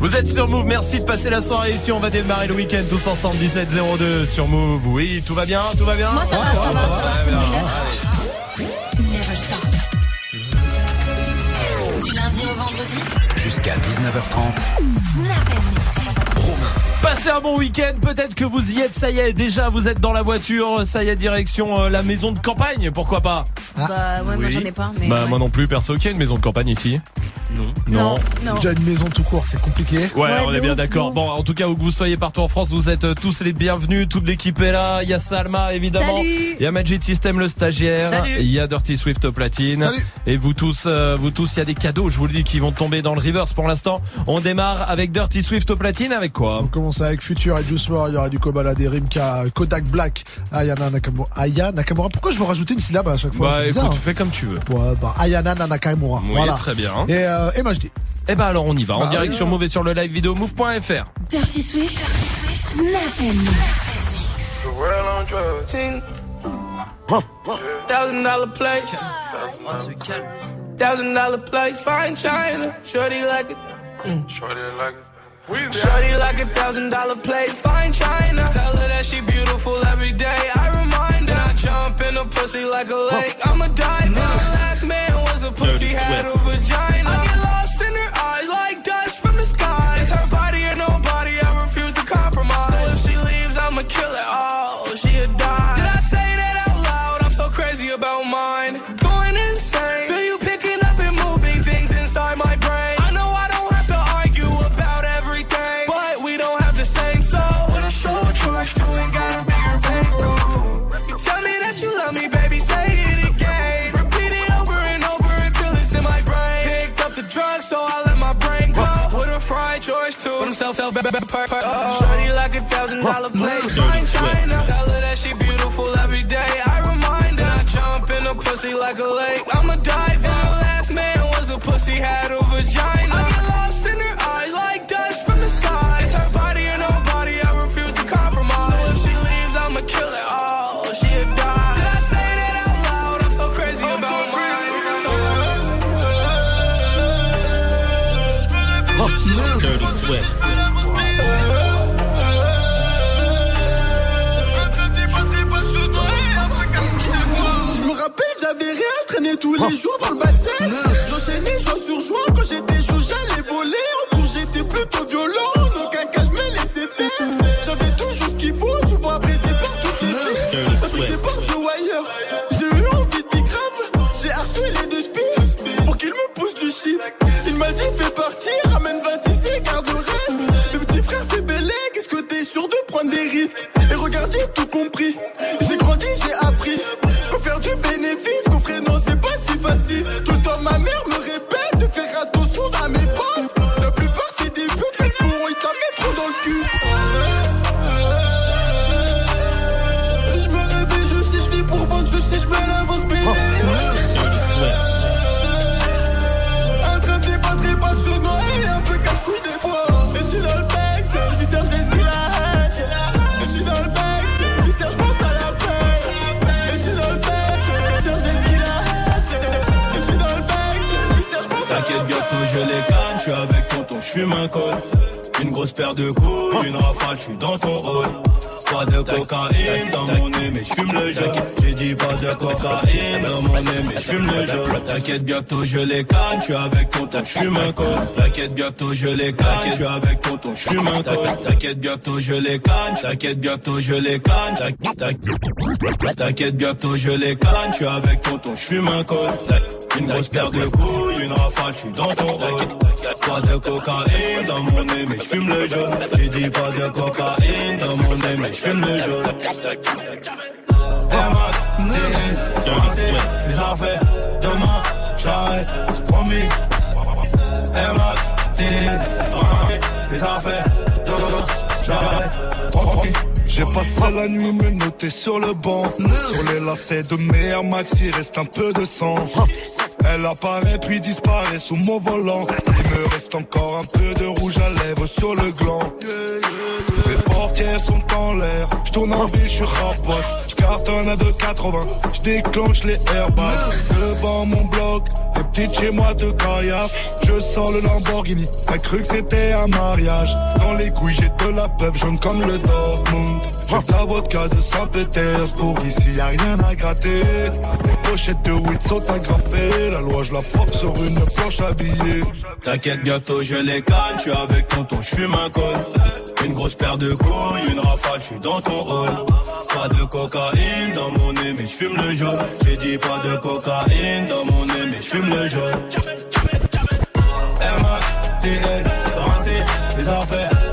Vous êtes sur Move, merci de passer la soirée ici. On va démarrer le week-end tous ensemble, 17-02 sur Move. Oui, tout va bien, tout va bien Moi, ça va, ça va, ça va. Never stop. Du lundi au vendredi, Jusqu'à 19h30. Snap Mix. Passez un bon week-end, peut-être que vous y êtes, ça y est, déjà vous êtes dans la voiture, ça y est, direction euh, la maison de campagne, pourquoi pas? Bah, ouais, moi j'en ai pas. Mais Bah ouais. moi non plus, perso, qui a une maison de campagne ici? Non. Non, non. Déjà une maison tout court, c'est compliqué. Ouais, Ouais, on est bien d'accord. Bon, en tout cas, où que vous soyez partout en France, vous êtes euh, tous les bienvenus. Toute l'équipe est là. Il y a Salma, évidemment. Salut. Il y a Magic System, le stagiaire. Salut. Il y a Dirty Swift au platine. Salut. Et vous tous, euh, vous tous, il y a des cadeaux, je vous le dis, qui vont tomber dans le reverse pour l'instant. On démarre avec Dirty Swift au platine. Avec quoi On commence avec Future et Juice WRLD, il y aura du Kobala, des Rimka, Kodak Black, Ayana Nakamura. Aya Nakamura. Pourquoi je veux rajouter une syllabe à chaque fois? Bah écoute, bizarre. fais comme tu veux. hein. Ouais, bah, Ayana Nakamura. Oui, voilà. très bien. Et, euh, et Majdi. Eh ben alors on y va. En Bah, direct ouais. sur Move et sur le live vidéo move.fr. Dirty Swift, Snap. Thousand dollar place. Thousand dollar place. Fine China. Shorty like it. Shorty like it. Shorty like a thousand dollar plate, fine china. Tell her that she beautiful every day. I remind her. I jump in a pussy like a lake. I'm a diver. The last man was a pussy, had a vagina. Choice too. Put himself, self, uh, Shorty like a thousand dollar plate. Fine China. Tell her that she beautiful every day. I remind her. I jump in a pussy like a lake. Tous les jours dans le bassin. J'enchaînais jour sur jour, quand j'étais chaud, j'allais voler. En cours, j'étais plutôt violent, en aucun cas, je me laissais faire. J'avais toujours ce qu'il faut, souvent apprécié par toutes les filles. Patrick, c'est par ce wire. J'ai eu envie de bicrave, j'ai harcelé de speed pour qu'il me pousse du shit. Il m'a dit, fais partir, ramène 26 et garde le reste. Le petit frère fait bélé, qu'est-ce que t'es sûr de prendre des risques? Et regarde, j'ai tout compris. J'ai grandi, j'ai appris. Faut faire du bénéfice, Tout le temps, ma mère me je fume un. Une grosse paire de couilles, une rafale, je dans ton rôle. Pas de cocaïne dans mon nez, mais je fume le jaune. J'ai dit pas de cocaïne dans mon nez, mais je fume le jaune. T'inquiète, bientôt je les canne, suis avec tonton, je fume un col. T'inquiète, bientôt je les canne, suis avec tonton, je fume un col. T'inquiète, bientôt je les canne, t'inquiète, bientôt je les canne. T'inquiète, bientôt je les canne, suis avec tonton, je fume un col. Une grosse paire de couilles, une rafale, je suis dans ton rôle. Pas de cocaïne dans mon nez, mais je fume le jaune. J'ai dit pas de cocaïne dans mon nez, mais fume le jaune. Max, Dirty Swift. les affaires, demain, j'arrête, c'est promis. Max, les affaires, demain, j'arrête, tranquille. J'ai passé la nuit me noter sur le banc. Sur les lacets de mes Air Max, il reste un peu de sang. Elle apparaît puis disparaît sous mon volant. Il me reste encore un peu de rouge à lèvres sur le gland. Les portières sont en l'air. Je tourne en ville, je suis rapote. Je cartonne à 2,80. Je déclenche les airbags. Devant mon bloc, T'es petite chez moi de caillasse. Je sors le Lamborghini. T'as cru que c'était un mariage. Dans les couilles, j'ai de la peuple jaune comme le Dortmund. J'ai de la vodka de Saint-Pétersbourg. Ici, y a rien à gratter. Les pochettes de weed sont agrafées. La loi, je la frappe sur une planche habillée. T'inquiète, bientôt je les canne. Je suis avec tonton, je fume un col. Une grosse paire de couilles, une rafale, je suis dans ton rôle. Pas de cocaïne dans mon nez, mais je fume le jaune. J'ai dit pas de cocaïne dans mon nez, mais je fume Air raté, les affaires.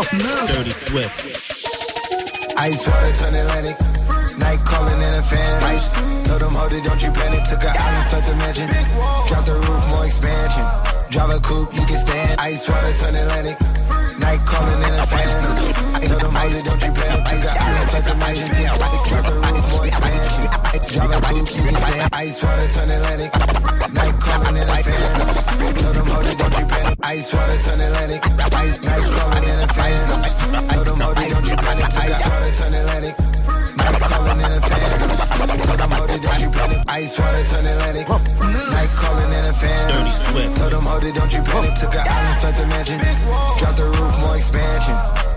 Dirty Swift. Ice water turn Atlantic. Night calling in a fan. Told them, hold it, don't you panic. Took an island, felt the mansion. Drop the roof, more expansion. Drive a coupe, you can stand. Ice water turn Atlantic. Night calling in a fan. Told them, hold it, don't you panic. Took an island, felt the mansion. Drop the roof, more expansion. Drive a coupe, you can stand. Ice water turn Atlantic. Night calling in a fan. Told them, hold it, don't you panic. Ice water turn Atlantic. Ice night calling in a fan. Told them, hold it, don't you panic. Ice water turn Atlantic. Night calling in a fan. Told them, hold it, don't you panic. Ice water turn Atlantic. Night calling in a fan. Told them, hold it, don't you panic. Took an island, felt the mansion. Drop the roof, more expansion.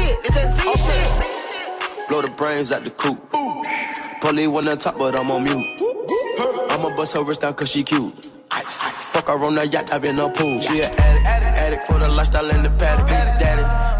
Shit. It's that Z oh. shit. Blow the brains out the coop. Polly one on top, but I'm on mute. I'ma bust her wrist down cause she cute. Fuck her on the yacht, I've been a pool. She an addict, addict, addict for the lifestyle and the paddock.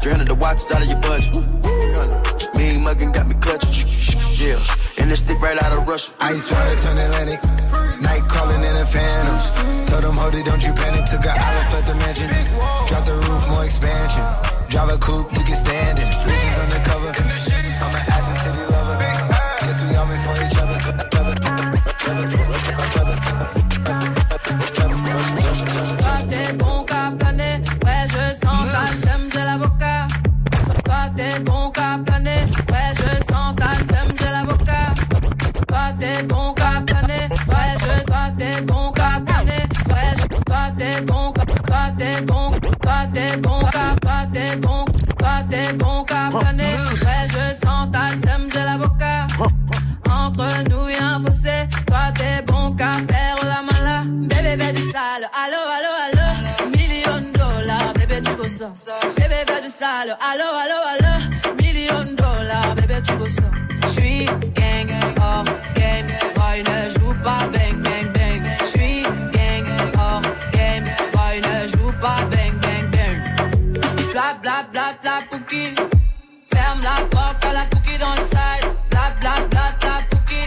300 the watch is out of your budget. Mean muggin' got me clutching. Yeah. And this stick right out of Russia. Ice water turn Atlantic. Night calling in a phantom. Told them, hold it, don't you panic. Took an island, felt the mansion. Drop the roof, more expansion. Drive a coupe, you can stand it. Bitches undercover. I'm an ass and titty lover. Guess we all meant for each other. T'es bon, toi t'es bon ouais je sens ta sème, j'ai l'avocat. Entre nous y'a un fossé, toi t'es bon qu'à faire la mala. Bébé fais du sale, allo allo allo. Million dollars, bébé tu veux ça. Bébé fais du sale, allo allo allo. Million dollars, bébé tu veux ça. J'suis gang, hors game, boy ne joue pas bang bang bang. J'suis Bla bla bla bla pouki. Ferme la porte à la pouki dans le side. Bla bla bla bla pouki.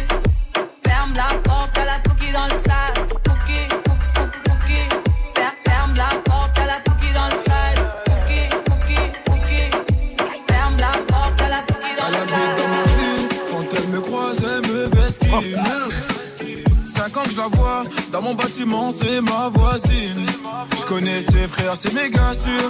Ferme la porte à la pouki dans le sas. Pouki, pou- pou- pouki. Fer- Ferme la porte à la pouki dans le side. Pouki, pouki, pouki. Ferme la porte à la pouki dans le side. Quand elle me croise, elle me vesquille. Cinq ans que je la vois, dans mon bâtiment, c'est ma voisine. Je connais ses frères, c'est méga sûr.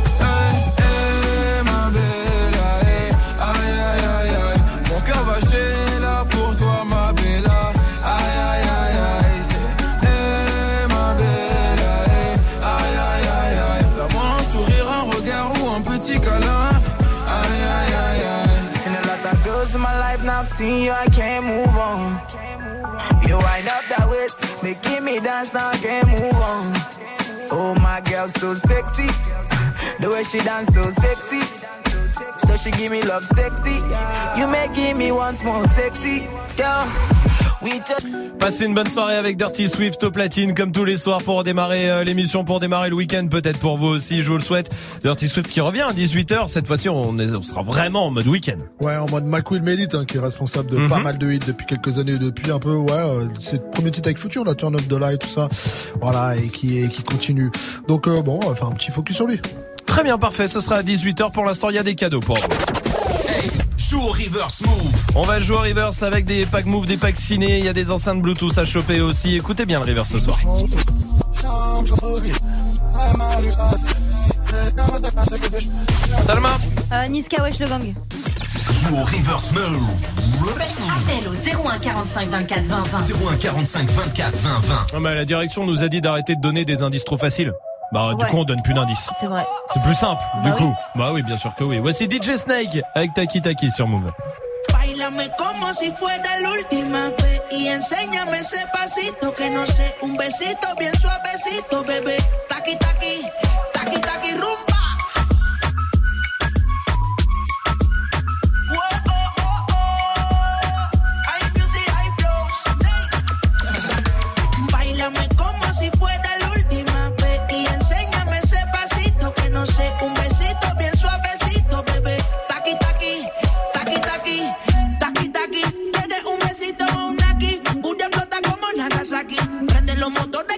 Seen you, I can't move on. You wind up that waist, making me dance, now I can't move on. Oh, my girl, so sexy. The way she dance, so sexy. So she give me love sexy. You making me once more sexy. Girl. Passez une bonne soirée avec Dirty Swift au platine comme tous les soirs pour démarrer euh, l'émission, pour démarrer le week-end peut-être pour vous aussi, je vous le souhaite. Dirty Swift qui revient à 18h, cette fois-ci on, est- on sera vraiment en mode week-end. Ouais, en mode McQueen Medit, hein, qui est responsable de Mhm. pas mal de hits depuis quelques années, depuis un peu, ouais, euh, c'est le premier titre avec Future, la Turn of the Light, tout ça. Voilà, et qui, et qui continue. Donc, euh, bon, on va faire un petit focus sur lui. Très bien, parfait, ce sera à 18h pour l'instant, il y a des cadeaux pour vous. Joue au reverse move. On va jouer au reverse avec des packs move, des packs ciné, il y a des enceintes Bluetooth à choper aussi. Écoutez bien le reverse ce soir. Salma Euh, Niska Wesh le gang. Joue au reverse move. Appel au 01 45 24 20 20. 01 45 24 20 20. Ah bah, la direction nous a dit d'arrêter de donner des indices trop faciles. Bah du Ouais. coup on donne plus d'indices. C'est vrai. C'est plus simple, Bah du oui. coup. Bah oui, bien sûr que oui. Voici DJ Snake avec Taki Taki sur Move. Bailame como si fuera la última vez y enséñame ese pasito que no sé, un besito bien suavecito, bebé. Taqui taqui, taqui taqui rumba. Como Nagasaki. Prende los motores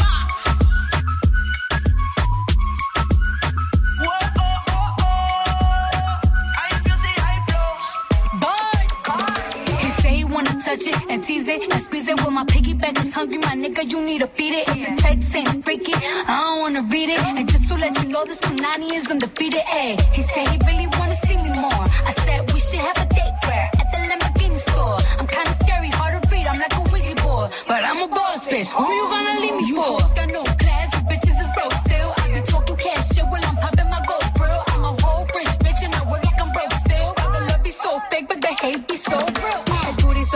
Touch it and tease it and squeeze it. When my piggyback is hungry, my nigga, you need to feed it. If the text ain't freaky, I don't wanna read it. And just to let you know, this Punani is undefeated. Ay, eh. he said he really wanna see me more. I said we should have a date where at the Lamborghini store. I'm kinda scary, hard to read. I'm like a Ouija board, but I'm a boss bitch. Who you gonna leave me for? Got no class, bitches is broke still. I be talking cash shit while I'm popping my gold grill. I'm a whole rich bitch and I work like I'm broke still. The love be so fake, but the hate be so real.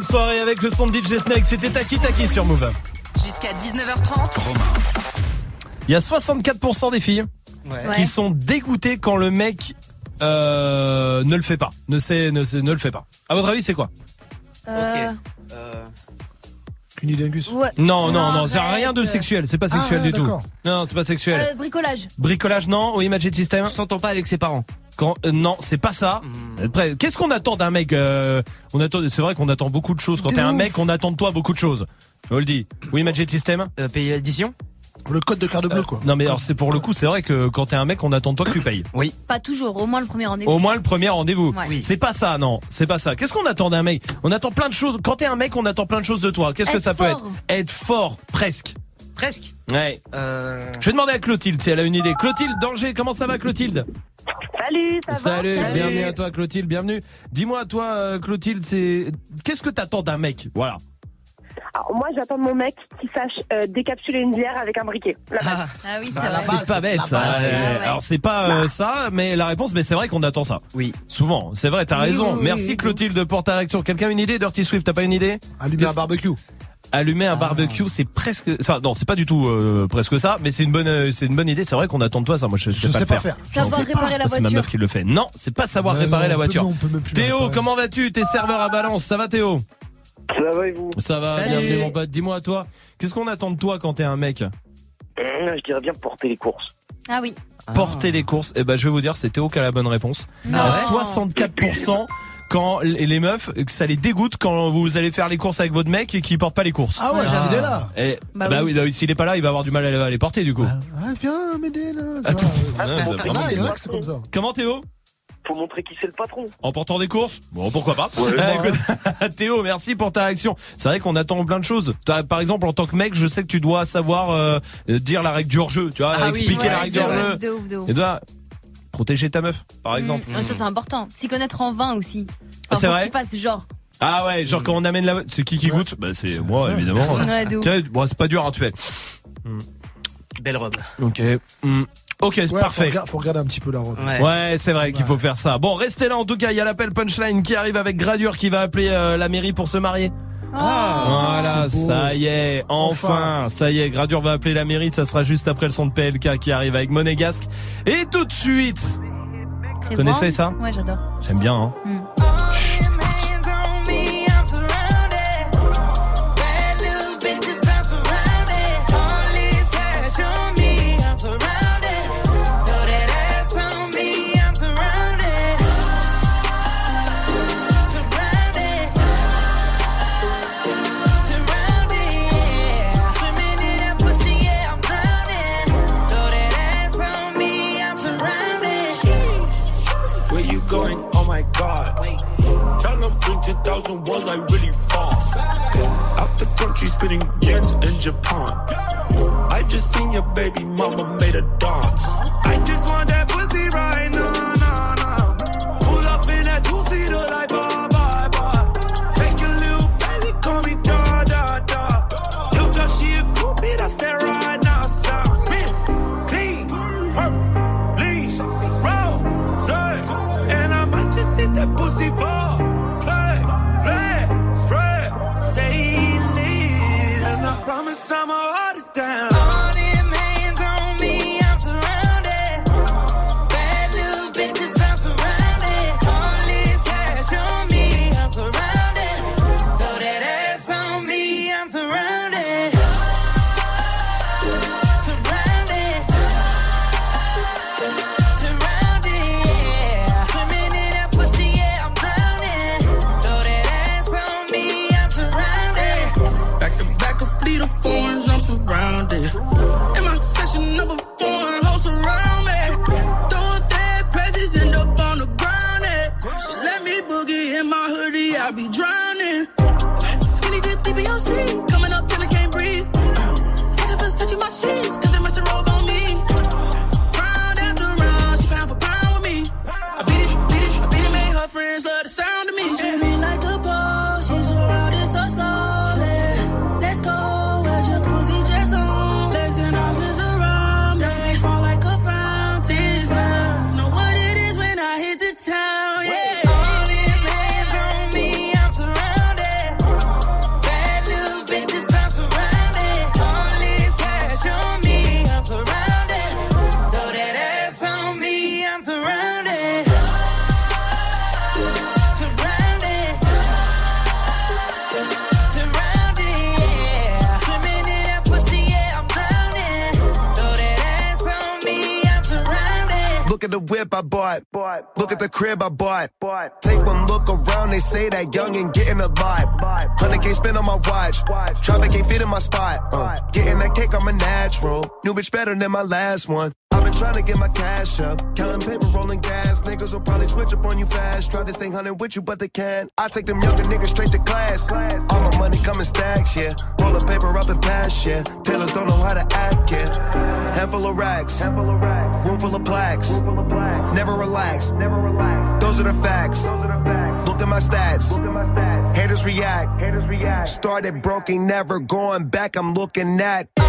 bonne soirée avec le son de DJ Snake. C'était Taki Taki sur Move. Jusqu'à 19h30. Il y a 64% des filles Ouais. qui sont dégoûtées quand le mec euh, ne le fait pas. Ne sait, ne, sait- ne le fait pas. À votre avis, c'est quoi? Cunidingus. Ouais. Non, non, non, c'est rien de sexuel. C'est pas Ah, sexuel du tout. Non, c'est pas sexuel. Euh, bricolage. Bricolage, non. Oui, Magic System. S'entend pas avec ses parents. Quand, euh, non, c'est pas ça. Hmm. Après, Qu'est-ce qu'on attend d'un mec euh, On attend. C'est vrai qu'on attend beaucoup de choses. Quand t'es un mec, on attend de toi beaucoup de choses. Je vous le dis. Oui, Magic System. Euh, payer l'addition Le code de carte bleue, quoi. Non, mais alors c'est pour le coup, c'est vrai que quand t'es un mec, on attend de toi que tu payes. Oui. Pas toujours, au moins le premier rendez-vous. Au moins le premier rendez-vous. Ouais. Oui. C'est pas ça, non. C'est pas ça. Qu'est-ce qu'on attend d'un mec? On attend plein de choses. Quand t'es un mec, on attend plein de choses de toi. Qu'est-ce que ça peut être? Être fort, presque. Presque. Ouais. Euh... Je vais demander à Clotilde si elle a une idée. Clotilde, danger, comment ça va Clotilde? Salut, ça Salut, va bienvenue à toi Clotilde, bienvenue. Dis-moi toi euh, Clotilde, c'est qu'est-ce que t'attends d'un mec? Voilà. Alors, moi, j'attends mon mec qui sache euh, décapsuler une bière avec un briquet. La base. Ah oui, c'est Bah, la C'est pas bête ça. Euh, Ah ouais. Alors c'est pas euh, ça, mais la réponse, mais c'est vrai qu'on attend ça. Oui. Souvent, c'est vrai, t'as Oui, raison. oui, oui, Merci oui. Clotilde pour ta réaction. Quelqu'un a une idée Dirty Swift, t'as pas une idée? Allumer un barbecue. Allumer un barbecue, c'est presque. Enfin, non, c'est pas du tout euh, presque ça, mais c'est une bonne, euh, c'est une bonne idée. C'est vrai qu'on attend de toi ça. Moi, je, Je sais pas sais le pas faire. faire. Savoir Je sais pas. réparer la Ça, C'est ma voiture. meuf qui le fait. Non, c'est pas savoir réparer non, la voiture. peut Théo, réparer. comment vas-tu? T'es serveur à Balance. Ça va, Théo? Ça va et vous Ça va, Salut. bienvenue mon pote. Dis-moi toi, qu'est-ce qu'on attend de toi quand t'es un mec Hum, Je dirais bien porter les courses. Ah oui. Porter les courses. Eh ben, je vais vous dire, c'est Théo qui a la bonne réponse. Non. À 64% quand les meufs, ça les dégoûte quand vous allez faire les courses avec votre mec et qu'il porte pas les courses. Ah ouais, Ah. s'il est là. Et, Bah bah, oui. oui, bah, s'il est pas là, il va avoir du mal à les- à porter du coup. Ah, viens m'aider là. Attends. Ah, Ouais, ouais, bah, il y en vraiment, a, il y en a bah. que c'est comme ça. Comment Théo? Faut montrer qui c'est le patron. En portant des courses Bon, pourquoi pas. Ouais, Euh, moi, écoute, Théo, merci pour ta réaction. C'est vrai qu'on attend plein de choses. T'as- Par exemple, en tant que mec, je sais que tu dois savoir euh, dire la règle du hors-jeu, tu vois, Ah oui. expliquer la règle du hors-jeu. De ouf, de ouf. Et toi, protéger ta meuf, par exemple. Mm. Ah, Ça, c'est important. S'y connaître en vin aussi. Ah, c'est vrai qu'il fasse genre. Ah ouais, genre quand on amène la... C'est qui qui goûte? Bah c'est moi, évidemment. Ouais, de ouf. Tiens, bon, c'est pas dur, hein, tu fais. Belle robe. Ok. Hmm. Ok, c'est Ouais, parfait. Faut, regarder, faut regarder un petit peu la robe. Ouais. Ouais, c'est vrai qu'il faut faire ça. Bon, restez là en tout cas, il y a l'appel punchline qui arrive avec Gradure qui va appeler euh, la mairie pour se marier. voilà, c'est beau. ça y est, enfin, ça y est, Gradure va appeler la mairie, ça sera juste après le son de PLK qui arrive avec Monégasque. Et tout de suite, Chris connaissez Brown ça? Ouais, j'adore. j'aime bien, hein. Chut, bring 10,000 like really fast. Out the country spinning yens in Japan. I just seen your baby mama made a dance. I just bought. Take one look around, they say that young and getting a lot. 100k spent on my watch. Traffic ain't fit in my spot. Uh, getting that cake, I'm a natural. New bitch better than my last one. I've been trying to get my cash up. Counting paper, rolling gas. Niggas will probably switch up on you fast. Try to stay hunting with you, but they can't. I take them younger niggas straight to class. All my money coming stacks, yeah. Roll the paper up and pass, yeah. Tailors don't know how to act, yeah. Handful of racks, handful of racks. Room full of plaques. Never relax. Never relax. Those are the facts. Look at my stats. Haters react. Started broken, never going back. I'm looking at.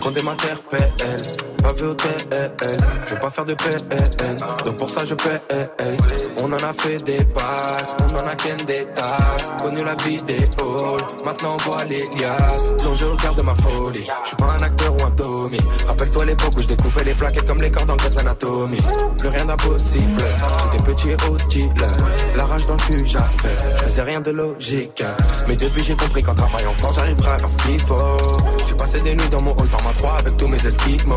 Les comptes m'interpellent, pas vu au TL, je veux pas faire de PN, donc pour ça je paie. On en a fait des passes, on en a qu'un des tasses, connu la vie des halls, maintenant on voit les liasses, plongé au cœur de ma folie, je suis pas un acteur ou un Tommy, rappelle-toi l'époque où je découpais les plaquettes comme les cordes en Grey's Anatomy, plus rien d'impossible, j'étais petit et hostile, la rage dans le cul j'avais, je faisais rien de logique, mais depuis j'ai compris qu'en travaillant fort j'arriverai à faire ce qu'il faut, j'ai passé des nuits dans mon hall par ma 3 avec tous mes esquimaux,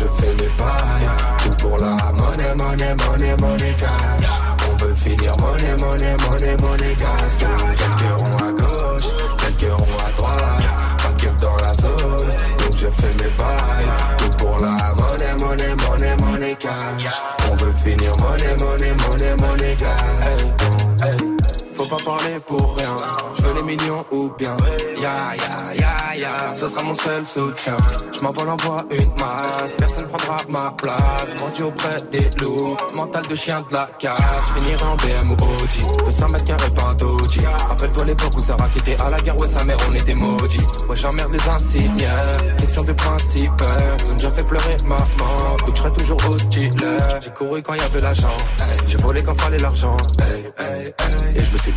je fais mes bails, tout pour la monnaie, monnaie, monnaie, monnaie cash. On veut finir monnaie, monnaie, monnaie, monnaie. Donc quelques ronds à gauche, quelques ronds à droite, pas de keuf dans la zone, donc je fais mes bails, tout pour la monnaie, monnaie, monnaie, monnaie cash. On veut finir monnaie, monnaie, monnaie, monnaie hey. Pas parler pour rien, je veux les millions ou bien. Ya ya ya ya, ce sera mon seul soutien. Je m'envole envoie une masse, personne prendra ma place. Grandi auprès des loups, mental de chien de la casse. Je finirai en BM ou OG, 200 mètres carrés pas un Rappelle-toi l'époque où Sarah qui était à la guerre, ouais sa mère on était maudits. Ouais j'emmerde les insignes, question de principe. Ils ont déjà fait pleurer maman, donc je serai toujours hostile. J'ai couru quand y avait l'argent, j'ai volé quand fallait l'argent. Et je me suis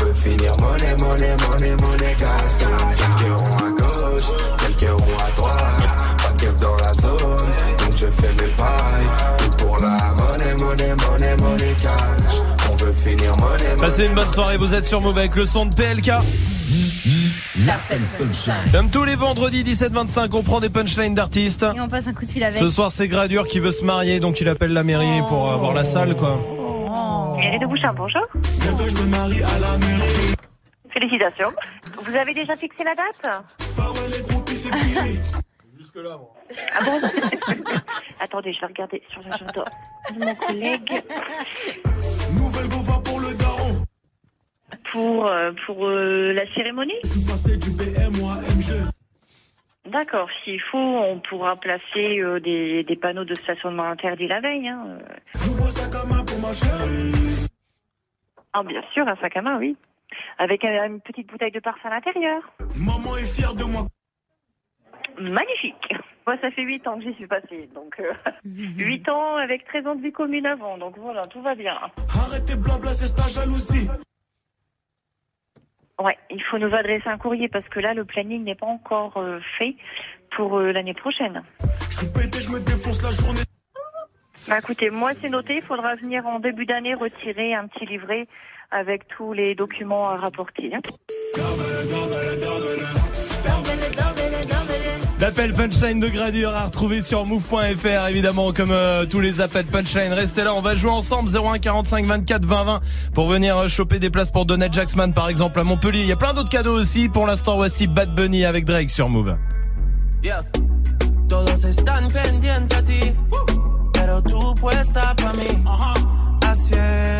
On veut finir monnaie, monnaie, monnaie, monnaie gas. Donc quelques ronds à gauche, quelques ronds à droite. Pas de dans la zone, donc je fais mes pailles. Tout pour la monnaie, monnaie, monnaie, monnaie cash. On veut finir monnaie, Passez une bonne soirée, vous êtes sur Move avec le son de PLK. Comme tous les vendredis 17-25, on prend des punchlines d'artistes. Et on passe un coup de fil avec. Ce soir, c'est Gradure qui veut se marier, donc il appelle la mairie pour avoir la salle, quoi. Mairie de Bouchard, bonjour. Bientôt je me marie à la mairie. Félicitations. Vous avez déjà fixé la date? Bah ouais, les groupies, c'est fini. Jusque-là, moi. Ah bon? Attendez, je vais regarder sur l'agenda de mon collègue. Nouvelle gova pour le daron. Pour, euh, pour euh, la cérémonie? Je suis passé du BM AMG. D'accord, s'il faut, on pourra placer euh, des, des panneaux de stationnement interdit la veille. Hein. Nouveau sac à main pour ma chérie. Ah, bien sûr, un sac à main, oui. Avec euh, une petite bouteille de parfum à l'intérieur. Maman est fière de moi. Magnifique. Moi, ça fait 8 ans que j'y suis passée. Donc, euh, 8 ans avec 13 ans de vie commune avant. Donc, voilà, tout va bien. Arrêtez blabla, c'est ta jalousie. Ouais, il faut nous adresser un courrier parce que là, le planning n'est pas encore euh, fait pour euh, l'année prochaine. Je suis pété, je me défonce la journée. Bah, écoutez, moi, c'est noté. Il faudra venir en début d'année retirer un petit livret avec tous les documents à rapporter. hein. L'appel punchline de Gradure à retrouver sur move.fr évidemment comme euh, tous les appels punchline. Restez là, on va jouer ensemble 01 45 24 20 20 pour venir euh, choper des places pour Donald Jacksman par exemple à Montpellier. Il y a plein d'autres cadeaux aussi. Pour l'instant, voici Bad Bunny avec Drake sur Move. Yeah. Todos están pendientes a ti, pero tú puesta pa' mí, haciendo que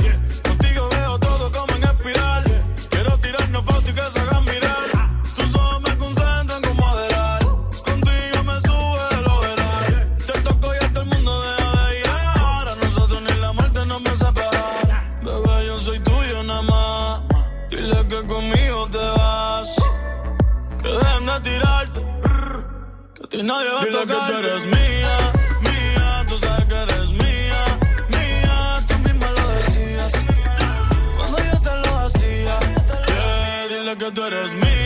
Ti nadie va a tocar. que tú eres mía, mía. Tú sabes que eres mía, mía. Tú misma lo decías. Cuando yo te lo hacía. Yeah, dile que tú eres mía.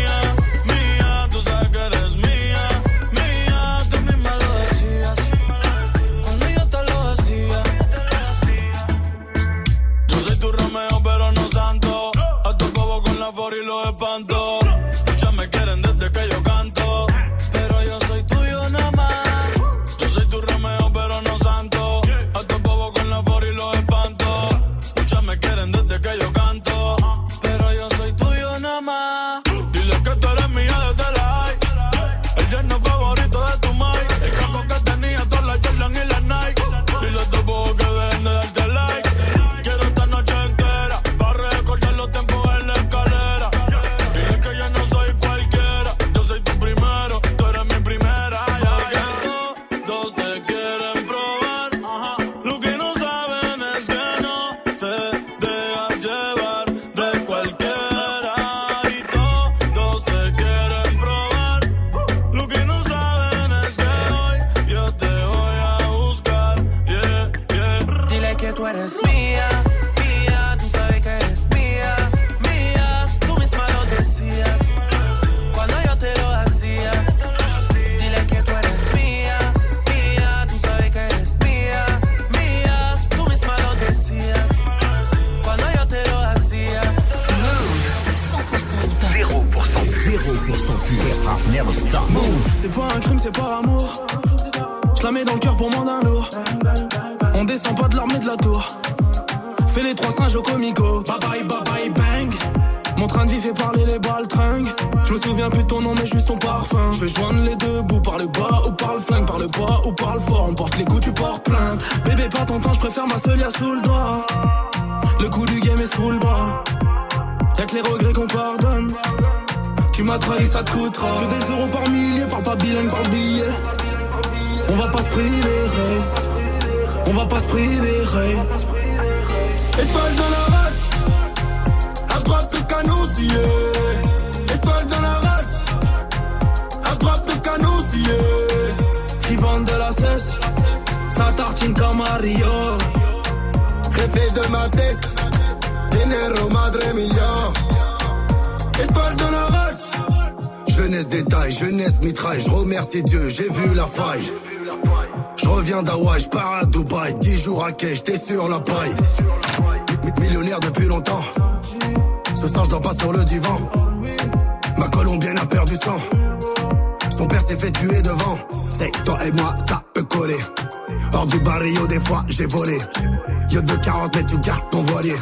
40 mais tu gardes ton voilier.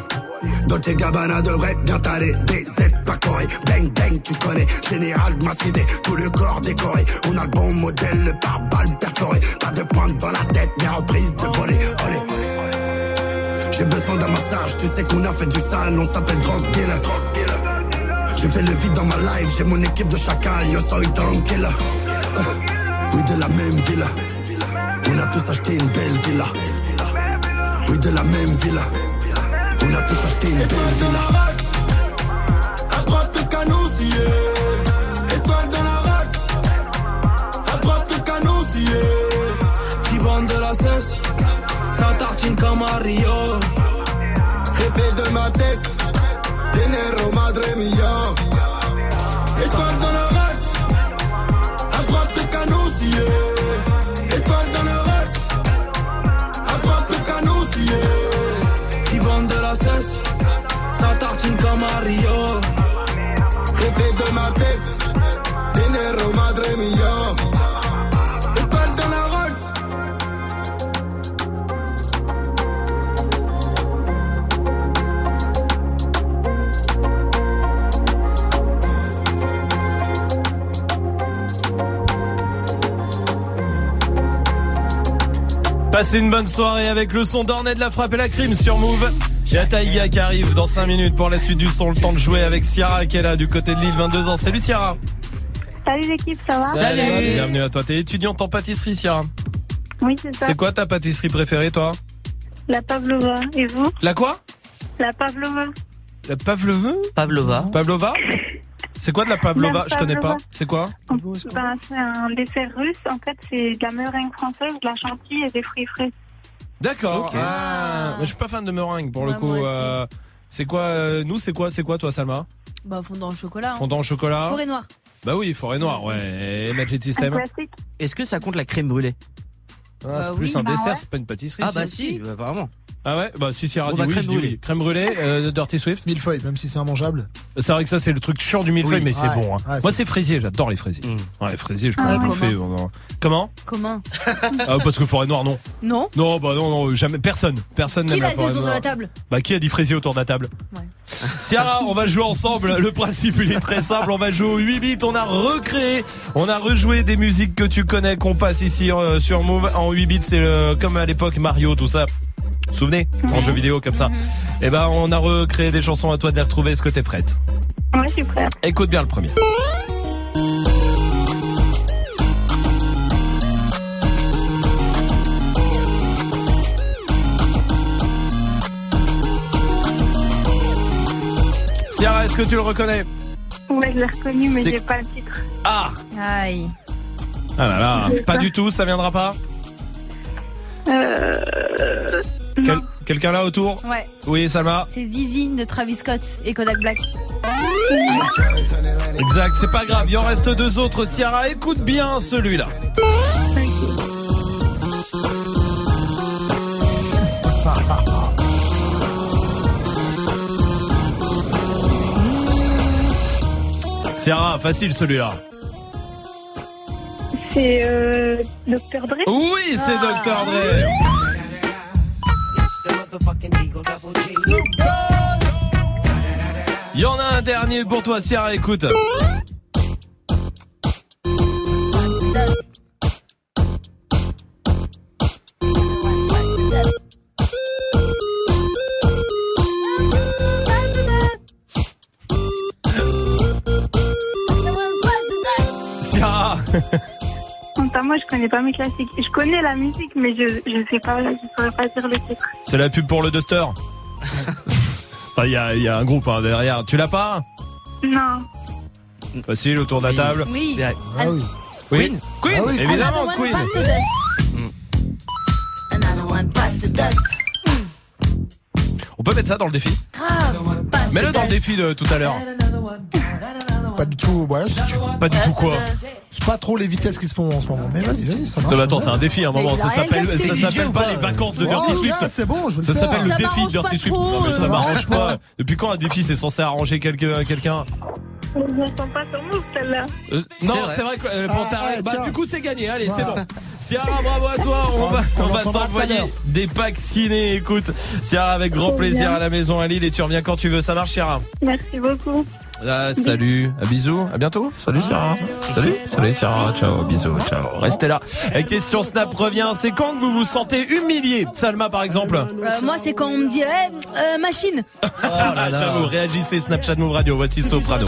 Dolce Gabbana devrait bien t'aller. DZ pas coré. Bang bang, tu connais. Général ma cité, tout le corps décoré. On a le bon modèle, le pare-balles perforé. Pas de pointe dans la tête, mais reprise de voler. Olé. J'ai besoin d'un massage, tu sais qu'on a fait du sale, on s'appelle drug dealer. J'ai fait le vide dans ma life, j'ai mon équipe de chacal, yo soy tranquille. Oui, de la même villa. On a tous acheté une belle villa. Oui, de la même villa. On a tous acheté une belle villa. À droite le canousier. Étoile dans la race. À droite le canousier. Qui vendent de la cesse, ça tartine comme Mario. Jefe de ma tête. Dinero madre mia. Passez une bonne soirée avec le son d'Ornette de la frappe et la crime sur Move. Il y a Taïga qui arrive dans 5 minutes pour la suite du son. Le temps de jouer avec Ciara qui est là du côté de Lille, 22 ans. Salut Ciara. Salut l'équipe, ça va Bienvenue à toi. T'es étudiante en pâtisserie, Ciara. Oui, c'est ça. C'est quoi ta pâtisserie préférée, toi La pavlova. Et vous La quoi La pavlova. La pavlova Pavlova. Pavlova C'est quoi de la pavlova La Je connais pas. C'est quoi Ben, c'est un dessert russe. En fait, c'est de la meringue française, de la chantilly et des fruits frais. D'accord. Ok. Ah, mais je suis pas fan de meringue pour le coup. euh, c'est quoi euh, Nous, c'est quoi C'est quoi toi, Salma? Bah, fondant au chocolat. hein. Fondant au chocolat. Forêt noire. Bah oui, forêt noire, ouais. Et Magic System. Est-ce que ça compte la crème brûlée? Ah, c'est Bah plus oui. un Bah dessert, ouais. c'est pas une pâtisserie. Ah bah si, apparemment. Ah ouais Bah si Sierra dit oui, crème je dis brûlée. oui. Crème brûlée, euh, Dirty Swift. Millefeuille, même si c'est immangeable. C'est vrai que ça c'est le truc chiant du millefeuille, Oui, mais c'est ouais, bon. hein. ouais, Moi c'est- c'est fraisier, j'adore les fraisiers. Ouais, les fraisiers, je peux Ah en ouais, bouffer. comment. Comment? Comment ah, Parce que forêt noire, non. Non Non, bah non, non, jamais. Personne. Personne Qui n'aime l'a la dit forêt autour de noire. la table? Bah qui a dit fraisier autour de la table? Ouais. Ciara, on va jouer ensemble. Le principe il est très simple. On va jouer au 8 bits. On a recréé, on a rejoué des musiques que tu connais qu'on passe ici euh, sur Move en 8 bits. C'est le- comme à l'époque Mario, tout ça. Vous souvenez En jeu vidéo comme ça. Et ben on a recréé des chansons à toi de les retrouver. Est-ce que t'es prête? Ouais, je suis prête. Écoute bien le premier. Ciara, est-ce que tu le reconnais? Ouais, je l'ai reconnu, mais C'est- j'ai pas le titre. Ah Aïe. Ah là là, pas du tout, ça viendra pas? Euh... Quel- Quelqu'un là autour Ouais. Oui, Salma C'est Zizi de Travis Scott et Kodak Black. Exact, c'est pas grave, il en reste deux autres. Ciara, écoute bien celui-là. Ciara, facile celui-là. C'est euh, Dr. Dre? Oui, c'est Dr. Dre. Il y en a un dernier pour toi, Ciara, écoute. Enfin, moi, je connais pas mes classiques. Je connais la musique, mais je, je sais pas, je saurais pas dire le titre. C'est la pub pour le Duster. enfin, il y a, il y a un groupe hein, derrière. Tu l'as pas? Non. Facile, autour de la table. Oui. Ah oui. Queen Queen, Ah oui. évidemment, Another one Queen. the dust. Another one pass the dust. On peut mettre ça dans le défi? Grave. Mets-le dans le défi de tout à l'heure. Pas du tout, ouais, si tu- Pas du tout quoi. C'est pas trop les vitesses qui se font en ce moment. Mais vas-y, vas-y, ça Non, marche. mais attends, c'est un défi à un moment. Ça s'appelle, ça pas pas les vacances de Dirty Swift. c'est bon, je Ça le s'appelle le Ça défi de Dirty Swift. Non, ça ça m'arrange pas. Depuis quand un défi c'est censé arranger quelqu'un, quelqu'un pas Move celle-là. Euh, Non, c'est vrai que euh, pour Ah, ouais, bah, du coup c'est gagné. Allez, c'est bon. Ciara, bravo à toi. On va, on t'envoyer des packs ciné. Écoute, Ciara, avec grand plaisir bien. à la maison à Lille et tu reviens quand tu veux. Ça marche, Ciara. Merci beaucoup. Ah, salut, à bisous, à bientôt. Salut Sarah. Salut, salut Sarah. Ciao, bisous, ciao. Restez là. Et question Snap revient. C'est quand que vous vous sentez humilié? Salma par exemple. Euh, moi, c'est quand on me dit, eh, euh, machine. J'avoue, réagissez Snapchat Move Radio. Voici Soprano.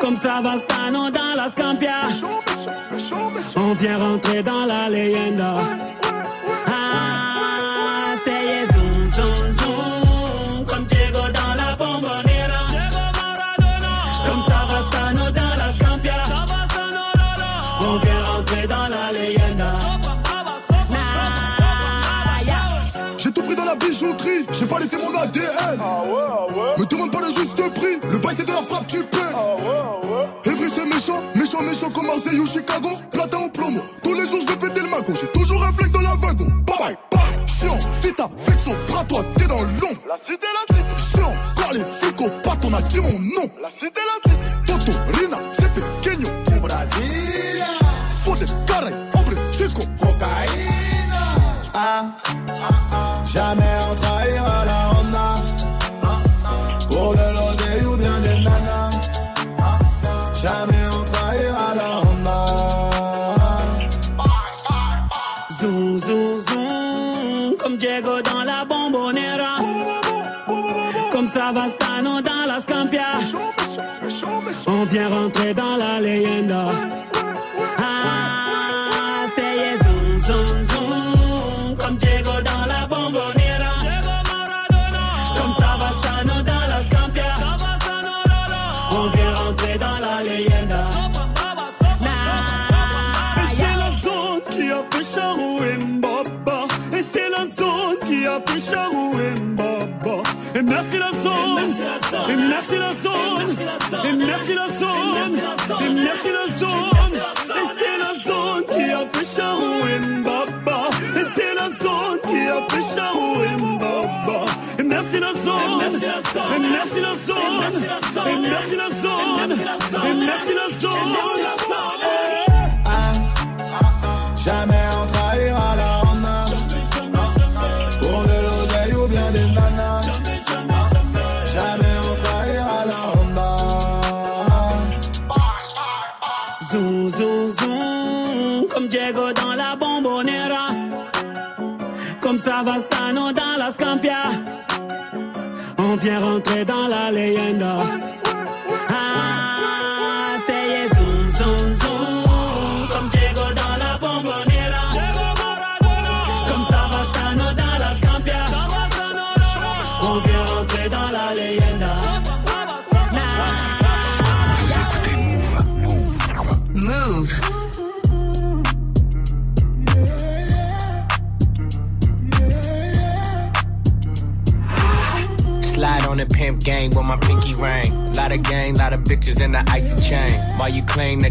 Comme Savastano dans la Scampia. On vient rentrer dans la leyenda. Ah, frappe, tu paies. Evry c'est méchant, méchant, méchant comme Marseille ou Chicago. Platin au plomo, tous les jours je vais péter le mago. J'ai toujours un flingue dans la wagon. Bye bye, bye. Chiant, vita, vexo, bras toi, t'es dans l'ombre. La cité, la cité. Chiant, car les flics pas on a dit mon nom. La cité, la cité. Toto, Rina, c'est pequeño. Au Brasilia. Fodes, caray, hombre, chico. Cocaïna. Ah, jamais on trahira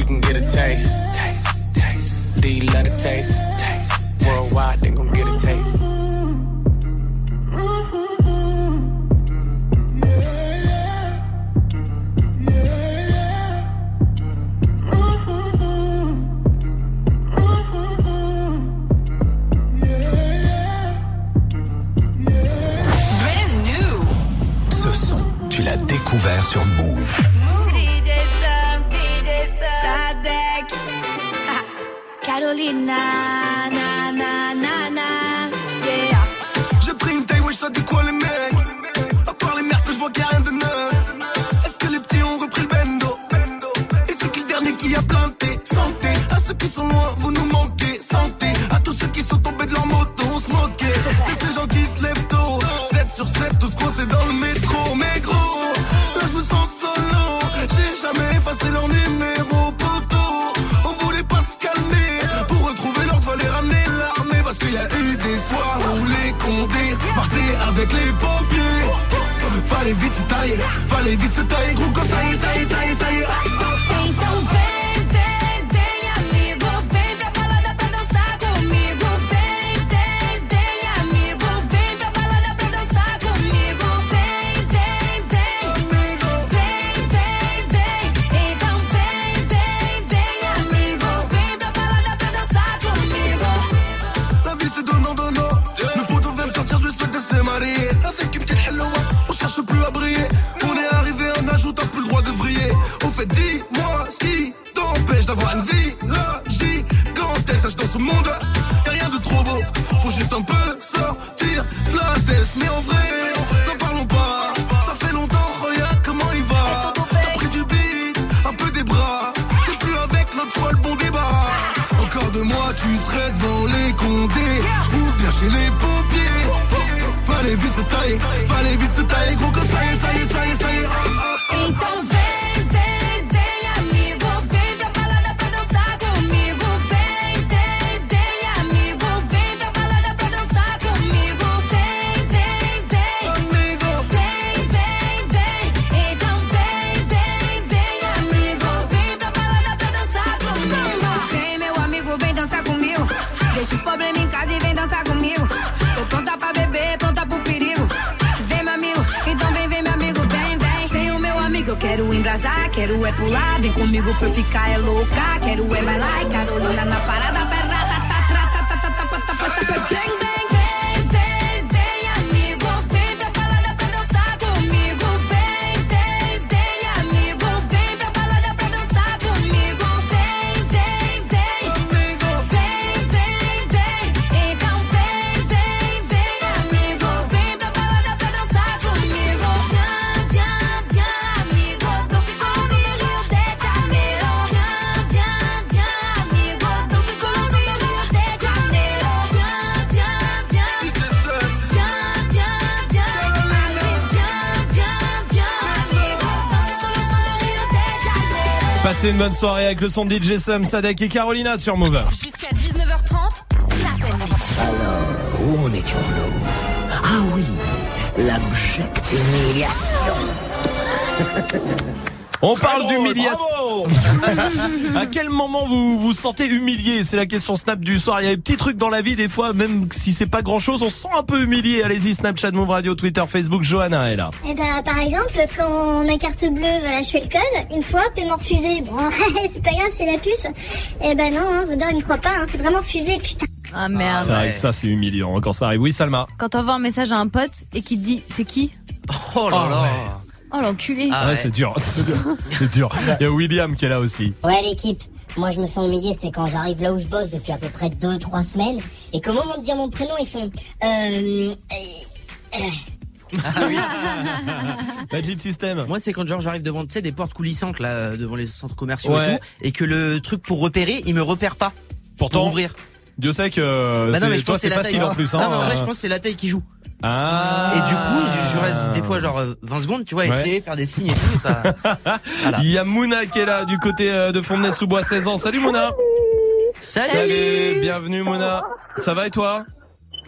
She can get a taste. taste. taste. Do you love the taste? taste. Worldwide, they gon' get a taste. Brand new. Ce son, tu l'as découvert sur Move. Carolina, na, na, na, na. Yeah. J'ai pris une taille, ça quoi les mecs? À part les merdes que je vois qu'il a rien de neuf. Est-ce que les petits ont repris le bendo? Et c'est qui le dernier qui a planté? Santé à ceux qui sont loin, vous nous manquez. Santé à tous ceux qui sont tombés de leur moto, on se moquait. De ces gens qui se lèvent tôt. 7 sur 7, tous coincés dans le métro. Mais gros, là je me sens solo. J'ai jamais effacé leur numéro vite se tailler, fallait vite se tailler, gros que ça y est, ça y est, ça y est, ça y est. Chez les pompiers Fallait vite se tailler, fallait vite é pular, vem comigo pra eu ficar é louca. Quero é vai lá e Carolina na parada, Passez une bonne soirée avec le son de DJ Sum, Sadek et Carolina sur Move. Jusqu'à 19h30, Snap Alors, où en étions-nous Ah oui, l'abjecte humiliation. On parle d'humiliation. À quel moment vous vous sentez humilié? C'est la question Snap du soir. Il y a des petits trucs dans la vie, des fois, même si c'est pas grand chose, on se sent un peu humilié. Allez-y, Snapchat, Move Radio, Twitter, Facebook, Johanna est là. Eh ben, par exemple, quand ma carte bleue, voilà, je fais le code, une fois, paiement refusé. Bon, c'est pas grave, c'est la puce. Eh ben non, hein, Vaudor, il ne croit pas, hein, c'est vraiment refusé, putain. Ah merde. Ça, c'est humiliant quand ça arrive. Oui, Salma. Quand t'envoies un message à un pote et qu'il te dit c'est qui? Oh là là. Oh l'enculé. Ah ouais, c'est dur. C'est dur. C'est dur. Il y a William qui est là aussi. Ouais l'équipe, moi je me sens humilié, c'est quand j'arrive là où je bosse depuis à peu près 2-3 semaines et qu'au moment de dire mon prénom ils font euh, euh, Magic System. Moi, c'est quand genre j'arrive devant, tu sais, des portes coulissantes là, devant les centres commerciaux Ouais. et tout, et que le truc pour repérer, il me repère pas. Pourtant, Pour ouvrir. Dieu sait que Bah non, c'est- mais je toi, pense que c'est c'est la facile taille. en plus. Non, hein, mais en vrai, euh. je pense que c'est la taille qui joue. Ah. Et du coup, je, je reste des fois genre euh, 20 secondes, tu vois, Ouais. essayer, faire des signes et tout, ça. Il y a Mouna qui est là du côté euh, de Fontenay-sous-Bois, 16 ans. Salut Mouna. Salut. Bienvenue Mouna. Ça va et toi?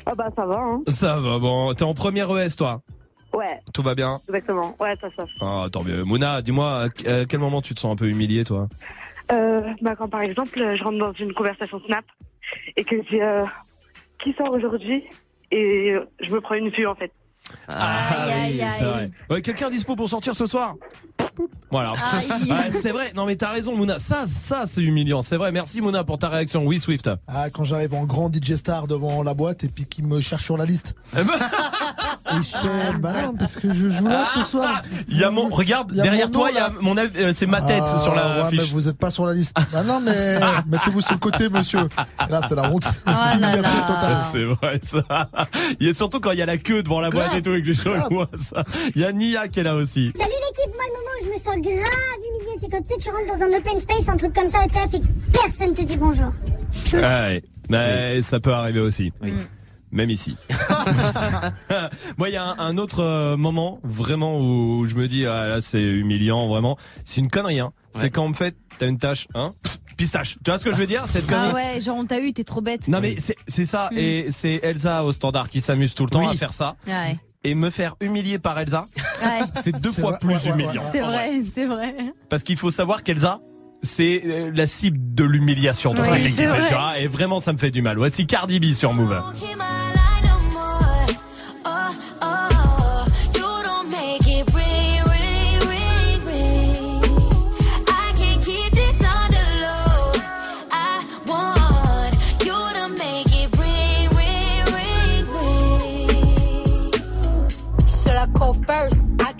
Ah bah ça va, hein. Ça va, bon. T'es en première ES toi? Ouais, Tout va bien? Exactement. Ouais, ça, ça. Ah, tant mieux. Mouna, dis-moi, à à quel moment tu te sens un peu humilié toi? Euh, bah quand par exemple, je rentre dans une conversation Snap et que je dis euh, qui sort aujourd'hui et je me prends une vue en fait. Ah oui, c'est vrai. Ouais, quelqu'un dispo pour sortir ce soir? Voilà. Ouais, c'est vrai. Non mais t'as raison Mouna. Ça, ça c'est humiliant. C'est vrai. Merci Mouna pour ta réaction. Oui Swift. Ah, quand j'arrive en grand DJ star devant la boîte et puis qu'il me cherche sur la liste. Eh ben. et je fais, bah non, parce que je joue là ce soir. Il y a mon, regarde, Il y a derrière mon toi, nom, il y a là. mon, av- euh, c'est ma tête Ah, sur la ouais, fiche. mais vous êtes pas sur la liste. Ah non, mais mettez-vous sur le côté, monsieur. Là, c'est la honte. Ah. C'est vrai ça. Il y a surtout quand il y a la queue devant la boîte et tout et que les gens. Il y a Nia qui est là aussi. Salut l'équipe, moi le moment je me sens grave humilié, c'est quand tu sais, tu rentres dans un open space, un truc comme ça taf et que personne te dit bonjour. Ouais, mais ça peut arriver aussi. Même ici. Moi, il y a un, un autre euh, moment vraiment où je me dis ah là c'est humiliant vraiment. C'est une connerie. Hein. C'est quand en fait t'as une tâche, hein, pistache. Tu vois ce que je veux dire? Cette connerie? Ah ouais, genre on t'a eu, t'es trop bête. Non mais c'est ça Mm. et c'est Elsa au standard qui s'amuse tout le temps Oui. à faire ça Ouais. Et me faire humilier par Elsa. Ouais. C'est deux fois vrai. plus Ouais, ouais, ouais. humiliant. C'est vrai, c'est vrai. Parce qu'il faut savoir qu'Elsa, c'est euh, la cible de l'humiliation dans Oui, cette équipe. vrai. tu vois, et vraiment, ça me fait du mal. Voici Cardi B sur Move.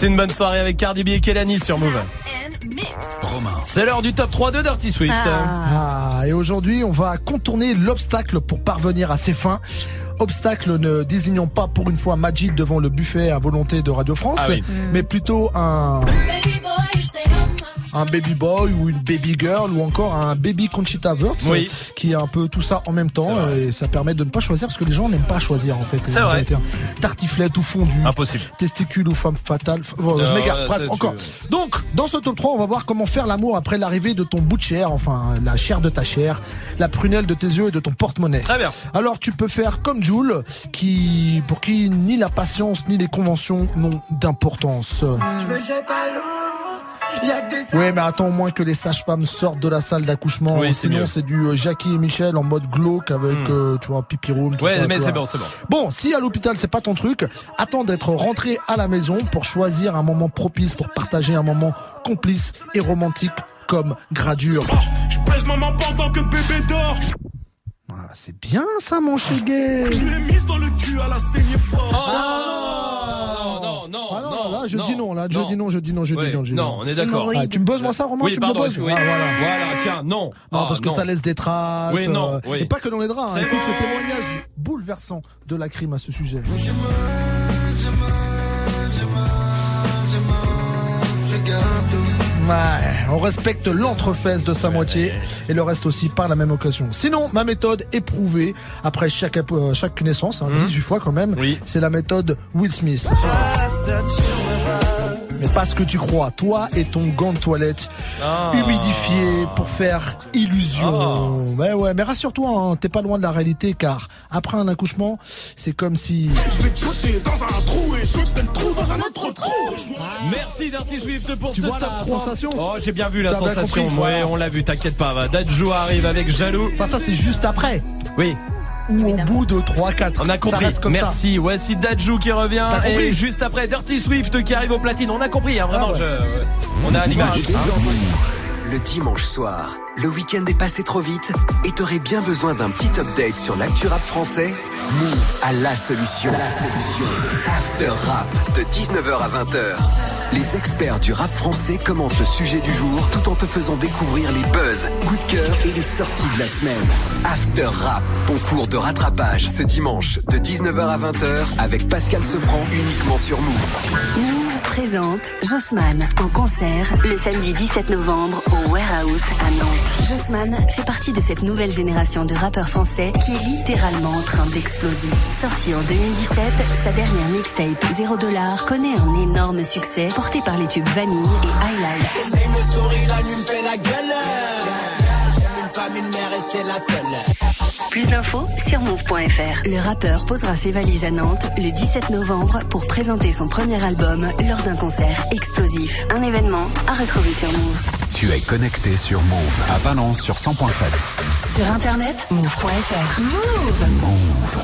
Passez une bonne soirée avec Cardi B et Kelani sur Move. Romain. C'est l'heure du top 3 de Dirty Swift. Ah, et aujourd'hui, on va contourner l'obstacle pour parvenir à ses fins. Obstacle ne désignant pas pour une fois Majid devant le buffet à volonté de Radio France, Ah oui. mais plutôt un, un baby boy ou une baby girl ou encore un baby Conchita Wurst Oui. qui est un peu tout ça en même temps et ça permet de ne pas choisir parce que les gens n'aiment pas choisir en fait. C'est vrai. hein. Tartiflette ou fondu. Impossible. Testicule ou femme fatale. Bon, je m'égare. Bref, tu- encore. Donc, dans ce top 3, on va voir comment faire l'amour après l'arrivée de ton bout de chair, enfin, la chair de ta chair, la prunelle de tes yeux et de ton porte-monnaie. Très bien. Alors, tu peux faire comme Jules, qui, pour qui ni la patience ni les conventions n'ont d'importance. Oui, mais attends au moins que les sages-femmes sortent de la salle d'accouchement. Oui, Sinon, c'est du euh, Jackie et Michel en mode glauque avec, Hmm. euh, tu vois, pipi room. tout Ouais, ça, mais c'est bon, c'est bon. Bon, si à l'hôpital c'est pas ton truc, attends d'être rentré à la maison pour choisir un moment propice pour partager un moment complice et romantique comme gradure. Je pèse maman pendant que bébé dort. Ah, c'est bien ça mon gay. Je l'ai mise dans le cul à la saignée fort. non, non, non, Ah non, non, là je non, dis non, là je non. dis non, je dis non, je Ouais, dis non, je dis non, on est d'accord. Ah, tu me bosses moi ça Romain Oui, Tu me bosses oui. Ah, voilà. Voilà, tiens, non. Non, Ah, parce que ça laisse des traces. Oui, non, euh, oui. Et pas que dans les draps. hein. Écoute ce témoignage bouleversant de la crime à ce sujet. Ouais, on respecte l'entrefesse de sa moitié et le reste aussi par la même occasion. Sinon, ma méthode éprouvée après chaque, euh, chaque naissance, hein, Mhm. 18 fois quand même, c'est la méthode Will Smith. Mais pas ce que tu crois, toi et ton gant de toilette Ah. humidifié pour faire illusion. Ouais, ouais, mais rassure-toi, hein, t'es pas loin de la réalité car après un accouchement, c'est comme si... Je vais te shooter dans un trou et shooter le trou dans un autre trou. Merci Dirty Swift pour Tu ce vois top la 3. sensation Oh, j'ai bien vu la sensation. compris, ouais, voilà. on l'a vu, t'inquiète pas. va. Dadju arrive avec Jaloux. Enfin ça c'est juste après. Oui. Ou au bout de 3-4. On a compris. comme ça. Merci. Voici Dadju qui revient. Et juste après, Dirty Swift qui arrive au platine. On a compris, hein, vraiment. Ah ouais. je-. On a l'image. Le dimanche soir, le week-end est passé trop vite et t'aurais bien besoin d'un petit update sur l'actu rap français Move à la solution. La solution. After Rap de 19h à 20h. Les experts du rap français commentent le sujet du jour tout en te faisant découvrir les buzz, coups de cœur et les sorties de la semaine. After Rap, ton cours de rattrapage ce dimanche de 19h à 20h avec Pascal Sefranc uniquement sur. Move présente Jossman en concert le samedi 17 novembre au Warehouse à Nantes. Jossman fait partie de cette nouvelle génération de rappeurs français qui est littéralement en train d'exploser. Sorti en 2017, sa dernière mixtape 0 dollar connaît un énorme succès porté par les tubes Vanille et Highlight. Elle me sourit, la nuit me fait la gueule. J'aime une femme, une mère et c'est la seule. Plus d'infos sur move.fr. Le rappeur posera ses valises à Nantes le 17 novembre pour présenter son premier album lors d'un concert explosif. Un événement à retrouver sur Move. Tu es connecté sur Move à Valence sur 100.7. Sur internet, move.fr. Move. Move.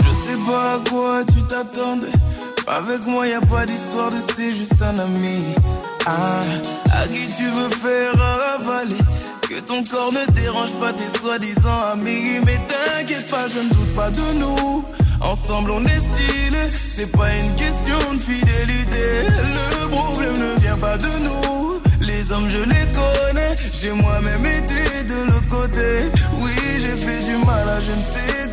Je sais pas à quoi tu t'attendais. Avec moi, y a pas d'histoire de c'est juste un ami. Ah, à qui tu veux faire avaler. Que ton corps ne dérange pas tes soi-disant amis. Mais t'inquiète pas, je ne doute pas de nous. Ensemble, on est stylé. C'est pas une question de fidélité. Le problème ne vient pas de nous. Les hommes, je les connais. J'ai moi-même été de l'autre côté. Oui, j'ai fait du mal à je ne sais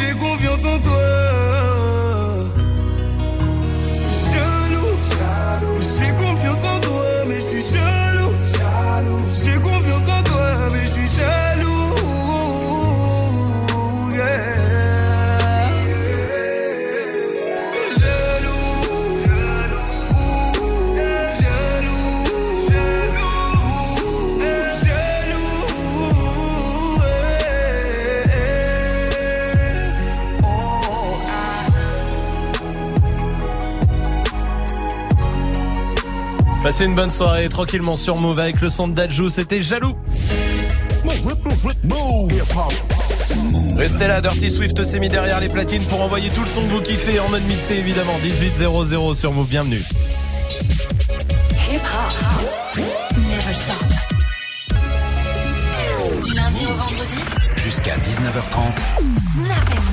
J'ai confiance en toi. Passez une bonne soirée tranquillement sur Move avec le son de Dajou, c'était jaloux. Restez là, Dirty Swift s'est mis derrière les platines pour envoyer tout le son que vous kiffez en mode mixé évidemment. 1800 sur Move, bienvenue. Hip hop. Never stop. Du lundi au vendredi. Jusqu'à 19h30. Snap.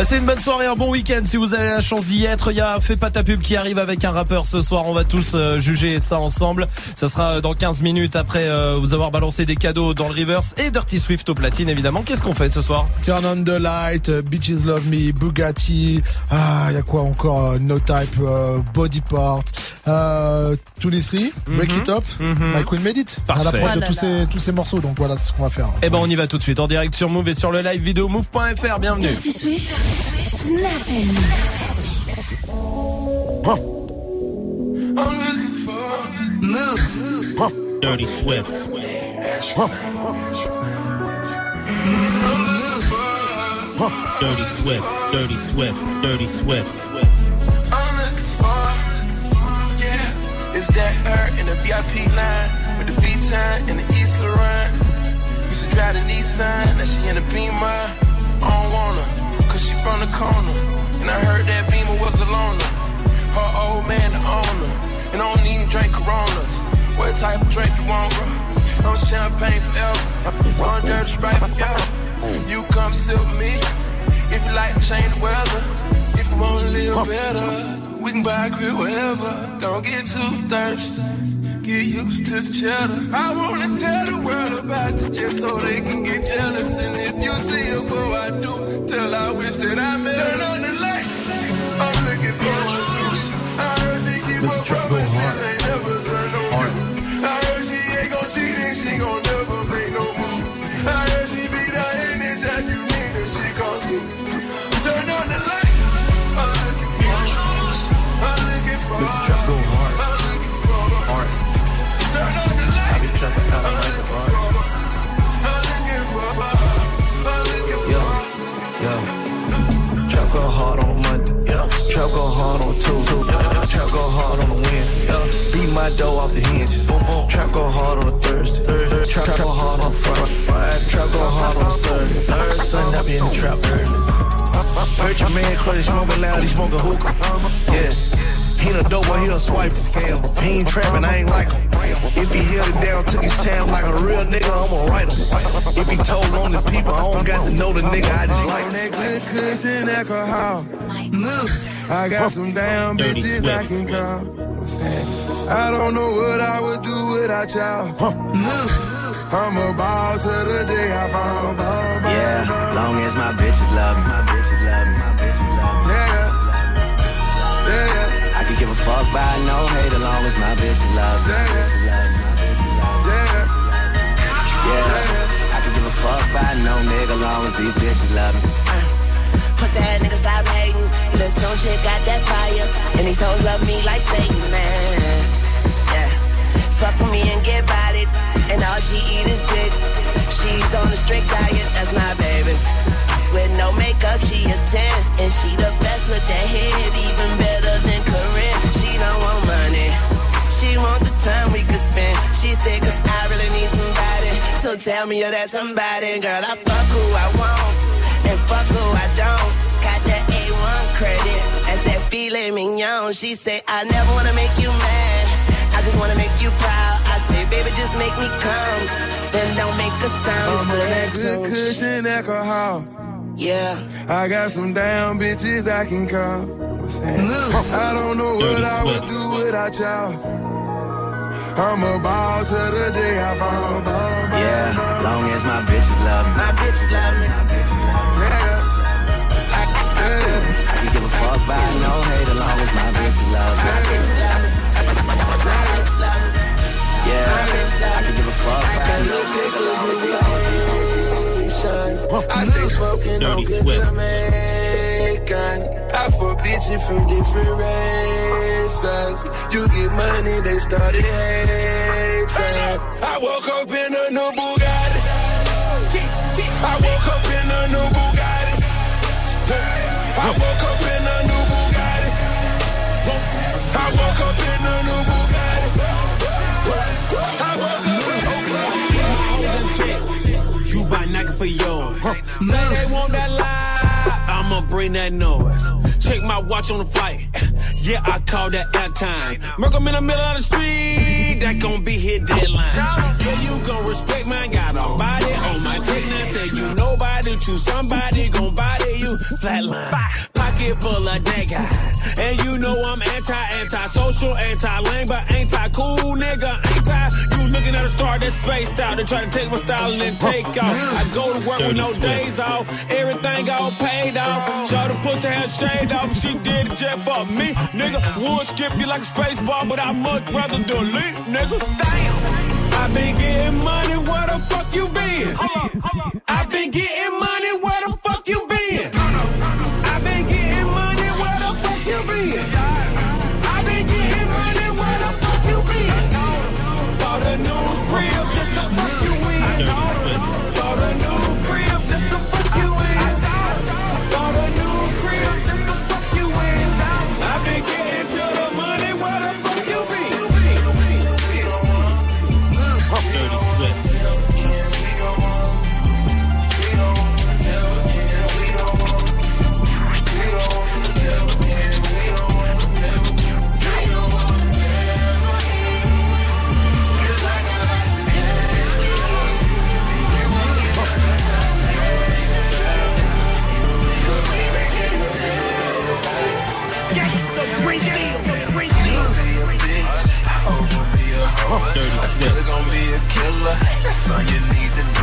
Passez une bonne soirée, un bon week-end si vous avez la chance d'y être. Il y a Fais pas ta pub qui arrive avec un rappeur ce soir. On va tous euh, juger ça ensemble. Ça sera dans 15 minutes après euh, vous avoir balancé des cadeaux dans le reverse et Dirty Swift au platine évidemment. Qu'est-ce qu'on fait ce soir? Turn on the light, euh, Bitches Love Me, Bugatti, ah, il y a quoi encore euh, No Type, euh, Body Part, euh, Tous les Three, Break Mhm. It Up, Mhm. My Queen Made It. Parfait. À la prod de là tous ces, tous ces morceaux, donc voilà ce qu'on va faire. Eh ben on y va tout de suite en direct sur Move et sur le live vidéo move.fr. Bienvenue. Dirty Swift. Snap and mix. Move. Dirty Swift. Dirty Swift, Dirty Swift, Dirty Swift. I'm looking for, yeah. It's that her in the VIP line with the V-Time and the East Laurent. Used to drive the Nissan, now she in the Beamer. I don't want her, cause she from the corner. And I heard that Beamer was a loner. Her old man the owner. And I don't even drink Coronas. What type of drink you want, bro? I'm champagne forever. On dirty sprite forever. You come sit with me. If you like change the weather. If you wanna live better, we can buy a crib wherever. Don't get too thirsty. Get used to cheddar. I wanna tell the world about you just so they can get jealous. And if you see her before I do, tell I wish that I met her. Turn on the lights. I'm looking forward to. I heard she keep promises, ain't be in the trap early. Heard your man crazy, smoking loud, he smoking hookah. Yeah. He the dope, but he a swipe scam. He ain't trapping, I ain't like him. If he held it down, took his time like a real nigga, I'ma write him. If he told on the people, I don't got to know the nigga, I just like him. that good cushion alcohol. Move. I got some damn bitches I can call. What's that? I don't know what I would do without y'all. Move. I'm a ball to the day I fall. Yeah, long as my bitches love me. My bitches love me. My bitches love me. Yeah. Yeah. I can give a fuck by no hate as long as my bitches love me. Yeah, I can give a fuck by no nigga long as these bitches love me. Pussy ass nigga stop hating. Little tone chick got that fire. And these hoes love me like Satan, man. Fuck with me and get bodied. And all she eat is good. She's on a strict diet, that's my baby. With no makeup, she a 10. And she the best with that head, even better than Corinne. She don't want money. She want the time we could spend. She said, cause I really need somebody. So tell me you're that somebody. Girl, I fuck who I want. And fuck who I don't. Got that A1 credit. That's that filet mignon. She say, I never wanna make you mad. I just wanna make you proud. I say, baby, just make me come. Then don't make a sound. I'm on that that good cushion alcohol. Yeah. I got some damn bitches I can call. What's? I don't know what Dirty I would do without y'all. I'm a ball to the day I fall. Yeah, long as my bitches love me. My bitches love me. My bitches love me. I can give a fuck by no hate as long as my bitches love me. My bitches love me. Yeah, I can give a fuck by no hate as long as I stay smoking on Dirty good Jamaican. I fuck bitches from different races. You get money, they started hating. I woke up in a new Bugatti. I woke up in a new Bugatti. I woke up Bring that noise. Check my watch on the flight. Yeah, I call that airtime. Merc 'em in the middle of the street, that gon' be hit deadline. Yeah, you gon' respect man, got a body on my now. Say you nobody to somebody gon' body you flatline. Pocket full of that guy. And you know I'm anti, anti-social, anti-lame, but anti-cool, nigga. Anti, you looking at a star that's spaced out. They try to take my style and then take off. I go to work with no days off. Everything all paid off. Show the pussy had shade off. She did it just for me. Nigga, would skip you like a space ball, but I much rather delete, niggas. Damn. I been getting money, where the fuck you been? I been getting money, where the fuck you been? sun you need to know.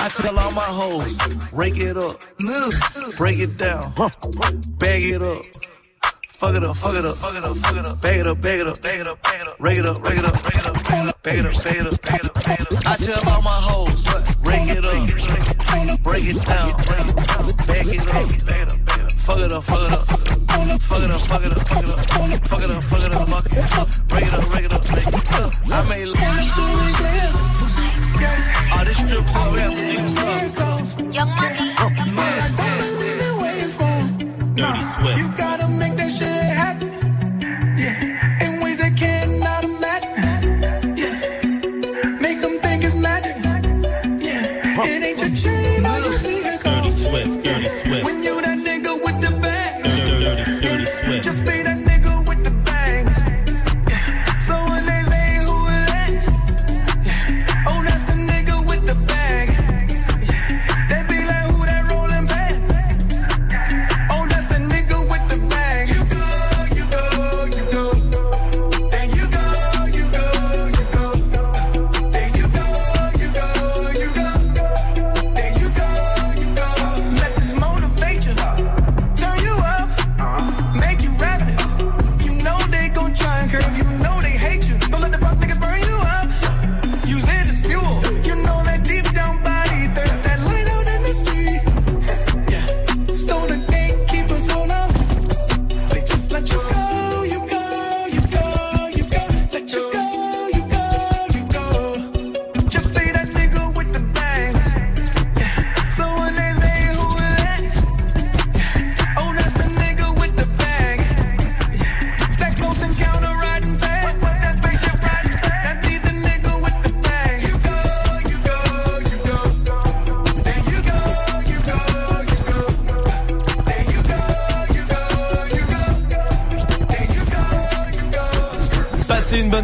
I tell all my hoes, break it up, move, break it down, huh. bag it up. Fuck it up, fuck it up, fuck it up, fuck it up, bag it up, bag it up, bag it up, bag it up, rake it up, rake it up, rake it up, bag it up, bag it up, bag it up, bag it up. I tell all my hoes, break it up, break it down, bag it up, bag it up fuck it up, fuck it up. Fuck it up, fuck it up, fuck it up. Fuck it up, fuck it up, fuck it up. Break it up, break it up, break it up. I made love to it. Yeah. All this strip club rappers, Young money. Oh, Dirty sweat. You gotta make that shit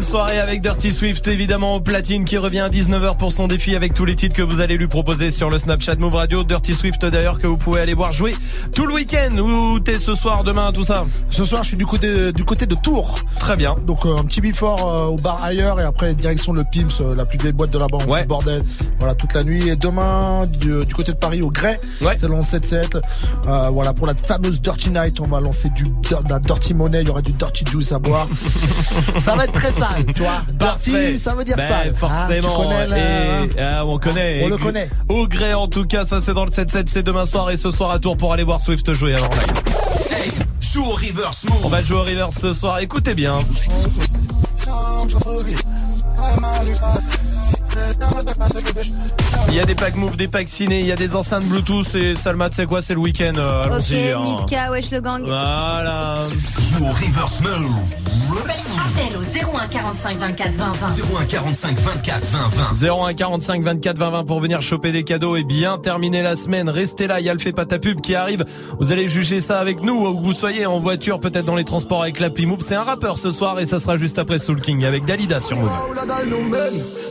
soirée avec Dirty Swift, évidemment au platine qui revient à 19h pour son défi avec tous les titres que vous allez lui proposer sur le Snapchat Move Radio. Dirty Swift d'ailleurs que vous pouvez aller voir jouer tout le week-end. Où t'es ce soir, demain, tout ça Ce soir, je suis du côté, du côté de Tours. Très bien. Donc euh, un petit before euh, au bar ailleurs et après direction le Pims, euh, la plus vieille boîte de la banque, du bordel. Voilà toute la nuit. Et demain du, du côté de Paris au Grès, c'est le 7-7. Euh, voilà pour la fameuse Dirty Night, on va lancer du de la Dirty Money, il y aura du Dirty Juice à boire. ça va être très sale, tu vois. Parfait. Dirty, ça veut dire Ben, sale. Forcément. Ah, tu connais le- Et- ah, on connaît. On le connaît. Au gré, en tout cas, ça c'est dans le 7-7, c'est demain soir et ce soir à Tours pour aller voir Swift jouer alors live. Joue au reverse move. On va jouer au reverse ce soir, écoutez bien. Il y a des packs move, des packs ciné, il y a des enceintes Bluetooth et Salma, tu sais quoi, c'est le week-end, euh, Ok, allons-y. hein. Niska, wesh le gang. Voilà. Joue au reverse move. Appel au 01 45 24 20 20. 01 45 24 20 20. 01 45 24 20 20 pour venir choper des cadeaux et bien terminer la semaine. Restez là, il y a le fait pas ta pub qui arrive. Vous allez juger ça avec nous, où que vous soyez en voiture, peut-être dans les transports avec l'appli Move. C'est un rappeur ce soir et ça sera juste après Soul King avec Dalida sur Move.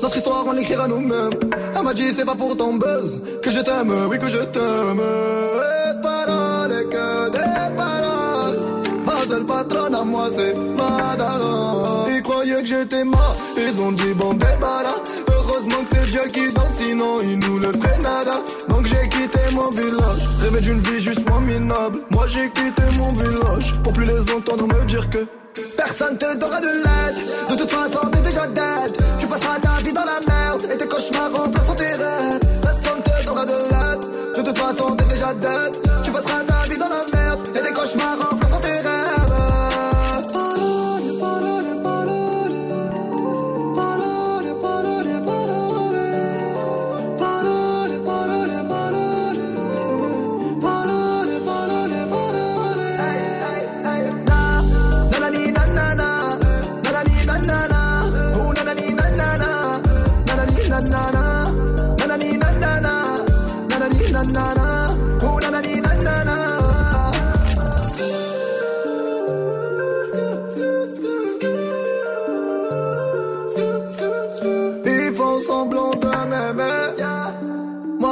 Notre histoire on Elle m'a dit c'est pas pour ton buzz que je t'aime, oui que je t'aime. Et paroles que des paroles. Ma seule patronne à moi c'est Madara. Ils croyaient que j'étais mort, ils ont dit bon débarras. Heureusement que c'est Dieu qui danse, sinon il nous laisserait nada. Donc j'ai quitté mon village, rêvé d'une vie juste moins minable. Moi j'ai quitté mon village pour plus les entendre me dire que. Personne te donnera de l'aide De toute façon t'es déjà dead la merde Et tes cauchemars remplaceront tes rêves Personne te donnera de l'aide De toute façon t'es déjà dead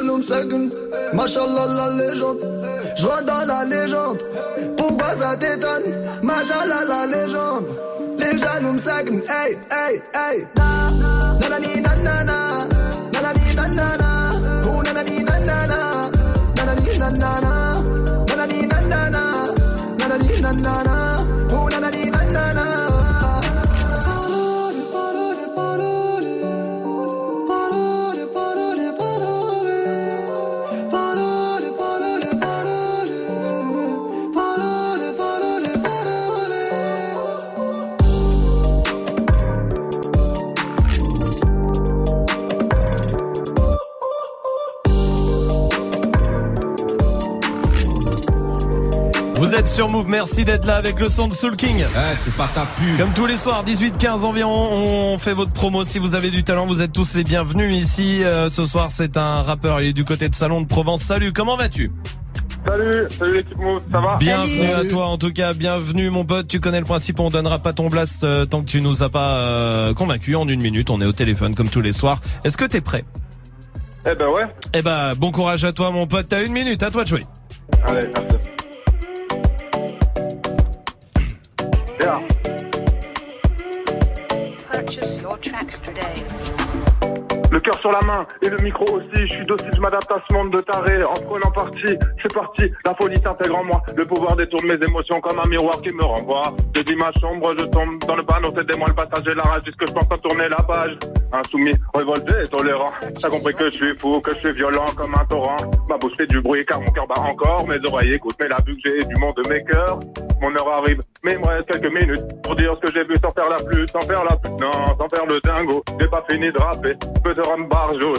jaloux. Machallah, la légende. La légende. Pourquoi ça t'étonne? Machallah, la légende. Les jaloux me seguent. Hey, hey, hey. Na, nanana. Nanani, nanana. Nanani, sur Move, merci d'être là avec le son de Soul King. c'est pas ta pub. Comme tous les soirs, 18-15 environ, on fait votre promo. Si vous avez du talent, vous êtes tous les bienvenus ici. Euh, ce soir, c'est un rappeur, il est du côté de Salon de Provence. Salut, comment vas-tu? Salut, salut l'équipe Move, ça va? Bienvenue à toi en tout cas, bienvenue mon pote, tu connais le principe, on donnera pas ton blast euh, tant que tu nous as pas euh, convaincu en une minute, on est au téléphone comme tous les soirs. Est-ce que t'es prêt? Eh ben ouais. Eh ben bon courage à toi mon pote, t'as une minute, à toi de jouer. Allez, merci. Yeah. Purchase your tracks today. Le cœur sur la main et le micro aussi, je suis docile, je m'adapte à ce monde de taré. En prenant parti, c'est parti, la folie s'intègre en moi. Le pouvoir détourne mes émotions comme un miroir qui me renvoie. Je dis ma chambre, je tombe dans le panneau, aidez-moi le passage et la rage, puisque je pense à tourner la page. Insoumis, révolté et tolérant. T'as compris que je suis fou, que je suis violent comme un torrent. Ma bouche fait du bruit car mon cœur bat encore. Mes oreilles écoutent, mais la vue que j'ai du monde de mes cœurs. Mon heure arrive, mais il me reste quelques minutes pour dire ce que j'ai vu sans faire la pluie, sans faire la pute, non, sans faire le dingo. J'ai pas fini de rapper,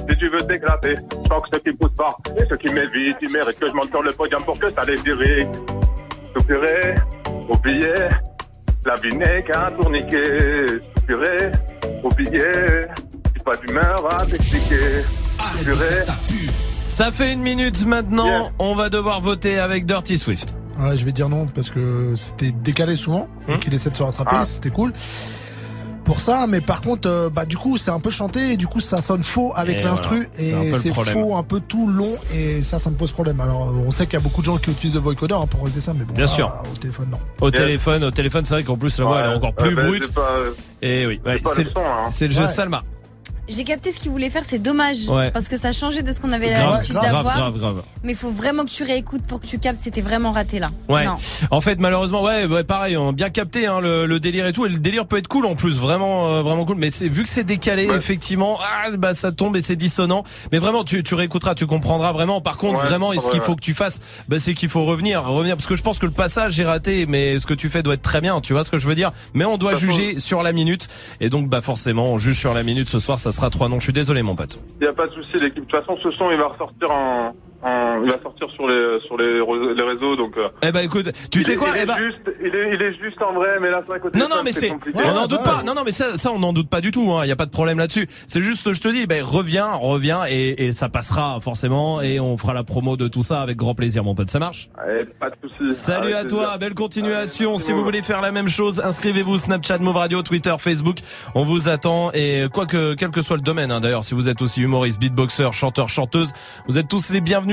si tu veux t'éclater. Je crois que ceux qui me poussent pas et ceux qui m'évitent, ils méritent que je monte sur le podium pour que ça les irrite. Soupirer, oublier, la vie n'est qu'un tourniquet. Soupirer, oublier, j'ai pas d'humeur à t'expliquer. Soupirer, Ça fait une minute maintenant, on va devoir voter avec Dirty Swift. Ouais, je vais dire non parce que c'était décalé souvent, Hum. donc il essaie de se rattraper, Ah. c'était cool. Pour ça, mais par contre, euh, bah du coup, c'est un peu chanté et du coup, ça sonne faux avec Et l'instru voilà, et c'est faux un peu tout long et ça, ça me pose problème. Alors, euh, on sait qu'il y a beaucoup de gens qui utilisent le vocoder hein, pour régler ça, mais bon, Bien là, sûr. au téléphone, non. Au téléphone, au téléphone, c'est vrai qu'en plus la voix elle est encore plus ben, brute. pas- Et oui, ouais, pas c'est le son, hein. c'est le jeu. Salma. J'ai capté ce qu'il voulait faire, c'est dommage. Ouais. Parce que ça a changé de ce qu'on avait l'habitude d'avoir. grave, grave. Mais il faut vraiment que tu réécoutes pour que tu captes, c'était vraiment raté là. Ouais. Non. En fait, malheureusement, ouais, ouais, pareil, on a bien capté hein, le, le délire et tout. Et le délire peut être cool en plus, vraiment, euh, vraiment cool. Mais c'est vu que c'est décalé, effectivement, ah, bah ça tombe et c'est dissonant. Mais vraiment, tu, tu réécouteras, tu comprendras vraiment. Par contre, Ouais, vraiment, et ce qu'il faut que tu fasses, bah, c'est qu'il faut revenir, revenir, parce que je pense que le passage est raté, mais ce que tu fais doit être très bien. Tu vois ce que je veux dire Mais on doit juger sur la minute. Et donc, bah forcément, on juge sur la minute ce soir. Ça sera trois noms. Je suis désolé, mon pote. Il y a pas de souci, l'équipe. De toute façon, ce son, il va ressortir en- il va sortir sur les, sur les, les réseaux, donc. euh, Eh ben écoute, tu il sais est- quoi il Eh est ben, juste, il est, il est juste en vrai, mais là, c'est vrai qu'au Non, non, mais c'est, on n'en doute pas. Non, non, mais ça, ça, on n'en doute pas du tout. Il y a pas de problème là-dessus. C'est juste, je te dis, ben reviens, reviens, et, et ça passera forcément, et on fera la promo de tout ça avec grand plaisir, mon pote. Ça marche? Eh, pas de souci. Salut à toi, plaisir. belle continuation. Allez, Si vous voulez faire la même chose, inscrivez-vous Snapchat, Move Radio, Twitter, Facebook. On vous attend et quoi que quel que soit le domaine. hein, D'ailleurs, si vous êtes aussi humoriste, beatboxer, chanteur, chanteuse, vous êtes tous les bienvenus.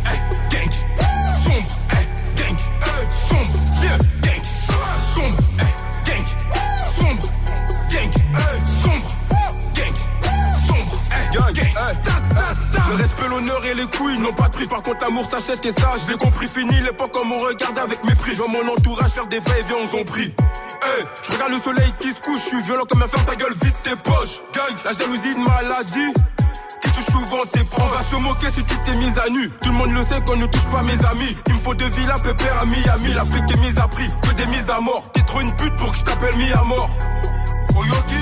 Le respect, l'honneur et les couilles n'ont pas de prix. Par contre, l'amour s'achète et ça, je compris. Fini l'époque comme on regarde avec mépris. Je vois mon entourage faire des va-et-vient, on s'en prie. Hey, je regarde le soleil qui se couche, je suis violent comme un fer, ta gueule, vite tes poches. Gang, la jalousie de maladie. Qui touche souvent tes proches. On va se moquer si tu t'es mise à nu. Tout le monde le sait qu'on ne touche pas mes amis. Il me faut deux villas, pépère à Miami. L'Afrique est mise à prix, que des mises à mort. T'es trop une pute pour que je t'appelle mis à mort. Oyoki,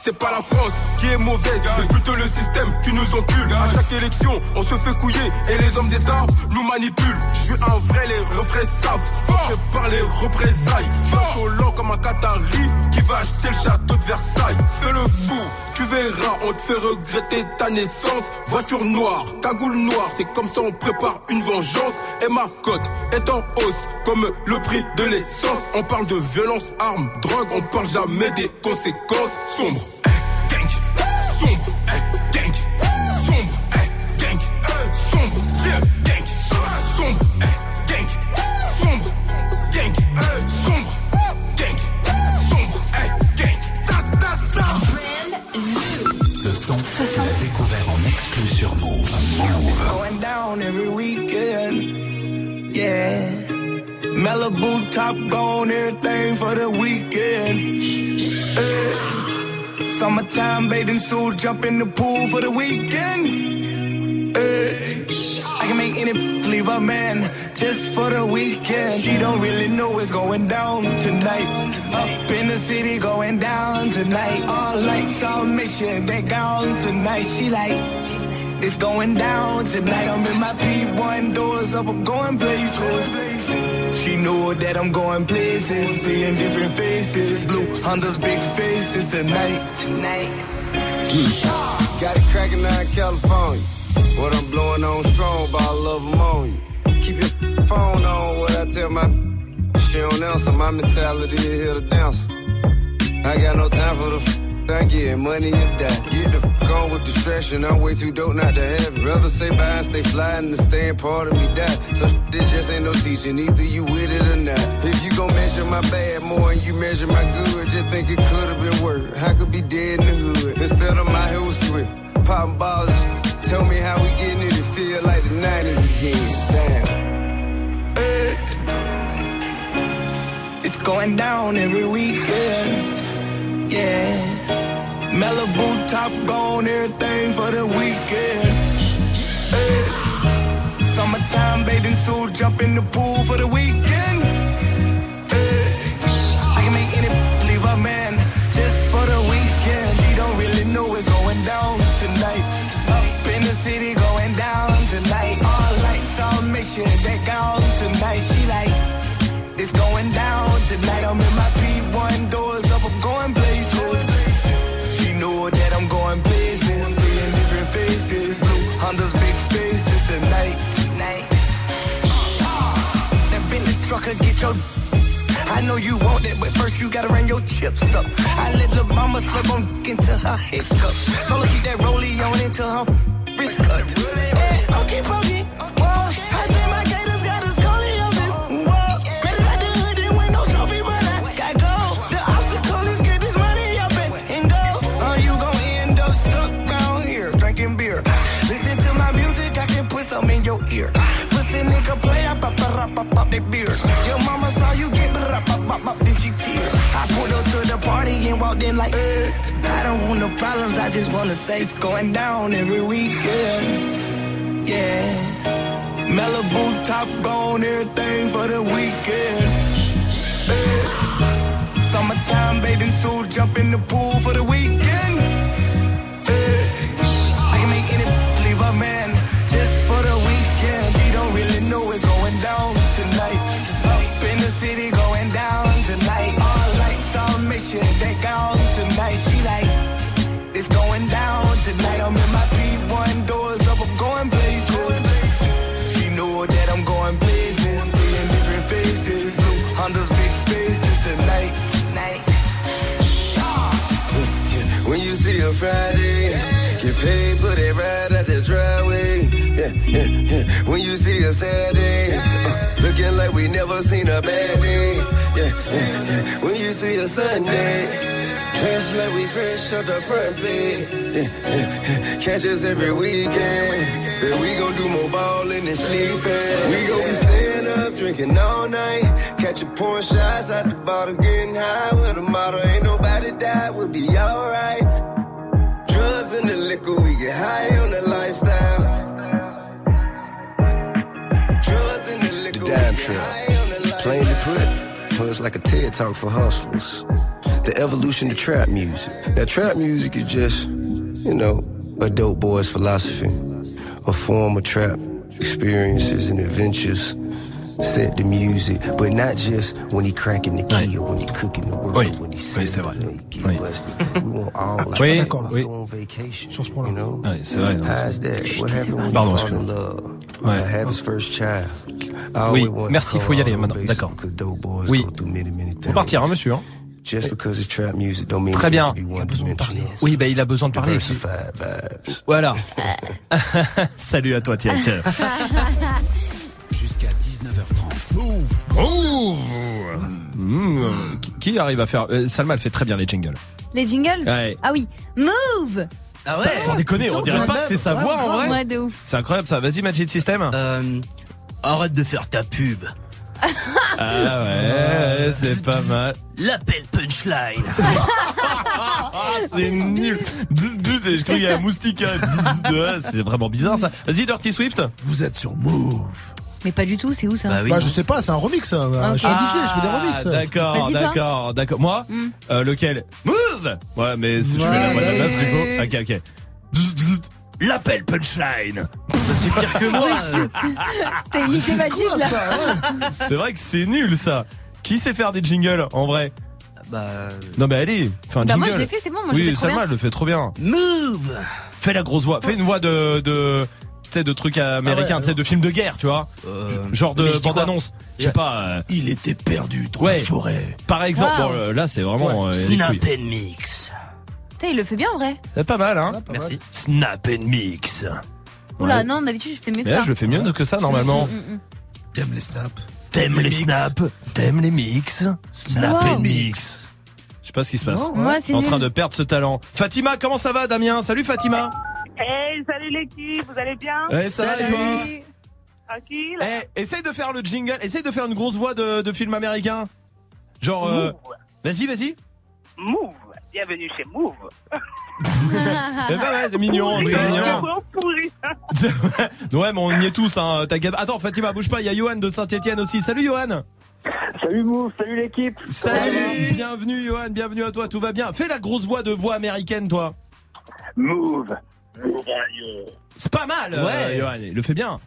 C'est pas la France qui est mauvaise, c'est plutôt le système qui nous encule. À chaque élection, on se fait couiller et les hommes d'État nous manipulent. Je suis un vrai, les refrains savent. Fait par les représailles. Insolent comme un Qatari qui va acheter le château de Versailles. Fais le fou, tu verras, on te fait regretter ta naissance. Voiture noire, cagoule noire, c'est comme ça on prépare une vengeance. Et ma cote est en hausse, comme le prix de l'essence. On parle de violence, armes, drogue, on parle jamais des conséquences sombres. Eh, gang, sombre, eh, gang, sombre, eh, gang, eh, sombre, yeah, gang, sombre, eh, gang, sombre, gang, eh, sombre, gang, sombre, eh, gang, ta ta ta. Ce son, la découverte en exclu sur Move. Move. Going down every weekend. Yeah. Malibu top gone, everything for the weekend. Hey. Summertime bathing suit, jump in the pool for the weekend. I can make any leave a man just for the weekend. She don't really know what's going down tonight. Up in the city, going down tonight. All lights on mission, they gone tonight. She like. It's going down tonight. I'm in my P1 doors up. I'm going places. She know that I'm going places. Seeing different faces. Blue Honda's big faces tonight. Tonight. Hmm. Got it cracking out in California. What I'm blowing on strong, but I love them on you. Keep your phone on, what I tell my she don't answer. My mentality is here to dance. I got no time for the f- I getting money or die. Get the f- on with distraction. I'm way too dope not to have it. Rather say bye and stay fly and stand part of me die. Some shit just ain't no teaching. Either you with it or not. If you gon' measure my bad more and you measure my good, just think it could have been worse. I could be dead in the hood instead of my here with. Popping balls. Tell me how we getting it to feel like the 90s again. Damn. It's going down every weekend. Yeah. Malibu top gone, everything for the weekend. Hey. Summertime bathing suit, jump in the pool for the weekend. Get your. I know you want it, but first you gotta run your chips up. I let little mama slip on into her hiccups. Told her keep that rollie on into her wrist cut. Hey, okay, pokey. Whoa, I think my got. Whoa, the hood win no trophy, but I got go. The obstacle is get this money up and, and go. You gon' end up here drinking beer. Listen to my music, I can put some in your ear. Pussy nigga play, I pop, pop, pop, pop, pop that beard. The walked in like, eh. I don't want no problems, I just wanna say it's going down every weekend. Yeah. Malibu top gone, everything for the weekend. Eh. Summertime bathing suit, jump in the pool for the weekend. Friday, get paid, put it right at the driveway. Yeah, yeah, yeah. When you see a Saturday, uh, looking like we never seen a bad day. Yeah, yeah, yeah. When you see a Sunday, dressed like we fresh out the front page. Yeah, yeah, yeah. Catch us every weekend. But we gon' do more ballin' than sleeping. We gon' be staying up, drinking all night. Catch a pouring shots at the bottom, getting high with a model. Ain't nobody die, we'll be alright. And the liquor, we get high on the lifestyle. Drugs and the liquor, The damn we get trip. high on the lifestyle. Plainly put, Well, it's like a TED talk for hustlers. The evolution of trap music. Now, trap music is just, you know, a dope boy's philosophy, a form of trap experiences and adventures. Set the music, but not just when he cracking the key or when he cooking the world. Oui, when he oui c'est vrai. get busted. We want all like, Oui, go on vacation. Sur ce point-là. You know? Oui, c'est vrai. non. How's that? What happened when Pardon, you fall in excuse-moi. love? Ouais. Or have his first child? I Oui, always wanted merci, to il faut y aller all maintenant. D'accord. Oui. Faut partir, hein, monsieur. hein. Just because it's trap music don't mean Très bien. to be one-dimensional. Oui, bah il a besoin de parler. Voilà. Salut à toi. Jusqu'à 19h30. Move. Mmh, qui- Qui arrive à faire euh, Salma, elle fait très bien les jingles. Les jingles Ouais. Ah oui. Move Ah ouais Sans déconner, on dirait pas que c'est sa voix en vrai. Ouais, de ouf. C'est incroyable ça. Vas-y, Magic System. Euh, arrête de faire ta pub. Ah ouais, c'est pas mal. L'appel punchline. C'est nul. Bzz, bzz, je crois qu'il y a un moustique. hein. C'est vraiment bizarre ça. Vas-y, Dirty Swift. Vous êtes sur Move. Mais pas du tout, c'est où ça Bah, je sais pas, c'est un remix. ça. Ok. Je suis un DJ, je fais des remix. Ah, D'accord, Vas-y, toi. d'accord, d'accord. Moi, Hmm. euh, lequel Move Ouais, mais si je fais la voix de la meuf, du coup. Ok, ok. Bzz, bzz. L'appel punchline. C'est pire que moi. T'as imité Magic là C'est vrai que c'est nul ça. Qui sait faire des jingles en vrai Bah. Non mais allez, fais un Bah, jingle. moi, je l'ai fait, c'est bon, moi, je oui, le fais trop Salma, bien. elle le fait trop bien. Move Fais la grosse voix. Fais une voix de, sais, de trucs américains, ouais, tu sais, de films de guerre, tu vois. Euh, Genre de bande-annonce. Je sais pas. euh, Il était perdu dans Ouais. la forêt. par exemple, Wow. bon, euh, là c'est vraiment euh, Snap and mix. Putain, il le fait bien en vrai. C'est pas mal, hein. Merci. Snap and mix. Oula, Ouais. non, d'habitude, je fais mieux que Mais là, ça. je le fais mieux que ça normalement. T'aimes les snaps T'aimes les snaps, t'aimes les mix, snap Wow. and mix. Je sais pas ce qui se passe. Non, ouais, c'est en train de perdre ce talent. Fatima, comment ça va, Damien? Salut Fatima. Hey, salut l'équipe, vous allez bien? Eh, ça va et toi? Salut. Tranquille Eh, essaye de faire le jingle, essaye de faire une grosse voix de, de film américain. Genre, euh, Move. vas-y, vas-y. Move Bienvenue chez Move Eh ben ouais, c'est mignon, c'est mignon. Ouais, mais on y est tous, hein. T'inquiète. Attends, Fatima, bouge pas. Il y a Johan de Saint-Etienne aussi. Salut, Johan. Salut Move, salut l'équipe Salut. Bienvenue, Johan. Bienvenue à toi. Tout va bien. Fais la grosse voix de voix américaine, toi. Move C'est pas mal, euh, Ouais. Johan. Il le fait bien.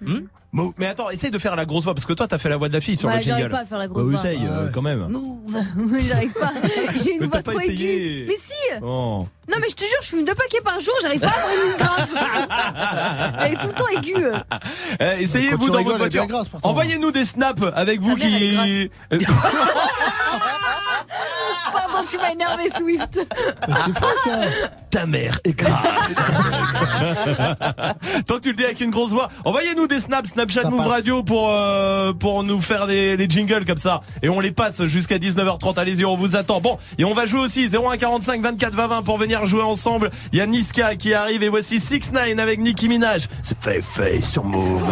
Mo- Mais attends, essaye de faire la grosse voix parce que toi, t'as fait la voix de la fille sur Ouais, le jingle. j'arrive pas à faire la grosse Bah, voix. essaye, euh, quand même. Move J'arrive pas. J'ai une Mais voix trop aiguë. Mais si Oh. Non, mais je te jure, je fume deux paquets par jour, j'arrive pas à avoir une grave. Elle est tout le temps aiguë. Eh, essayez Quand vous tu dans rigoles, votre voiture. Envoyez-nous des snaps avec vous qui. Tu m'as énervé, Swift. C'est faux ça. Ta mère est grasse. Tant que tu le dis avec une grosse voix, envoyez-nous des snaps Snapchat Ça Move passe. Radio pour euh, pour nous faire des les jingles comme ça et on les passe jusqu'à 19h30. Allez-y, on vous attend. Bon, et on va jouer aussi 0145 24 20 20 pour venir jouer ensemble. Il y a Niska qui arrive et voici 6 9 avec Nicki Minaj. C'est Fay Fay sur Move.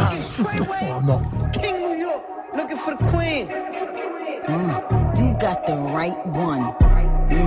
Oh, non. King New York, looking for the queen. You got the right one.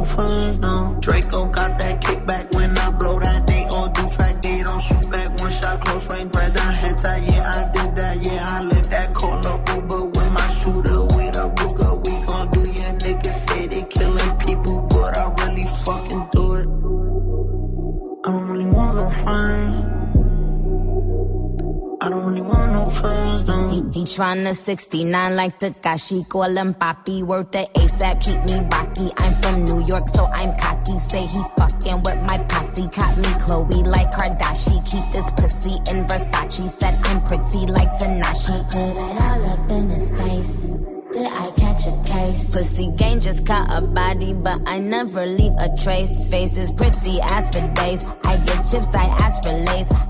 Really want no friends, no. Draco tryna 69 like Takashi, call him Papi, worth the ASAP, keep me rocky. I'm from New York, so I'm cocky. Say he fucking with my posse, caught me Chloe like Kardashian. Keep this pussy in Versace, said I'm pretty like Tanashi. Put it all up in his face. Did I catch a case? Pussy gang just caught a body, but I never leave a trace. Face is pretty as for days. I get chips, I ask for lace.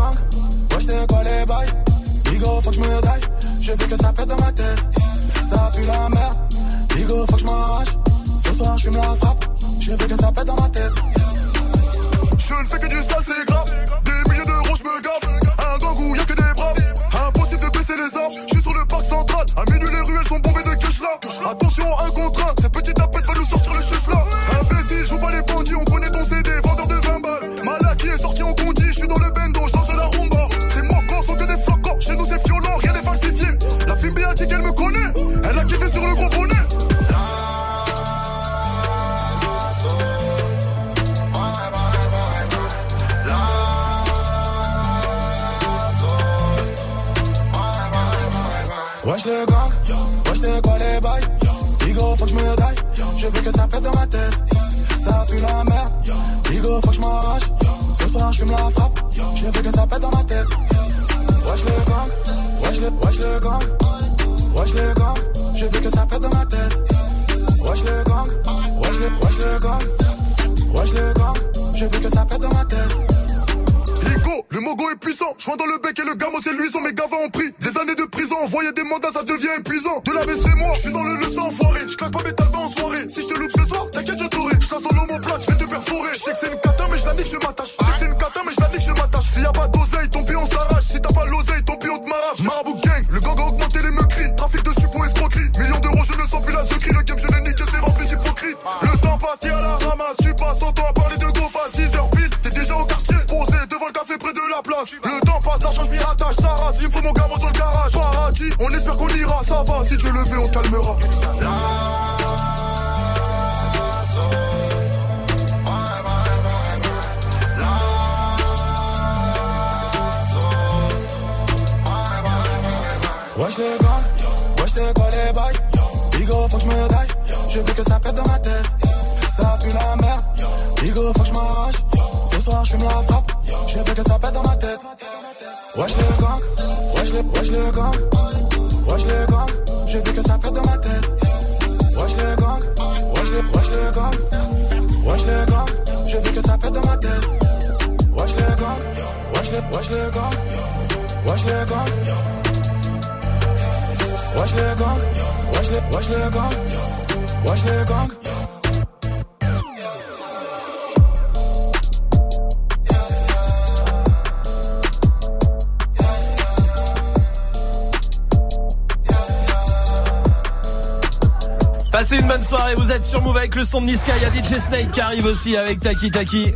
Le son de Niska, il y a DJ Snake qui arrive aussi avec Taki Taki.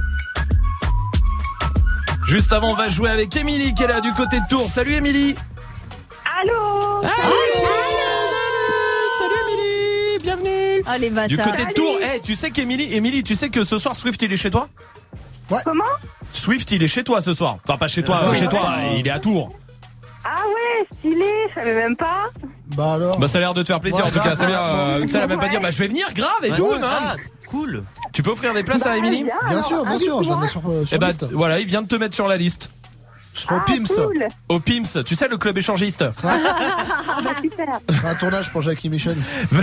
Juste avant, on va jouer avec Emily qui est là du côté de Tours. Salut Emily Allô Salut Emily Bienvenue Oh les bâtards. Du côté de Tours, Eh, tu sais qu'Emily, Emily, tu sais que ce soir Swift il est chez toi? Comment? Swift il est chez toi ce soir. Enfin pas chez toi, Ouais. euh, chez toi, Ouais. il est à Tours. Ah ouais, stylé, je savais même pas. Bah alors Bah ça a l'air de te faire plaisir en tout cas, euh, ça elle va même pas dire bah je vais venir grave et tout, Ouais. non Ah, cool. Tu peux offrir des places à Emily Bien sûr, bien sûr, j'en ai sur, euh, sur Eh bah liste. voilà, il vient de te mettre sur la liste. Je serai au Pims. Cool. Au Pims, tu sais le club échangiste. Ah, bah, super. Un tournage pour Jackie Michel.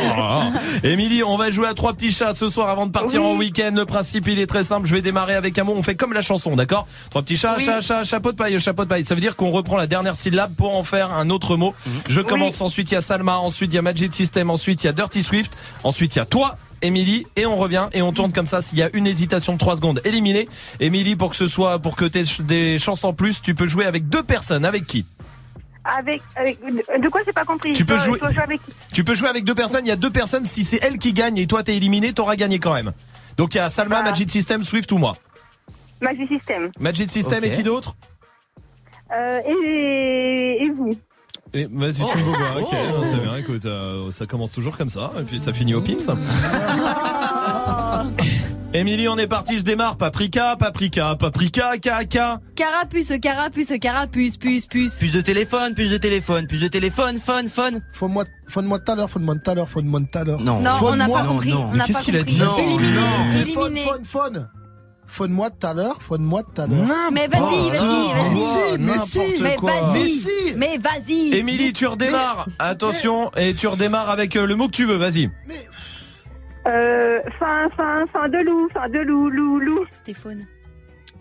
Émilie, on va jouer à trois petits chats ce soir avant de partir Oui. en week-end. Le principe, il est très simple. Je vais démarrer avec un mot. On fait comme la chanson, d'accord Trois petits chats, Oui. chat, chat, chapeau de paille, chapeau de paille. Ça veut dire qu'on reprend la dernière syllabe pour en faire un autre mot. Je commence. Ensuite, il y a Salma. Ensuite, il y a Magic System. Ensuite, il y a Dirty Swift. Ensuite, il y a toi. Émilie et on revient et on tourne comme ça s'il y a une hésitation de 3 secondes éliminée. Émilie pour que ce soit pour que tu aies des chances en plus, tu peux jouer avec deux personnes. Avec qui? Avec, avec, de quoi j'ai pas compris? Tu peux jouer- avec qui? Tu peux jouer avec deux personnes, il y a deux personnes, si c'est elle qui gagne et toi t'es éliminé, t'auras gagné quand même. Donc il y a Salma, Magic System, Swift ou moi? Magic System. Magic System et qui d'autre? Euh, et, et vous. Vas-y, tu me vois. Ok, c'est bien, écoute, euh, ça commence toujours comme ça, et puis ça finit au Pims. Émilie, on est parti, je démarre. Paprika, paprika, paprika, caca. Carapuce, carapuce, carapuce, puce, puce. Plus de téléphone, plus de téléphone, plus de téléphone, fun, fun. Faut-moi, faut-moi tout à l'heure, faut-moi tout à l'heure, faut-moi tout à l'heure. Non. Non, on n'a pas compris. On n'a pas compris. Éliminé, éliminé. Phone, phone, phone. Faut-moi tout à l'heure, faut-moi tout à l'heure. Mais vas-y, vas-y, vas-y. mais si, Mais. Mais si. Mais vas-y. Émilie, tu redémarres. Attention, et tu redémarres avec euh, le mot que tu veux, vas-y. Euh, fin, fin, fin de loup, fin de loup, loup, loup. Stéphane.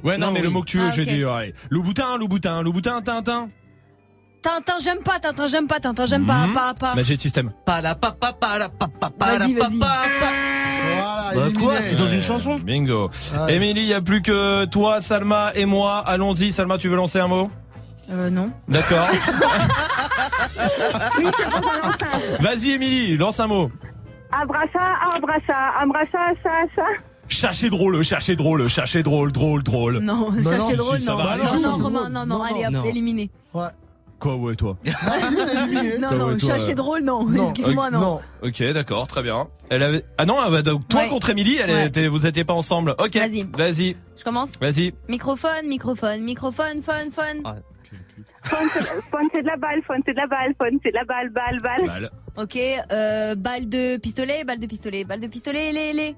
Ouais, non, Non, mais le mot que tu veux, Ah, j'ai ok. dit, ouais. Louboutin, Louboutin, Louboutin, Tintin. Tintin, j'aime pas, Tintin, j'aime pas, Tintin, j'aime pas, Mhm. pas, pas. Magic System. Pas la papa, pas la papa, pas Vas-y, la vas-y. papa. Voilà, Bah éliminé. quoi, c'est dans une chanson Bingo. Ouais. Émilie, il n'y a plus que toi, Salma et moi. Allons-y. Salma, tu veux lancer un mot? Euh, non. D'accord. Vas-y, Émilie, lance un mot. Abraça, abraça, abraça, ça, ça. Cherchez drôle, cherchez drôle, cherchez drôle, drôle, drôle. Non, Bah cherchez non, drôle, ça non. va aller. Non, non. Romain, non, non, Non, allez, non. hop, éliminé. Ouais. Quoi, ouais, toi éliminé. Non, non, ouais, toi, cherchez euh, drôle, non. Non. Excuse-moi, non. Ok, d'accord, très bien. Elle avait. Ah non, ah bah, donc, toi Ouais. contre Émilie, elle Ouais. était, vous étiez pas ensemble. Ok. Vas-y. Vas-y, Je commence vas-y. Microphone, microphone, microphone, phone, phone. Ah. Fun, c'est- fun, c'est de la balle, fun, c'est de la balle, fun, c'est de la balle, balle, balle. Balle. Ok, euh, balle de pistolet, balle de pistolet, balle de pistolet, les, les.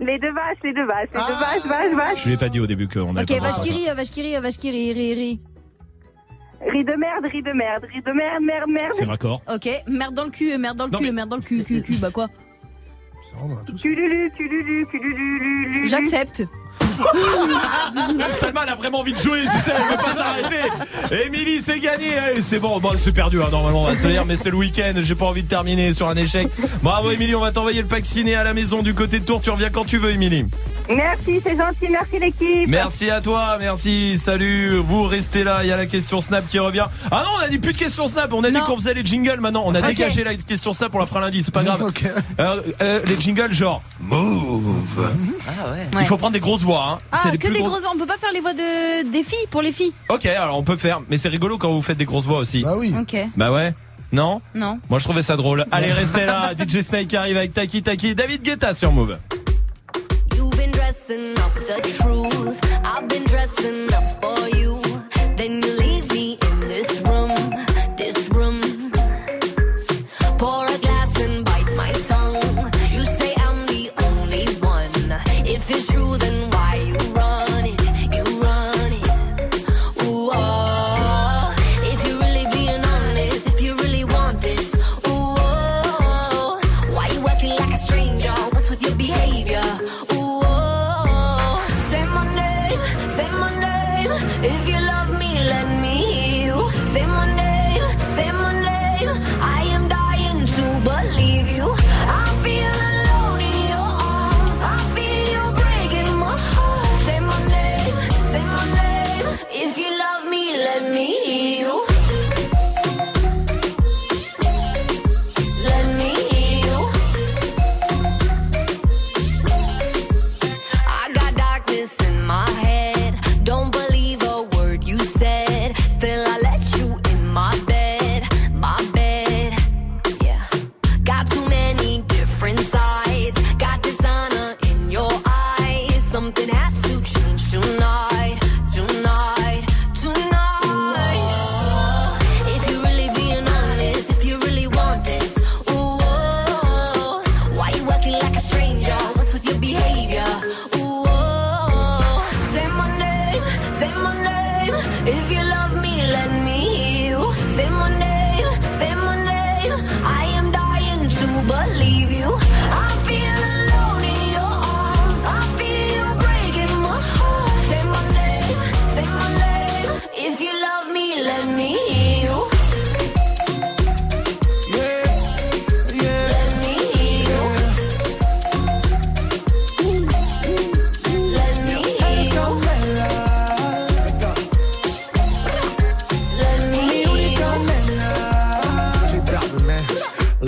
Les deux vaches, les deux vaches, les Ah. deux vaches, vaches, vaches. Je lui ai pas dit au début qu'on avait Ok, vache qui rit, vache qui rit, vache qui rit, rit, rit. Riz de merde, riz de merde, riz de merde, merde, merde. C'est raccord. Ok, merde dans le cul, merde dans le Non, cul, mais- merde dans le cul, cul, cul, bah quoi tous. Cululu, cululu, cululu, J'accepte. Salma, elle a vraiment envie de jouer, tu sais, elle veut pas s'arrêter. Émilie, c'est gagné. Allez, c'est bon, bon, c'est perdu, hein, normalement, on va se dire, mais c'est le week-end, j'ai pas envie de terminer sur un échec. Bravo, Émilie, on va t'envoyer le pack ciné à la maison du côté de Tours. Tu reviens quand tu veux, Émilie. Merci, c'est gentil, merci l'équipe. Merci à toi, merci, salut. Vous restez là, il y a la question Snap qui revient. Ah non, on a dit plus de question Snap, on a dit qu'on faisait les jingles maintenant. On a dégagé la question Snap, on la fera lundi, c'est pas grave. Euh, euh, les jingles, genre, move. Ah. Ouais. Il faut prendre des grosses voix, hein. Ah, que des grosses- grosses. On peut pas faire les voix de des filles pour les filles. Ok, alors on peut faire, mais c'est rigolo quand vous faites des grosses voix aussi. Bah oui. Ok. Bah ouais. Non Non. Moi je trouvais ça drôle. Allez, restez là. DJ Snake arrive avec Taki Taki. David Guetta sur Move. You've been dressing up the truth. I've been dressing up for you. Then you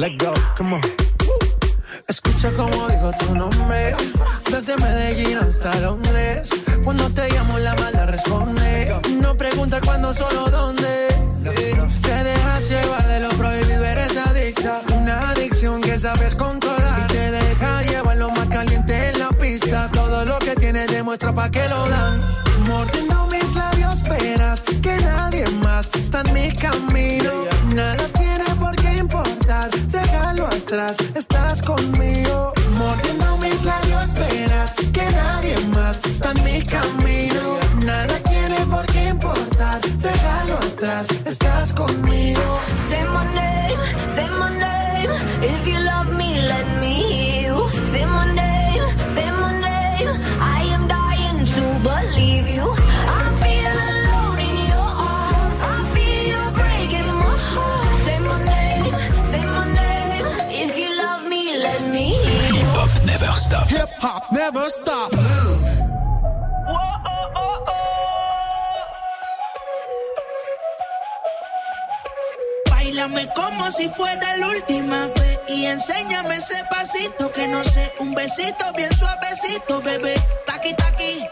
let go, come on. Escucha como digo tu nombre. Estás conmigo, mordiendo mis labios, esperas que nadie más está en mi camino. Hip hop never stop. Bailame como si fuera la última vez y enséñame ese pasito que no sé, un besito bien suavecito, bebé. Taqui taqui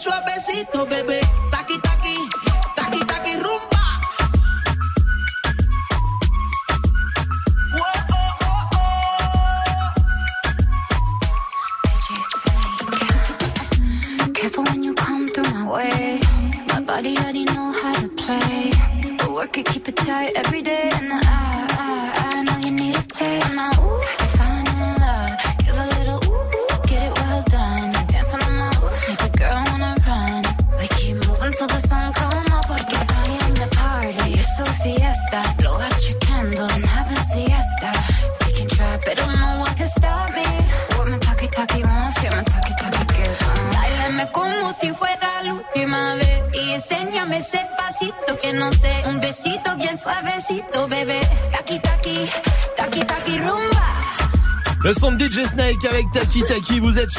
suavecito, bebé.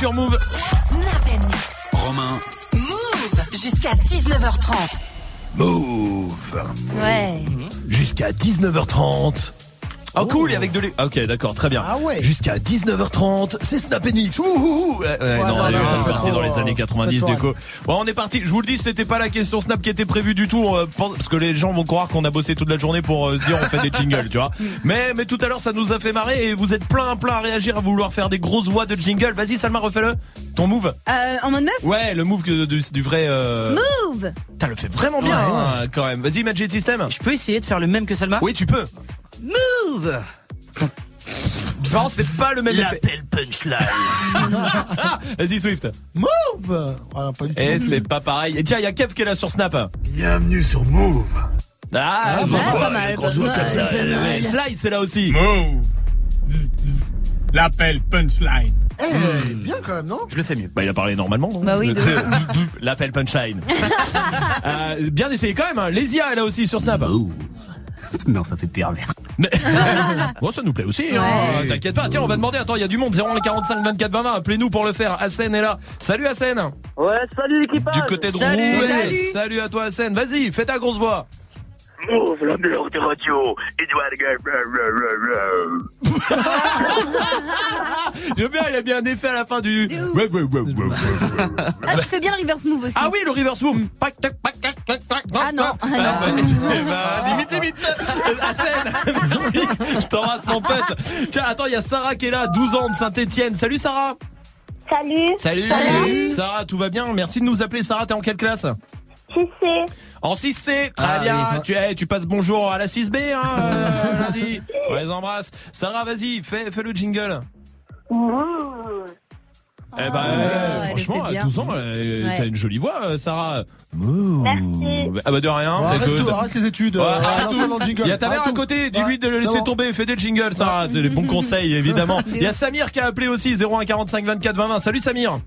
sur Move. ok, d'accord, très bien. Ah ouais. Jusqu'à 19h30, c'est Snap Mix. Ouh, ouh, ouh. Ouais, non, dans les années 90 du coup. Bon on est parti. Je vous le dis, c'était pas la question Snap qui était prévue du tout, euh, parce que les gens vont croire qu'on a bossé toute la journée pour euh, se dire on fait des jingles, tu vois. Mais mais tout à l'heure, ça nous a fait marrer et vous êtes plein plein à réagir, à vouloir faire des grosses voix de jingle. Vas-y, Salma, refais-le. Ton move. Euh, en mode meuf? Ouais, le move du, du, vrai. Euh, move. T'as le fait vraiment bien hein, quand même. Vas-y, Magic System. Je peux essayer de faire le même que Salma? Oui, tu peux. Move non, c'est pas le même. L'appel punchline. Vas-y, Swift. Move ah, Voilà, eh, c'est pas pareil. Et tiens, il y a Kev qui est là sur Snap. Bienvenue sur Move. Ah, ah bah, bah, pas comme ça. Eh, Slice est là aussi. Move. L'appel punchline. Eh, hmm. bien quand même, non Je le fais mieux. Bah, il a parlé normalement. Non bah oui. L'appel punchline. Euh, bien essayé quand même. Hein. Lésia est là aussi sur Snap. Non, ça fait pervers. Mais... bon, ça nous plaît aussi. Hein. Ouais. T'inquiète pas. Tiens, on va demander. Attends, il y a du monde. 01 45 24 20 20. Appelez-nous pour le faire. Hassen est là. Salut Hassen. Ouais, salut l'équipage. Du côté de Salut. Roubaix. Salut. Salut à toi Hassen. Vas-y, fais ta grosse voix. Move, la meilleure des radios. Edouard J'aime bien, il a bien un effet à la fin du. De. Ah, tu fais bien le reverse move aussi. Ah oui, le reverse move. Ah non, ah non. bah, eh bah, limite, limite. Hassen. Oui, Je t'embrasse, mon pote. Tiens, attends, il y a Sarah qui est là, 12 ans de Saint-Etienne. Salut, Sarah. Salut. Salut. Salut. Sarah, tout va bien Merci de nous appeler. Sarah, t'es en quelle classe? Tu sais. En 6C. Très Ah, bien. oui. Tu, tu passes bonjour à la 6B, hein, euh, lundi. On les embrasse. Sarah, vas-y, fais, fais le jingle. Eh ben, le franchement, à bien. 12 ans, euh, Ouais. t'as une jolie voix, euh, Sarah. Mouh. Merci. Ah bah de rien. Arrête, tout, arrête les études. Euh, arrête lance-le tout. dans le jingle. Il y a ta mère Arrête à côté, dis-lui de le laisser bon. tomber, fais des jingles, Sarah, c'est les bons conseils évidemment. Il y a Samir qui a appelé aussi 01 45 24 20 20. Salut Samir.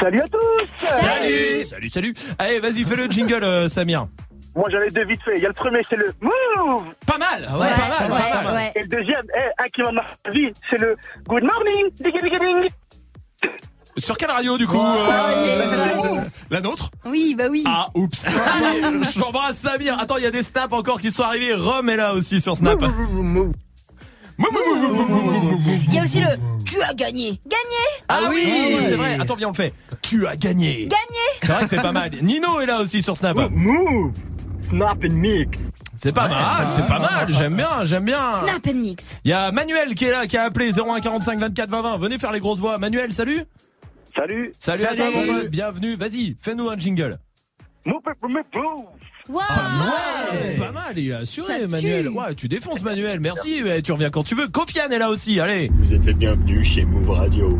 Salut à tous. Salut. Salut, salut. Allez, vas-y, fais le jingle euh, Samir. Moi j'en ai deux vite fait. Il y a le premier, c'est le Move. Pas mal. Ouais, pas mal, pas mal. Et le deuxième, eh, un qui m'a marqué, c'est le Good morning. Sur quelle radio du coup Ouais, euh, ouais. La nôtre Oui, bah oui. Ah, oups. Allez, je t'embrasse Samir. Attends, il y a des snaps encore qui sont arrivés. Rome est là aussi sur Snap. Il y a aussi le tu as gagné. Gagné Ah oui, ouais. c'est vrai. Attends, viens, on le fait. Tu as gagné. Gagné C'est vrai que c'est pas mal. Nino est là aussi sur Snap. Move. Snap and mix. C'est pas mal, c'est pas mal. J'aime bien, j'aime bien. Snap and mix. Il y a Manuel qui est là, qui a appelé 01 45 24 20 20. Venez faire les grosses voix. Manuel, salut. Salut. Salut, à toi, Salut. mon pote. Bienvenue. Vas-y, fais-nous un jingle. Move, move, move. Waouh Ouais, pas mal, il a assuré, Ça tue. Manuel. Ouais, tu défonces, Manuel. Merci. Ouais, tu reviens quand tu veux. Kofiane est là aussi. Allez. Vous êtes les bienvenus chez Move Radio.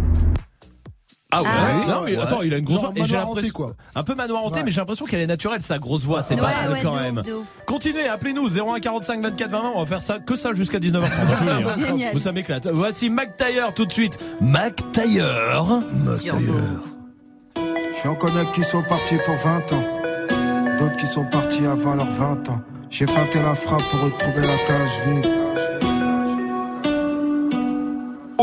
Ah ouais. Ah. Non, mais attends, il a une grosse voix. Manoir hanté, l'impression- quoi. Un peu manoir hanté, Ouais. mais j'ai l'impression qu'elle est naturelle, sa grosse voix. C'est Ouais, pas mal ouais, quand de même. ouf, de ouf. Continuez, appelez-nous 01 45 24 20 20. On va faire ça que ça jusqu'à 19h30. je vous. Génial. Ça m'éclate. Voici Mac Taylor tout de suite. Mac Taylor. J'en connais qui sont partis pour 20 ans. D'autres qui sont partis avant leurs 20 ans. J'ai feinté la frappe pour retrouver la cage vide.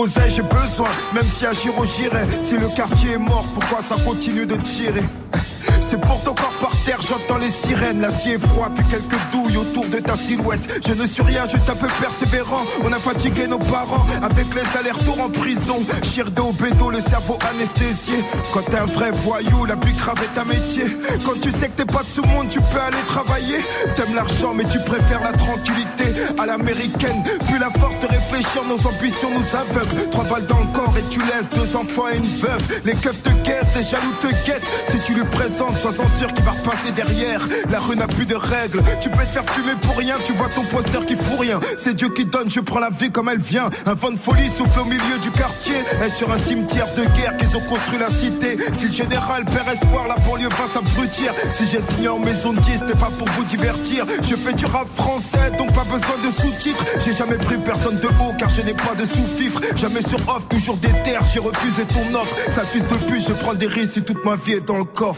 J'ai besoin, même si Giro j'irai. Si le quartier est mort, pourquoi ça continue de tirer? C'est pour ton corps par terre, j'entends les sirènes. L'acier froid, puis quelques douilles autour de ta silhouette. Je ne suis rien, juste un peu persévérant. On a fatigué nos parents avec les allers-retours en prison. Chir au bédo, le cerveau anesthésié. Quand t'es un vrai voyou, la plus grave est un métier. Quand tu sais que t'es pas de ce monde, tu peux aller travailler. T'aimes l'argent, mais tu préfères la tranquillité à l'américaine. Puis la force de réfléchir, nos ambitions nous aveuglent. Trois balles dans le corps et tu laisses deux enfants et une veuve. Les keufs te guettent, les jaloux te guettent. Si tu lui présentes, sois sûr qu'il va repasser derrière. La rue n'a plus de règles. Tu peux te faire fumer pour rien, tu vois ton poster qui fout rien. C'est Dieu qui donne, je prends la vie comme elle vient. Un vent de folie souffle au milieu du quartier. Et sur un cimetière de guerre qu'ils ont construit la cité. Si le général perd espoir, la banlieue va s'abrutir. Si j'ai signé en maison de 10, c'était pas pour vous divertir. Je fais du rap français, donc pas besoin de sous-titres. J'ai jamais pris personne de haut car je n'ai pas de sous-fifre. Jamais sur off, toujours des terres, j'ai refusé ton offre. Sale fils de pute, je prends des risques si toute ma vie est dans le coffre.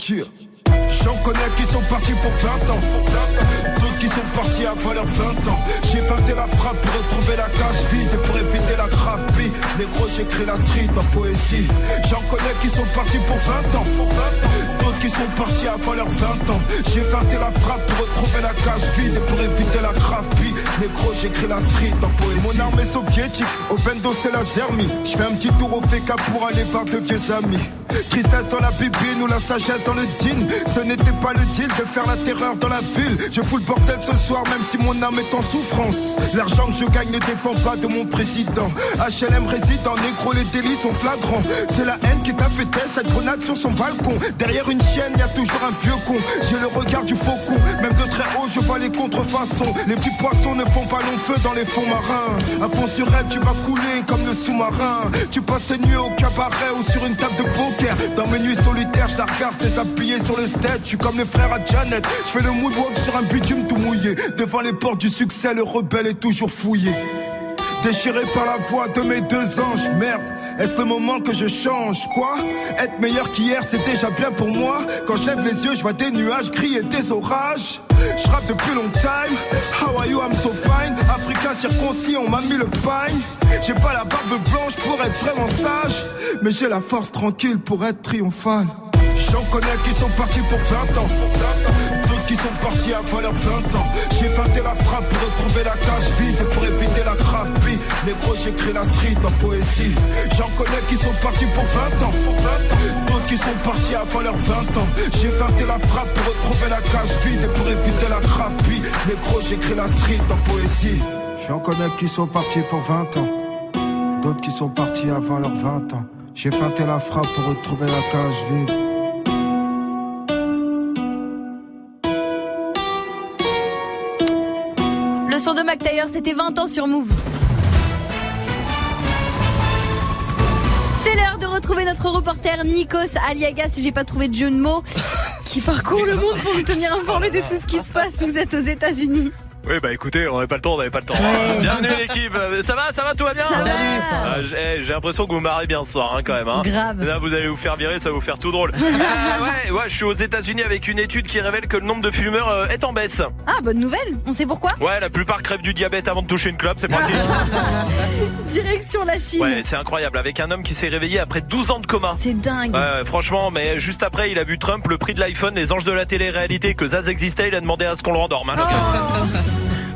J'en connais qui sont partis pour 20 ans. D'autres qui sont partis avant leurs 20 ans. J'ai feinté la frappe pour retrouver la cage vide et pour éviter la grave. Négro, j'écris la street en poésie. J'en connais qui sont partis pour 20 ans. D'autres qui sont partis avant leurs 20 ans. J'ai feinté la frappe pour retrouver la cage vide et pour éviter la grave. Négro, j'écris la street en poésie. Mon armée soviétique, au bendo c'est la zermie. Je fais un petit tour au FK pour aller voir de vieux amis. Tristesse dans la bibine ou la sagesse dans le jean. Ce n'était pas le deal de faire la terreur dans la ville. Je fous le bordel ce soir, même si mon âme est en souffrance. L'argent que je gagne ne dépend pas de mon président. HLM réside en négro, les délits sont flagrants. C'est la haine qui t'a fait cette grenade sur son balcon. Derrière une chienne, y a toujours un vieux con. J'ai le regard du faucon, même de très haut, je vois les contrefaçons. Les petits poissons ne font pas long feu dans les fonds marins. À fond sur elle, tu vas couler comme le sous-marin. Tu passes tes nuits au cabaret ou sur une table de poker. Dans mes nuits solitaires, je la regarde déshabillé sur le stage. Je suis comme les frères à Janet. Je fais le moonwalk sur un bitume tout mouillé. Devant les portes du succès, le rebelle est toujours fouillé. Déchiré par la voix de mes deux anges, merde, est-ce le moment que je change Quoi? Être meilleur qu'hier, c'est déjà bien pour moi. Quand j'lève les yeux, je vois des nuages gris et des orages. Je rappe depuis long time. How are you, I'm so fine. Africain circoncis, on m'a mis le pain. J'ai pas la barbe blanche pour être vraiment sage, mais j'ai la force tranquille pour être triomphal. J'en connais qui sont partis pour 20 ans. Sont partis avant leurs 20 ans. J'ai feinté la frappe pour retrouver la cage vide et pour éviter la grave bille. Négro, j'écris la street en poésie. J'en connais qui sont partis pour 20 ans. D'autres qui sont partis avant leurs 20 ans. J'ai feinté la frappe pour retrouver la cage vide et pour éviter la grave bille. Négro, j'écris la street en poésie. J'en connais qui sont partis pour 20 ans. D'autres qui sont partis avant leurs 20 ans. J'ai feinté la frappe pour retrouver la cage vide. Le son de Mac c'était 20 ans sur Move. C'est l'heure de retrouver notre reporter Nikos Aliagas, si j'ai pas trouvé de jeu de mots, qui parcourt le monde pour nous tenir informés de tout ce qui se passe. Vous êtes aux États-Unis. Oui, bah écoutez, on n'avait pas le temps, on n'avait pas le temps. Ouais. Bienvenue l'équipe. Euh, Ça va, ça va, tout va bien Ça va. Salut. Ah, J'ai j'ai l'impression que vous marrez bien ce soir, hein, quand même. Hein. Grave. Là, vous allez vous faire virer, ça va vous faire tout drôle. Ah, ouais, ouais, je suis aux États-Unis avec une étude qui révèle que le nombre de fumeurs euh, est en baisse. Ah, bonne nouvelle. On sait pourquoi? Ouais, la plupart crèvent du diabète avant de toucher une clope, c'est pratique. Direction la Chine. Ouais, c'est incroyable. Avec un homme qui s'est réveillé après 12 ans de coma. C'est dingue. Ouais, franchement, mais juste après, il a vu Trump, le prix de l'iPhone, les anges de la télé-réalité, que Zaz existait, il a demandé à ce qu'on le rendorme. hein.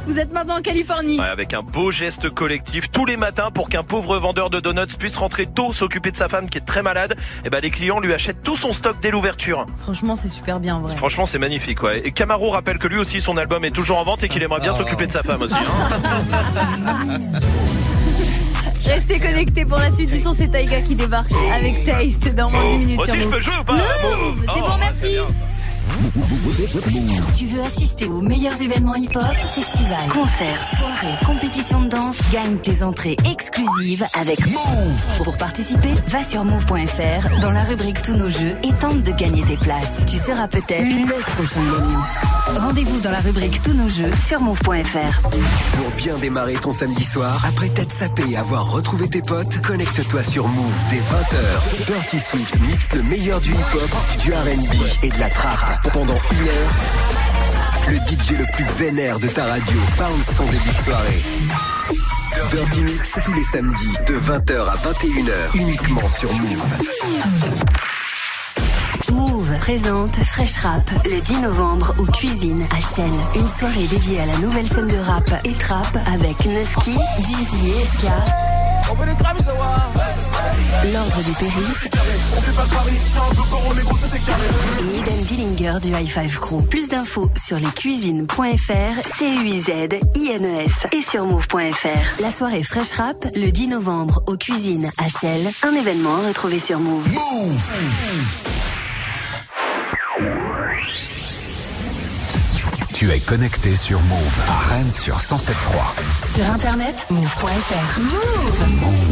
Vous êtes maintenant en Californie. Ouais, avec un beau geste collectif tous les matins pour qu'un pauvre vendeur de donuts puisse rentrer tôt s'occuper de sa femme qui est très malade. Et ben les clients lui achètent tout son stock dès l'ouverture. Franchement, c'est super bien, en vrai. Franchement, c'est magnifique. Ouais. Et Camaro rappelle que lui aussi son album est toujours en vente et qu'il aimerait bien s'occuper de sa femme aussi. hein. Restez connectés pour la suite du son, c'est Taïga qui débarque avec Taste dans moins 10 minutes Aussi, sur je peux jouer ou pas C'est Oh, bon, merci. Tu veux assister aux meilleurs événements hip-hop, festivals, concerts, soirées, compétitions de danse, gagne tes entrées exclusives avec Move. Pour participer, va sur move.fr dans la rubrique Tous nos jeux et tente de gagner tes places. Tu seras peut-être le prochain gagnant. Rendez-vous dans la rubrique Tous nos jeux sur move.fr. Pour bien démarrer ton samedi soir, après t'être sapé et avoir retrouvé tes potes, connecte-toi sur Move dès 20h. Dirty Swift mixe le meilleur du hip-hop, du R&B et de la trap. Pendant une heure, le DJ le plus vénère de ta radio bounce ton début de soirée. Dirty Mix tous les samedis de 20h à 21h uniquement sur Move. Move présente Fresh Rap le 10 novembre aux Cuisines à Chelles. Une soirée dédiée à la nouvelle scène de rap et trap avec Nusky, Jeezy et Eska. L'ordre du périph. Et Eden Dillinger du High Five Crew. Plus d'infos sur lescuisines.fr, C-U-I-Z-I-N-E-S et sur move.fr. La soirée Fresh Rap le 10 novembre aux Cuisines à Chelles. Un événement à retrouver sur Move. Tu es connecté sur Move à Rennes sur 107.3. Sur internet, move.fr. Move Move.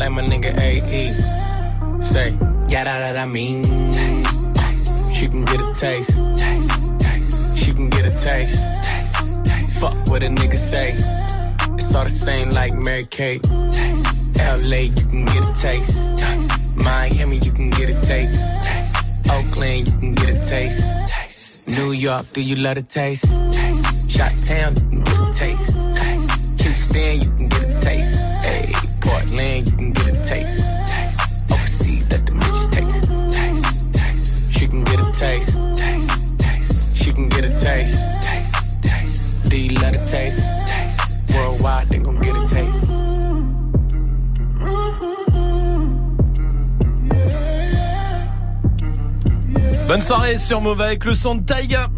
like my nigga AE. Say, yeah, that, that I mean. Taste, taste. She can get a taste. taste, taste. She can get a taste. taste, taste. Fuck what a nigga say. It's all the same like Mary Kate. Taste, LA, you can get a taste. taste. Miami, you can get a taste. taste. Oakland, you can get a taste. taste. New York, do you love a taste? taste. Shot Town, you can get a taste. taste. Houston, you can get a taste. Hey. Portland, you can get a taste. taste. Overseas, let the bitch taste. taste. taste. She can get a taste. taste. taste. She can get a taste. taste. taste. Do you love a taste? taste. Worldwide, they gon' get a taste. Bonne soirée sur Move avec le son de Taiga.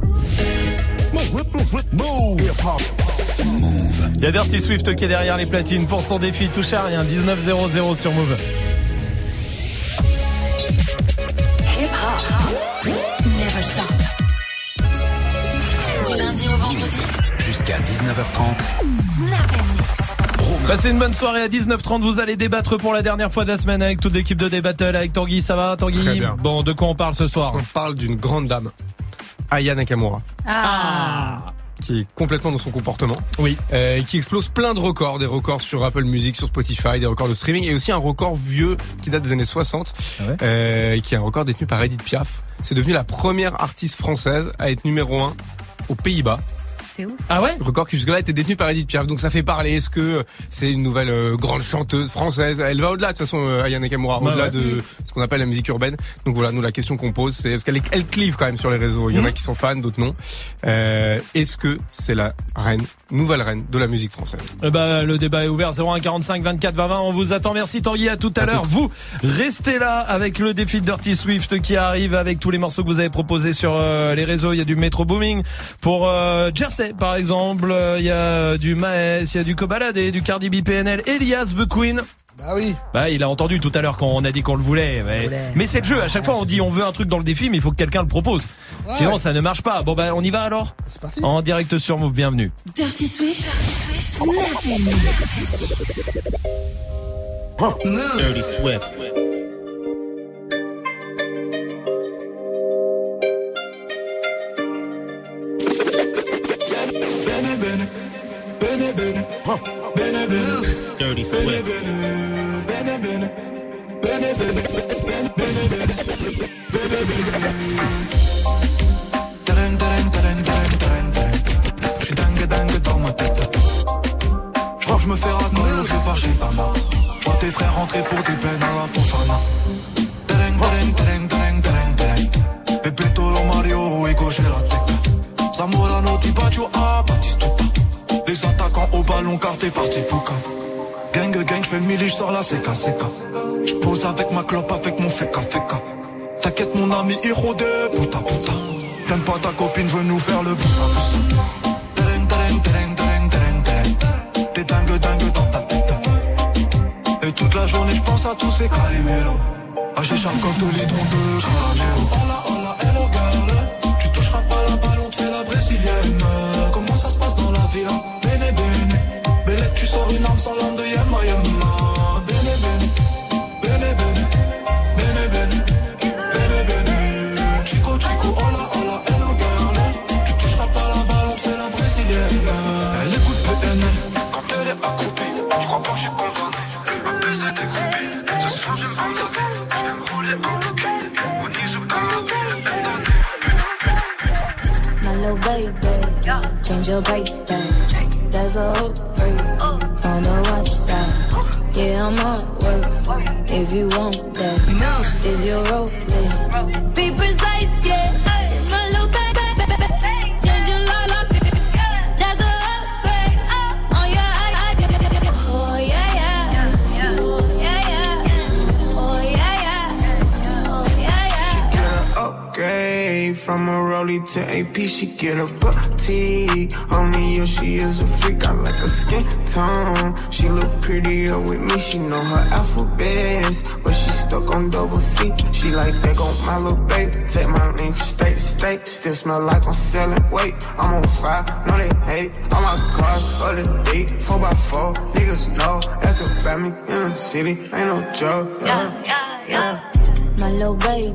Il y a Dirty Swift qui est derrière les platines pour son défi touche à rien 19-0-0 sur Move. Hip hop. Never stop. Du lundi au vendredi. Jusqu'à 19h30. Snap and mix. Passez une bonne soirée à 19h30. Vous allez débattre pour la dernière fois de la semaine avec toute l'équipe de Débattle. Avec Tanguy, ça va Tanguy Très bien. Bon, de quoi on parle ce soir On parle d'une grande dame, Aya Nakamura. Ah. Qui est complètement dans son comportement. Oui. Euh, et qui explose plein de records, des records sur Apple Music, sur Spotify, des records de streaming, et aussi un record vieux qui date des années 60, euh, et qui est un record détenu par Edith Piaf. C'est devenu la première artiste française à être numéro 1 aux Pays-Bas. C'est ouf. Ah ouais Record qui jusque-là était détenu par Edith Piaf. Donc ça fait parler. Est-ce que c'est une nouvelle euh, grande chanteuse française? Elle va au-delà de toute façon, euh, Aya Nakamura, au-delà ouais. de ce qu'on appelle la musique urbaine. Donc voilà, nous la question qu'on pose, c'est parce qu'elle elle clive quand même sur les réseaux. Il y en a Mhm. qui sont fans, d'autres non. Euh, Est-ce que c'est la reine, nouvelle reine de la musique française? Ben, le débat est ouvert 01 45 24 20 20. On vous attend. Merci Tanguy. À tout à l'heure. Vous restez là avec le défi de Dirty Swift qui arrive avec tous les morceaux que vous avez proposés sur euh, les réseaux. Il y a du Metro Booming pour euh, Par exemple. Euh, Il y a du Maes, il y a du Kobalade, du Cardi B PNL, Elias The Queen. Bah oui. Bah, il a entendu tout à l'heure quand on a dit qu'on le voulait. Mais, mais c'est le jeu. À chaque fois, on dit on veut un truc dans le défi, mais il faut que quelqu'un le propose. Ouais. Sinon, ça ne marche pas. Bon, bah, on y va alors C'est parti. En direct sur Move. Bienvenue. Dirty Swift. Mix. Move. Dirty Swift. Bene bene, huh. bene bene, Dirty bene Swift. bene, bene bene, bene bene, bene bene, bene bene. Tereng tereng tereng tereng tereng tereng. J'suis dingue dingue dans ma tête. Que j'me fais raccoler par chez Pama. J'vois tes frères rentrer pour des peines à la Fofana. Ballon car t'es parti pour cave. Gang gang, j'fais le mili, j'sors la CK CK. J'pose avec ma clope, avec mon feka feka. T'inquiète mon ami, héros de puta puta. T'aimes pas ta copine, veut nous faire le poussa. T'es dingue dingue dans ta tête. Et toute la journée j'pense à tous ces Calimero. Ah j'ai Charkov de litre de Calimero. Hola hola hello girl. Tu toucheras pas la balle, on te fait la brésilienne. Comment ça se passe dans la bene. L'âme de Yemma Yemma. Bene bene. Bene bene. Bene bene. Chico chico, hola hola hello girl. Tu toucheras pas la balle, fait la brésilienne. Elle écoute PNL quand elle est accroupie. Je crois pas que suis condamné. Soir je me rouler un bouquet. On y sous My little baby, change your bracelet. AP. She get a booty. Only yo, she is a freak. I like her skin tone. She look prettier with me. She know her alphabets, but she stuck on double C. She like that on my little baby. Take my name from state to state. Still smell like I'm selling weight. I'm on fire, no they hate. All my cars, other date, four by four. Niggas know that's about me in the city. Ain't no joke. Yeah, yeah. My little baby,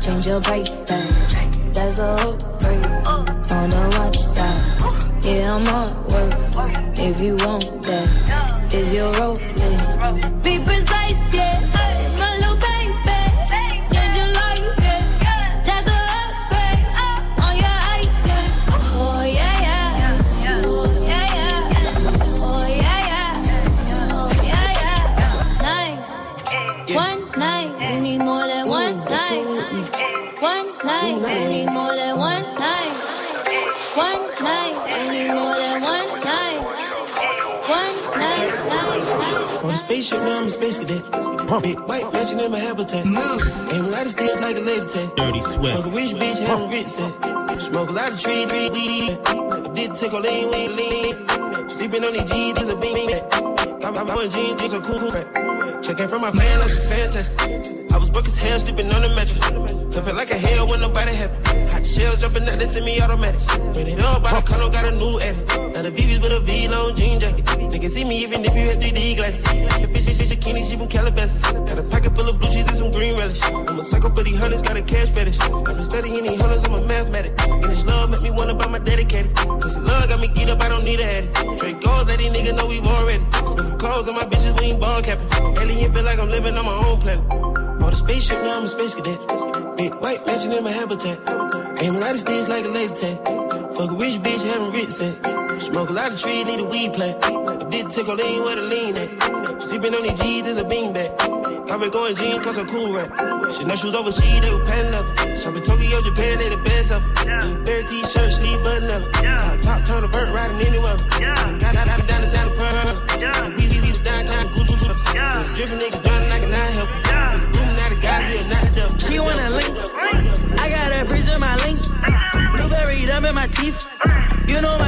change your bracelet. There's a hook for you. Oh. Wanna watch that? Oh. Yeah, I'm at work. If you want that, is your role? Cadet. Big white mansion in my habitat. Move. Aim a lot of stairs like a laser tag. Dirty sweat. Fuck a rich bitch, having rich set. Smoke a lot of tree, tree, weed. Did take a lean, lean, lean. Sleeping on these G's, there's a beam. Got my boy jeans, things are cool, cool. Checking from my fan like a fantastic. I was broke as hell, sleeping on the mattress. I felt like a hell when nobody happy. Hot shells jumping out, they send me automatic. When it all by the color, got a new edit. Now the VV's with a V-long jean jacket. They can see me even if you had 3D glasses. The she, from Calabasas. Got a pocket full of blue cheese and some green relish. I'm a psycho for these hunters, got a cash fetish. I've been studying these hunters, I'm a mathematic. And this love make me wanna buy my dedicated. This love got me geeked up, I don't need a head. Straight gold, let these niggas know we've already. Spend some clothes on my bitches, we ain't ball capping. Alien feel like I'm living on my own planet. Bought a spaceship, now I'm a space cadet. Big white mansion in my habitat. Aim a lot of sticks like a laser tag. Fuck a rich bitch, having rich set. Smoke a lot of trees, need a weed plant. I did take a lean where the lean at. Sleeping on these G's, there's a beanbag. Got been going jeans, cause I'm cool rap. Shit, no shoes overseas, they were pan leather. Shop in Tokyo, Japan, they the best of them. Bare t-shirt, sleeve button up. Top, top, turn a vert, riding anywhere. Got, got, got down the sound of pearl. The Weezy's down, down, Gucci, Gucci. Dripping niggas drowning, I cannot help it. It's booming out of God, we are not the devil. She wanna link. Up. I got that freeze in my link. Blueberry up in my teeth. You know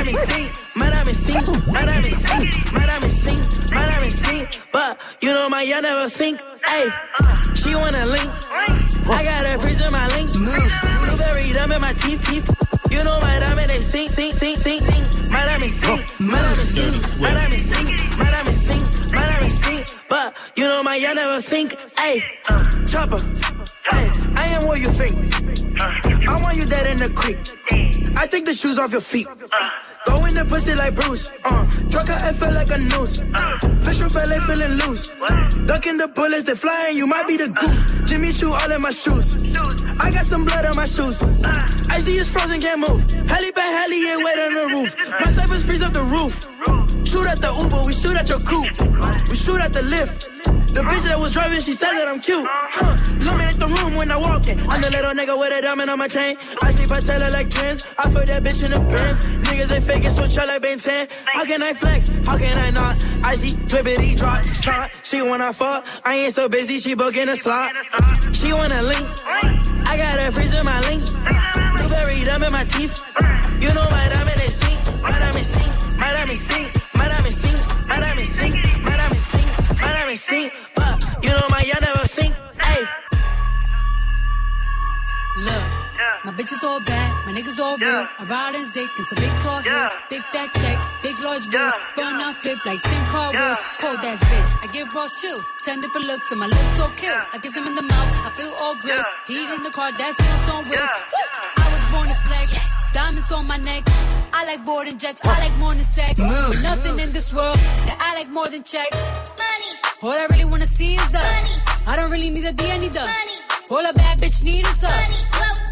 sing. My diamond sing. My diamond sing. My diamond sing. My diamond sing. My diamond sing. But you know my y'all never sink. Hey, she wanna link. I got that freeze in my link. Blueberry up in my teeth. teeth. You know my diamond they sing. Sing. Sing. Sing. Sing. My diamond sing. My diamond sing. My diamond sing. But you know my y'all never sink. Hey, chopper. Hey, I am what you think. I want you dead in the creek. I take the shoes off your feet. Go in the pussy like Bruce. Uh, truck I feel like a noose. Fish or fillet feeling loose. Ducking the bullets, they flying, you might be the goose. Jimmy Choo all in my shoes. I got some blood on my shoes. I see it's frozen, can't move. Heli back, heli, yeah, wait on the roof. My snipers freeze up the roof. Shoot at the Uber, we shoot at your coupe. We shoot at the lift. The bitch that was driving, she said that I'm cute. Huh. Illuminate the room when I walk in. I'm the little nigga with a diamond on my chain. I sleep, I tell her like twins. I feel that bitch in the Benz. Niggas they it, switch her like Ben 10. How can I flex? How can I not? I see drippity drop, snot. She wanna fuck. I ain't so busy, she booking a slot. She wanna link. Got a freeze in my link. Blueberry dumb in my teeth. You know my diamond they sing. My diamond sing. My diamond sing. My diamond sing. My diamond sing. My diamond sing. My diamond sing. But you know my y'all never sing. Hey. Look, my bitch is all bad, my niggas all real. I ride in dick and some big tall heels, big fat checks, big large bills, going out flip like 10 car wheels. Cold ass bitch, I give raw chills, 10 different looks and my lips so kill. I kiss him in the mouth, I feel all grills, heat in the car, that's smells on wheels. I was born to flex, diamonds on my neck. I like boarding jets, I like more than sex. Move. Nothing in this world that I like more than checks. Money. All I really wanna see is the. money. I don't really need to a D, I need the. money. All a bad bitch need is the.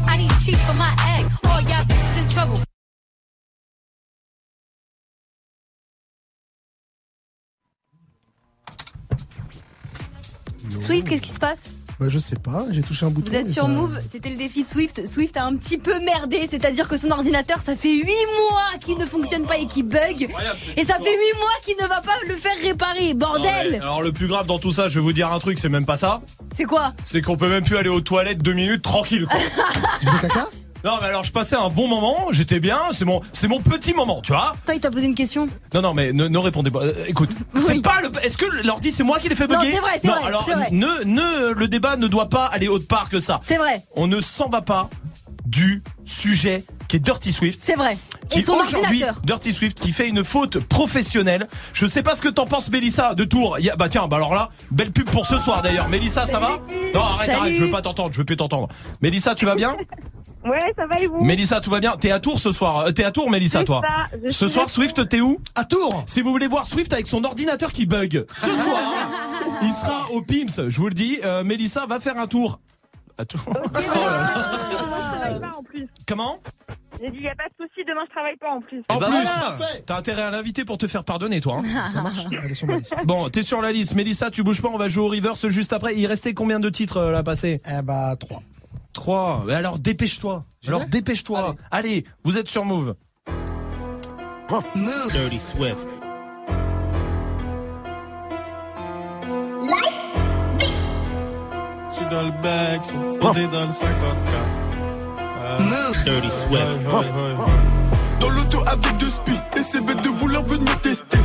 Teeth for my egg. All y'all bitches in trouble. Swift, qu'est-ce qui se passe? Bah, je sais pas, j'ai touché un bouton. Vous êtes sur ça- Move, c'était le défi de Swift. Swift a un petit peu merdé, c'est-à-dire que son ordinateur, ça fait 8 mois qu'il ne fonctionne pas et qu'il bug. Et ça fait 8 mois qu'il ne va pas le faire réparer. Non, Bordel alors le plus grave dans tout ça, je vais vous dire un truc, c'est même pas ça. C'est quoi? C'est qu'on peut même plus aller aux toilettes deux minutes tranquille. Quoi. tu faisais caca? Non mais alors je passais un bon moment, j'étais bien, c'est mon c'est mon petit moment, tu vois. Toi, il t'a posé une question. Non non mais ne, ne répondez pas. Euh, écoute, c'est pas le est-ce que l'ordi c'est moi qui l'ai fait Non, bugger c'est vrai, c'est Non, vrai, alors vrai. ne ne le débat ne doit pas aller autre part que ça. C'est vrai. On ne s'en va pas du sujet qui est Dirty Swift. C'est vrai. Qui Et son aujourd'hui, ordinateur. Dirty Swift qui fait une faute professionnelle. Je sais pas ce que t'en penses Mélissa de Tours. Il y a- bah tiens, bah alors là, belle pub pour ce soir d'ailleurs. Mélissa, ça va Non, arrête, Salut. arrête, je veux pas t'entendre, je veux plus t'entendre. Mélissa, tu vas bien Ouais, ça va et vous Mélissa, tout va bien T'es à Tours ce soir Euh, T'es à Tours, Mélissa, toi ça, je Ce suis soir, Swift, t'es où À Tours Si vous voulez voir Swift avec son ordinateur qui bug, ce soir, il sera au Pims, je vous le dis. Euh, Mélissa va faire un tour. À Tours. Oh là là. Pas en plus. Comment? J'ai dit, y a pas de souci, demain je travaille pas en plus. En bah plus, voilà. t'as intérêt à l'inviter pour te faire pardonner, toi. hein. Ça marche, elle est sur ma liste. Bon, t'es sur la liste. Mélissa, tu bouges pas, on va jouer au reverse juste après. Il restait combien de titres euh, là passés? Eh bah, 3. 3. Mais alors dépêche-toi. Alors dépêche-toi. Allez. vous êtes sur Move. Move. Dirty Swift. Je suis dans le bag, on est dans le 50K. Move. Dirty Swift. Dans l'auto avec deux spies, et c'est bête de vouloir venir tester.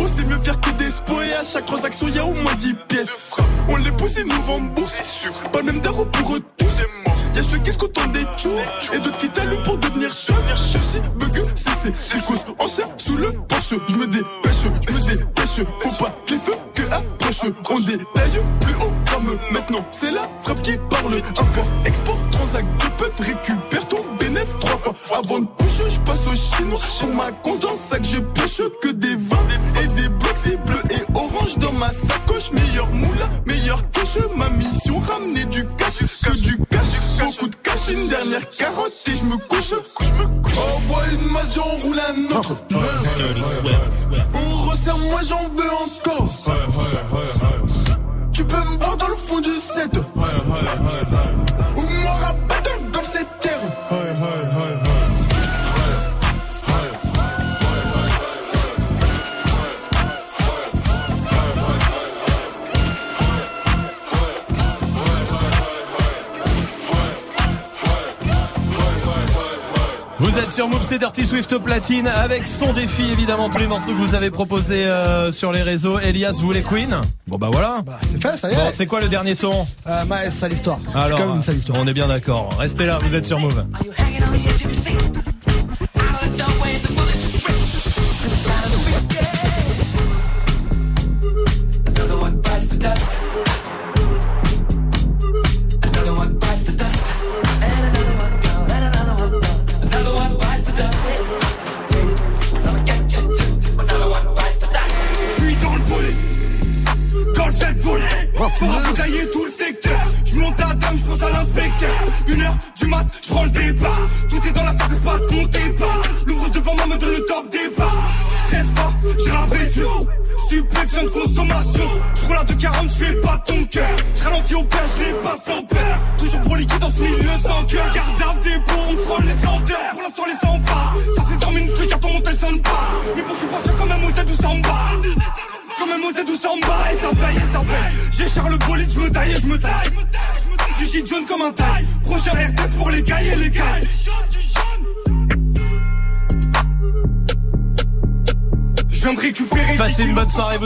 On sait mieux faire que des spots et à chaque transaction y a au moins 10 pièces. On les pousse et nous rembourse. Pas le même darro pour eux tous. Y'a ceux qui se contentent des tours et d'autres qui t'allument pour devenir chef. Je suis bug, c'est c'est les causes en chair sous le porche. Je me dépêche, je me dépêche. Faut pas que les feux que approche. On détaille plus haut maintenant. C'est la frappe qui parle. Import, export, transac de peuvent récupère ton bénéf trois fois. Avant de push, je passe au chinois. Pour ma cons dans le sac, je pêche que des vins et des blocs. C'est bleu et orange dans ma sacoche. Meilleur moula, meilleur cache. Ma mission, ramener du cash. Que du cash. Beaucoup de cash, une dernière carotte et je me couche. Envoie une masse, j'en roule un autre. On resserre, moi j'en veux encore. Tu peux me voir dans le fond du set. Ou me sur Move, c'est Dirty Swift au platine avec son défi évidemment tous les morceaux que vous avez proposés euh, sur les réseaux. Elias, vous les Queen Bon bah voilà. c'est fait, ça y est. Bon, c'est quoi le dernier son Euh, Maës, sale histoire. C'est Alors, quand même une sale histoire. on est bien d'accord. Restez là, vous êtes sur Move.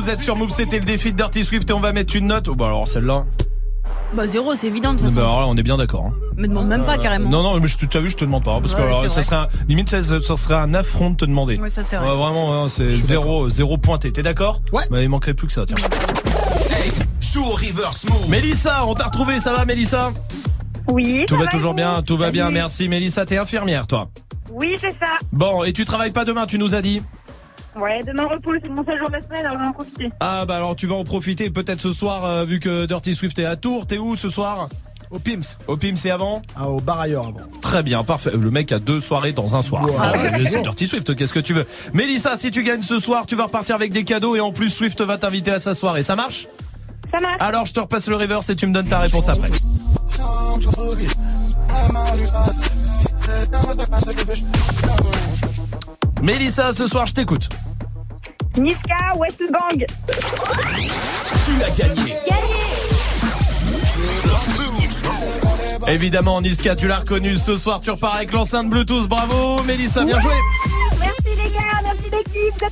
Vous êtes sur Move, c'était le défi de Dirty Swift et on va mettre une note. Oh bah alors celle-là. Bah zéro, c'est évident de toute Bah, façon. alors là, on est bien d'accord. hein. Me demande même pas carrément. Non, non, mais je t'as vu, je te demande pas, hein, parce que Ouais, alors, c'est ça vrai. serait un, limite, ça, ça serait un affront de te demander. Ouais, ça, c'est vrai. Ouais, vraiment, hein, c'est zéro, zéro pointé. T'es d'accord Ouais. Bah, il manquerait plus que ça, tiens. Joue au reverse move. Mélissa, on t'a retrouvé, ça va, Mélissa Oui. Tout ça va toujours bien, tout va bien, merci. Mélissa, t'es infirmière, toi. Oui, c'est ça. Bon, et tu travailles pas demain, tu nous as dit Ouais, demain repos, c'est mon seul jour de la semaine, alors je vais en profiter. Ah, bah alors tu vas en profiter peut-être ce soir, euh, vu que Dirty Swift est à Tours. T'es où ce soir? Au Pims. Au Pims, c'est avant? Ah, au bar ailleurs avant. Très bien, parfait. Le mec a deux soirées dans un soir. Ah, ouais. c'est Dirty Swift, qu'est-ce que tu veux? Mélissa, si tu gagnes ce soir, tu vas repartir avec des cadeaux et en plus Swift va t'inviter à sa soirée. Ça marche? Ça marche. Alors je te repasse le reverse et tu me donnes ta réponse après. Mélissa, ce soir, je t'écoute. Niska, West Gang. Tu as gagné. Évidemment, Niska, tu l'as reconnu. Ce soir, tu repars avec l'enceinte Bluetooth. Bravo, Mélissa, bien joué. Merci les gars, merci l'équipe.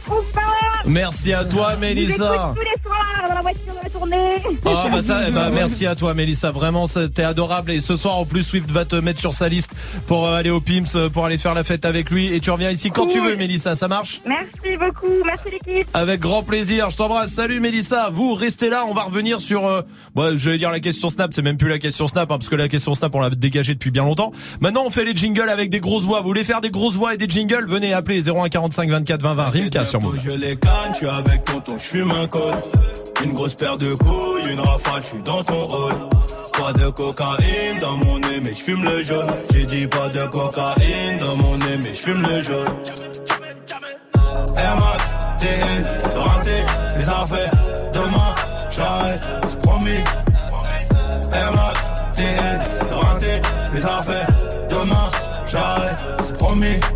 Merci à toi, Mélissa. tous les soirs dans la voiture, dans la tournée. Ah bah ça, eh bah, merci à toi Mélissa, vraiment t'es adorable. Et ce soir en plus Swift va te mettre sur sa liste pour euh, aller au Pims, euh, pour aller faire la fête avec lui. Et tu reviens ici quand tu veux Mélissa, ça marche? Merci beaucoup, merci l'équipe. Avec grand plaisir, je t'embrasse, salut Mélissa, vous restez là, on va revenir sur, euh, bon, je vais dire la question Snap, c'est même plus la question Snap hein, parce que la question Snap on l'a dégagée depuis bien longtemps. Maintenant on fait les jingles avec des grosses voix, vous voulez faire des grosses voix et des jingles, venez appeler 0145 24 20 20 Rimka sur Move. Je les canne, je suis avec tonton, je fume un col. Une grosse paire de couilles, une rafale, je suis dans ton rôle. Pas de cocaïne dans mon nez, mais je fume le jaune. J'ai dit pas de cocaïne dans mon nez, mais je fume le jaune. Air Max, TN, les affaires. Demain, j'arrête, c'est promis. Air Max, TN, renté, les affaires. Demain, j'arrête, c'est promis.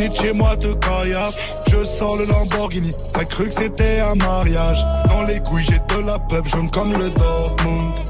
Les petites chez moi te caillassent. Je sors le Lamborghini. T'as cru que c'était un mariage. Dans les couilles, j'ai de la peuple jaune comme le Dortmund.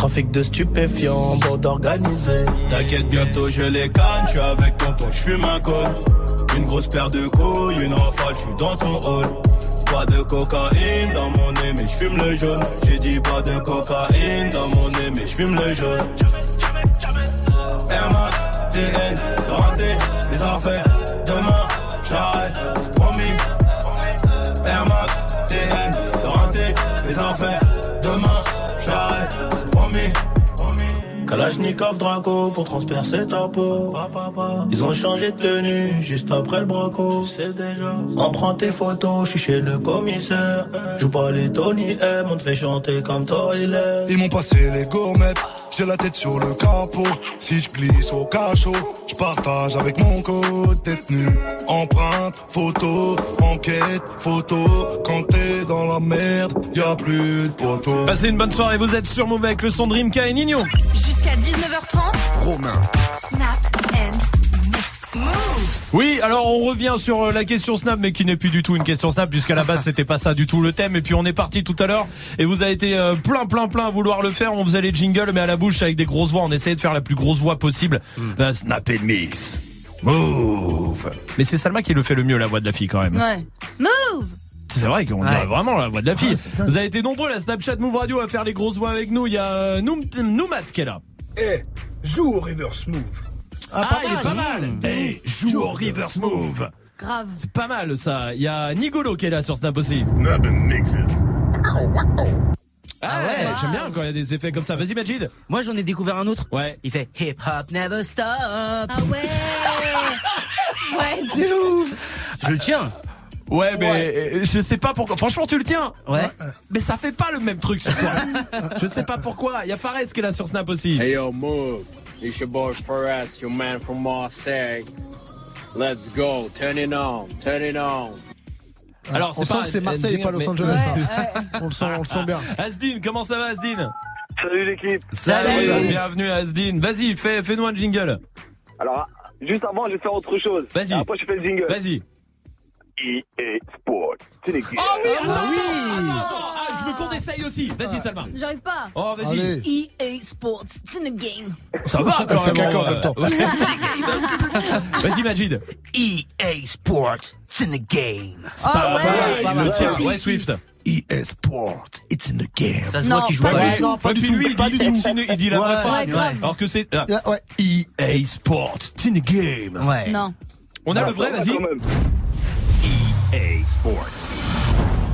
Trafic de stupéfiants, bande organisée. T'inquiète, bientôt je les canne, je suis avec tonton, je fume un col. Une grosse paire de couilles, une rafale, je suis dans ton rôle. Pas de cocaïne dans mon nez, mais je fume le jaune. J'ai dit pas de cocaïne dans mon nez, mais je fume le jaune. Air Max, TN, les. Kalachnikov Draco pour transpercer ta peau. Ils ont changé de tenue juste après le braco. Prend tes photos, je suis chez le commissaire. Joue pas les Tony M, on te fait chanter comme Toilet. Ils m'ont passé les gourmettes, j'ai la tête sur le capot. Si je glisse au cachot, je partage avec mon code détenu. Empreinte, photo, enquête, photo. Quand t'es dans la merde, y a plus de poteau. Passez une bonne soirée, vous êtes sur Move avec le son de Rimka et Nino. Jusqu'à 19h30. Romain. Snap. Oui, alors on revient sur euh, la question Snap, mais qui n'est plus du tout une question Snap, puisqu'à la base c'était pas ça du tout le thème. Et puis on est parti tout à l'heure, et vous avez été euh, plein, plein, plein à vouloir le faire. On faisait les jingles, mais à la bouche avec des grosses voix. On essayait de faire la plus grosse voix possible. Ben, snap and mix. Move. Mais c'est Salma qui le fait le mieux, la voix de la fille quand même. Ouais. Move C'est vrai qu'on dirait Ouais. vraiment la voix de la fille. Vous avez été nombreux, la Snapchat Move Radio, à faire les grosses voix avec nous. Il y a Noum- Noumat qui est là. Eh, joue au reverse move. Ah, il est pas mal. Eh, joue au reverse move. Grave. C'est pas mal ça. Il y a Nigolo qui est là sur Snap aussi. Ah ouais, j'aime bien quand il y a des effets comme ça. Vas-y Majid. Moi, j'en ai découvert un autre. Ouais. Il fait hip hop never stop. Ah ouais Ouais, de ouf Je le tiens. Ouais, mais je sais pas pourquoi. Franchement, tu le tiens. Ouais. Mais ça fait pas le même truc sur toi. je sais pas pourquoi. Il y a Fares qui est là sur Snap aussi. Hey yo, move. It's your boy your man from Marseille. Let's go. Turn it on. Turn it on. Alors, on sent pas que c'est Marseille et pas Los Angeles. hein. On le sent, on le sent bien. Asdin, comment ça va Asdin Salut l'équipe. Salut, bienvenue Asdin. Vas-y, fais, fais-nous un jingle. Alors, juste avant, je vais faire autre chose. Vas-y. Après, je fais le jingle. Vas-y. EA Sport. C'est l'équipe. Oh oui, attends, attends, attends. Ah, je veux qu'on essaye aussi. Vas-y, Salma. J'arrive pas. Oh, vas-y. EA Sports, it's in the game. Ça va quand fait même. caca en euh, même temps. ouais. Vas-y, Majid. EA Sports, it's in the game. Oh ouais, Pas mal. si, Tiens, si, ouais, si. Swift. EA Sport, it's in the game. Ça se Non, voit qu'il joue pas pas tout. Non, pas du tout. lui, il pas dit, du tout. il dit la vraie Ouais, phrase. ouais. Alors que c'est ah, Yeah, ouais. EA Sport, it's in the game. Ouais. Non. On a le vrai, vas-y. EA Sports.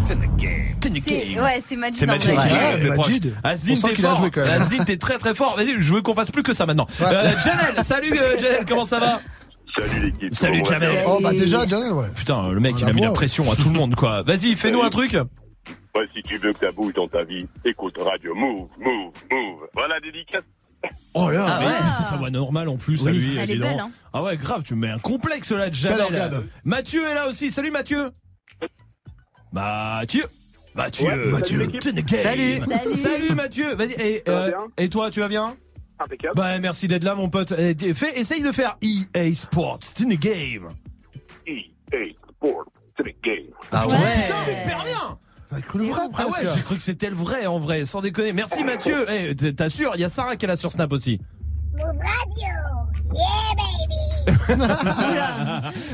It's in the game. It's in the C'est- game. Ouais, c'est Majid C'est en Majid Ouais. Majid. Asdin, On sent t'es fort. joué quand même. Asdin, t'es très très fort. Vas-y, je veux qu'on fasse plus que ça maintenant. Euh, Janel, salut euh, Janel, comment ça va? Salut l'équipe. Salut Janel. Oh bah déjà, Janel, ouais. Putain, le mec, On il a mis la pression à tout le monde, quoi. Vas-y, fais-nous un truc. Ouais, si tu veux que ça bouge dans ta vie, écoute Radio Move, Move, Move. Voilà, dédicace. Oh là, Ah mais ouais. c'est sa voix normale en plus à lui. Elle est belle, hein. Ah ouais, grave, tu mets un complexe là de organe. Mathieu est là aussi. Salut Mathieu. Mathieu. Mathieu. Ouais, Mathieu. salut. Salut. Salut. Mathieu. Vas-y. Et, euh, et toi, tu vas bien Impeccable. Bah merci d'être là, mon pote. Fais, essaye de faire EA Sports. In the game. EA Sport. C'est le game. Ah Ouais. ouais. Super bien. Bah, que le vrai. Ah ouais, j'ai cru que c'était le vrai en vrai, sans déconner. Merci Mathieu. Eh, t- t'assures, il y a Sarah qui est là sur Snap aussi.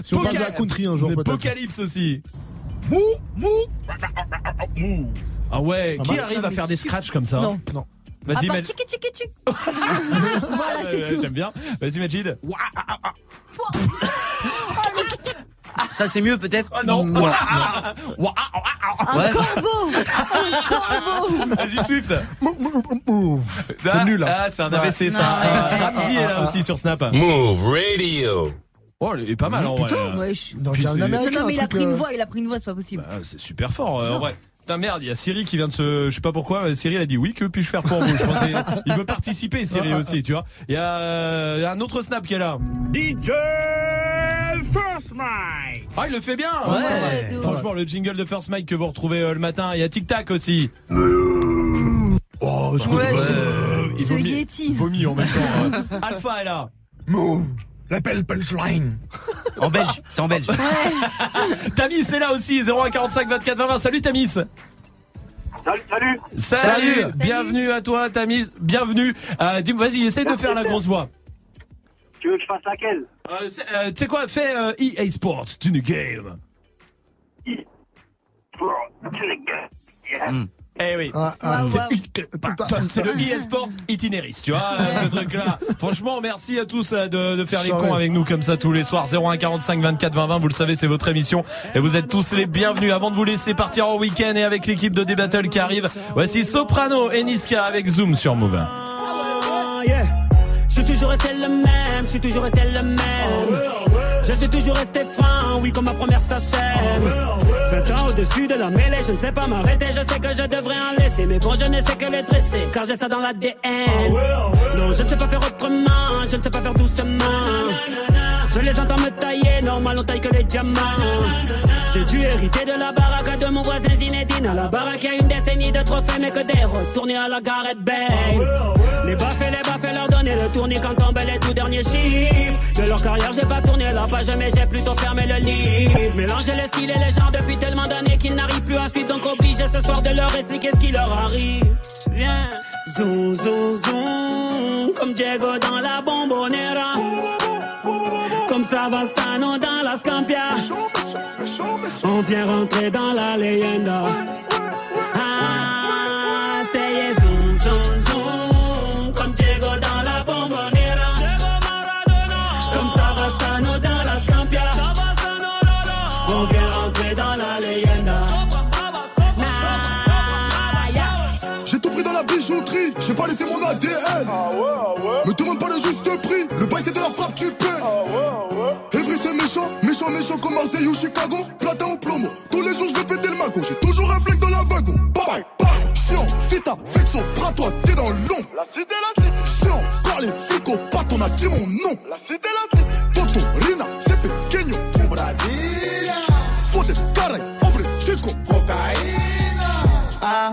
Si on parle de la country un jour, peut-être. Apocalypse aussi. Ah ouais, Pas qui mal. arrive à mais faire des scratchs comme ça Non, non. Vas-y, Attends, Majid. tchiki tchiki tchik. Voilà, c'est tout. J'aime bien. Vas-y, Majid. Ça, c'est mieux peut-être Ah non. Non, Ouah, Un ouah, Ouais. corbeau Un corbeau Vas-y, Swift. Move. Ah, C'est nul, là. Ah, c'est un AVC ça. Non, ouais, Ah, ouais, Ramsey est là aussi sur Snap. Move Radio. Oh, il est pas mal en vrai. Putain. Wesh. Non, Puis il y a un c'est- Non, américain, non, mais il un a truc, pris une euh, voix, il a pris une voix, c'est pas possible. Bah, c'est super fort euh, en vrai. Putain merde, il y a Siri qui vient de se, je sais pas pourquoi, mais Siri elle a dit oui, que puis-je faire pour vous? Je pensais, il veut participer Siri aussi, tu vois. Il y a euh, il y a un autre Snap qui est là. DJ First Mike. Ah, il le fait bien. Ouais. Franchement, le jingle de First Mike que vous retrouvez euh, le matin. Il y a Tic Tac aussi. Oh, je Ouais, euh, il Ce vomit, Yeti. il vomit en même temps. euh. Alpha est là. Move. L'appel punchline. En belge, c'est en belge. Tamis est là aussi. 0145 24 20 20. Salut Tamis. Salut, salut. Salut. Salut. Bienvenue à toi Tamis. Bienvenue. Euh, dis- Vas-y, essaye de faire la grosse voix. Tu veux que je fasse laquelle Euh, c'est- euh, tu sais quoi, fais euh, EA Sports, in the game. Eh oui. Ah, ah, C'est le EA Sport itinéris, tu vois, ce truc-là. Franchement, merci à tous de, de faire les cons avec nous comme ça tous les soirs. 01 45 24 20 20, vous le savez, c'est votre émission. Et vous êtes tous les bienvenus. Avant de vous laisser partir en week-end et avec l'équipe de D-Battle qui arrive, voici Soprano et Niska avec Zoom sur Move. Ah. Je suis toujours resté le même, je suis toujours resté le même. Je suis toujours resté franc, oui, comme ma première sacème. 20 ans au-dessus de la mêlée, je ne sais pas m'arrêter, je sais que je devrais en laisser. Mais bon, je ne sais que les dresser, car j'ai ça dans l'ADN. Non, je ne sais pas faire autrement, je ne sais pas faire doucement. Je les entends me tailler, normal, on taille que les diamants. J'ai dû hériter de la baraque de mon voisin Zinedine. À la baraque, y a une décennie de trophées, mais que des retournés à la Gareth Bale. Les baffes et les baffes, leur donner le tournis quand tombent les tout derniers chiffres. De leur carrière, j'ai pas tourné la page, mais j'ai plutôt fermé le livre. Mélanger les styles et les genres depuis tellement d'années qu'ils n'arrivent plus à suivre, donc obligé ce soir de leur expliquer ce qui leur arrive. Viens, zoom, zoom, zoom, comme Diego dans la bombonera. Comme Comme Savastano dans la Scampia. On vient rentrer dans la leyenda. Ah, zoom. Bijouterie, j'ai pas laissé mon ADN. Me demande pas le juste prix, le bail c'est de la frappe, tu paies. Evry c'est méchant, méchant, méchant comme Marseille ou Chicago. Platin ou plomo, tous les jours je vais péter le magot. J'ai toujours un flingue dans la wagon. Bye bye, bye. Chiant, vita, vexo, bras toi, t'es dans l'ombre. La cité, la cité. Chiant, car les flics au pat, on a dit mon nom. La cité, la cité. Toto, Rina, c'est pequeño. Au Brasilia. Fodes, caray, hombre, chico. Cocaïna. Ah,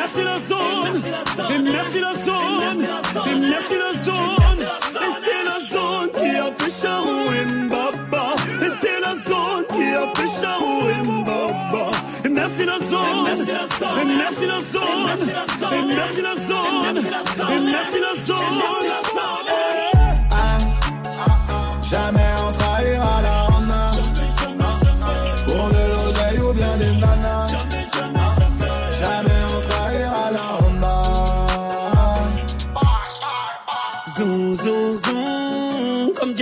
Merci la zone. Et merci la zone. Et merci la zone. Et c'est la zone qui a fait Charou et Mbaba. Et c'est la zone qui a fait Charou merci la zone. Merci la zone. Merci la zone. Merci la zone.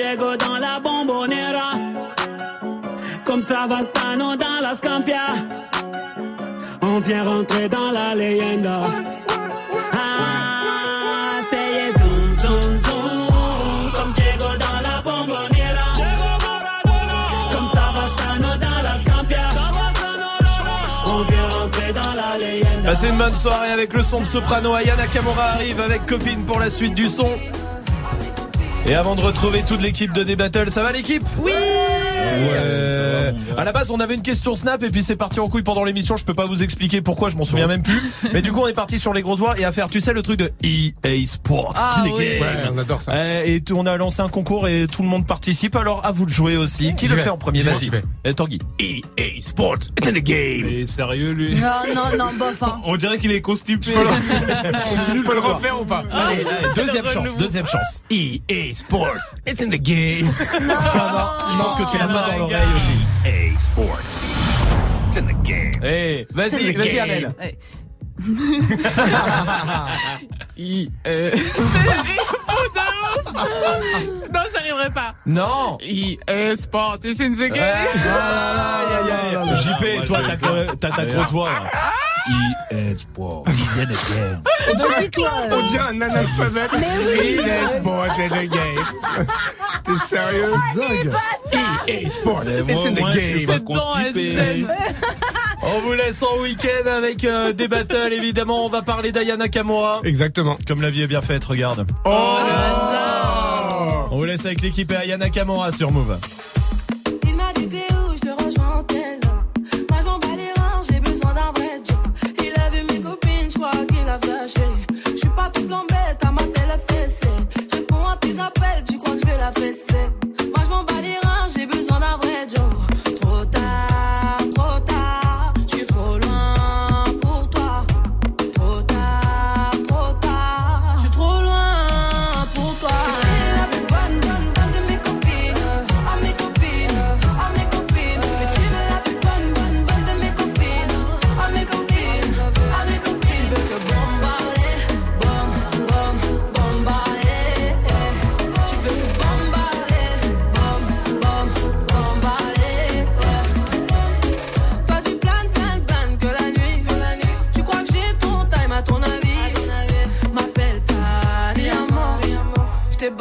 Diego dans la bombonera. Comme Savastano dans la Scampia. On vient rentrer dans la leyenda. Ah, c'est zoom, zoom, zoom. Comme Diego dans la bombonera. Comme Savastano dans la Scampia. On vient rentrer dans la leyenda. Passez une bonne soirée avec le son de soprano. Ayana Kamura arrive avec copine pour la suite du son. Et avant de retrouver toute l'équipe de D-Battle, ça va l'équipe? Oui Ouais. À la base, on avait une question Snap et puis c'est parti en couille pendant l'émission. Je peux pas vous expliquer pourquoi, je m'en souviens même plus. Mais du coup, on est parti sur les grosses voix et à faire, tu sais, le truc de EA Sports. Ah, oui. Game. Ouais, on adore ça. Euh, Et on a lancé un concours et tout le monde participe. Alors à vous de jouer aussi. Qui le vais. fait en premier? Vas-y. Eh, Tanguy. EA Sports. It's in the game. Mais sérieux, lui? Non, non, non, bof. Hein. On dirait qu'il est constipé. Je peux le refaire ou pas? Allez, allez, deuxième chance, deuxième chance. EA Sports. It's in the game. Non, Je pense que tu l'as pas dans l'oreille aussi. EA Sports. It's in the game. Eh, vas-y, It's in the vas-y. Amel. I, euh, c'est de ouf. Non, j'arriverai pas. Non. I, euh, sport, it's in the game. ah, aïe, aïe, aïe. JP, toi, t'as ta grosse voix. là. It's in the game. On dirait un analphabète. Mais oui. Il c'est the game. T'es sérieux? Dingue. EA Sports, C'est it's in the game. On vous laisse en week-end avec euh, des battles, évidemment. On va parler d'Ayana Kamura. Exactement. Comme la vie est bien faite, regarde. Oh On vous laisse avec l'équipe et Ayana Kamura sur Move. Il m'a dit où, je te rejoins plan bête, à ma télé fessée. Je à tes appels, tu crois que je vais la fesser? Moi je m'en bats les reins, j'ai besoin d'un vrai job.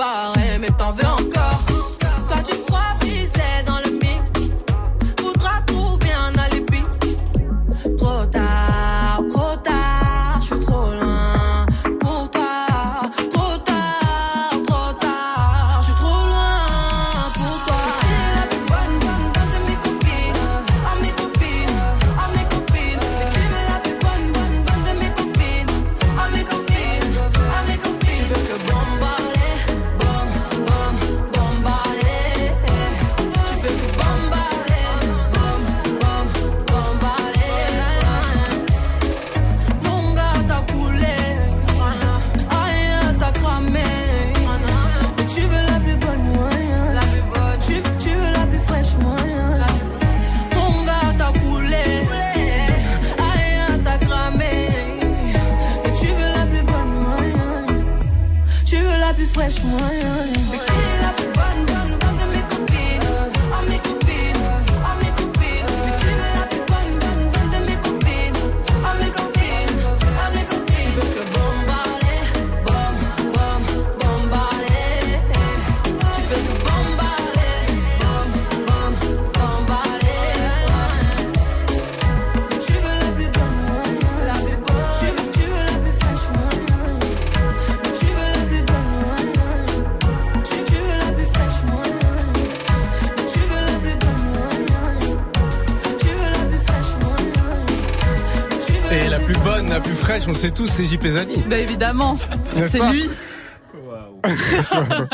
paraît, mais t'en veux fresh one. fraîche, on le sait tous, c'est JP Zani. Bah évidemment, c'est lui. Waouh.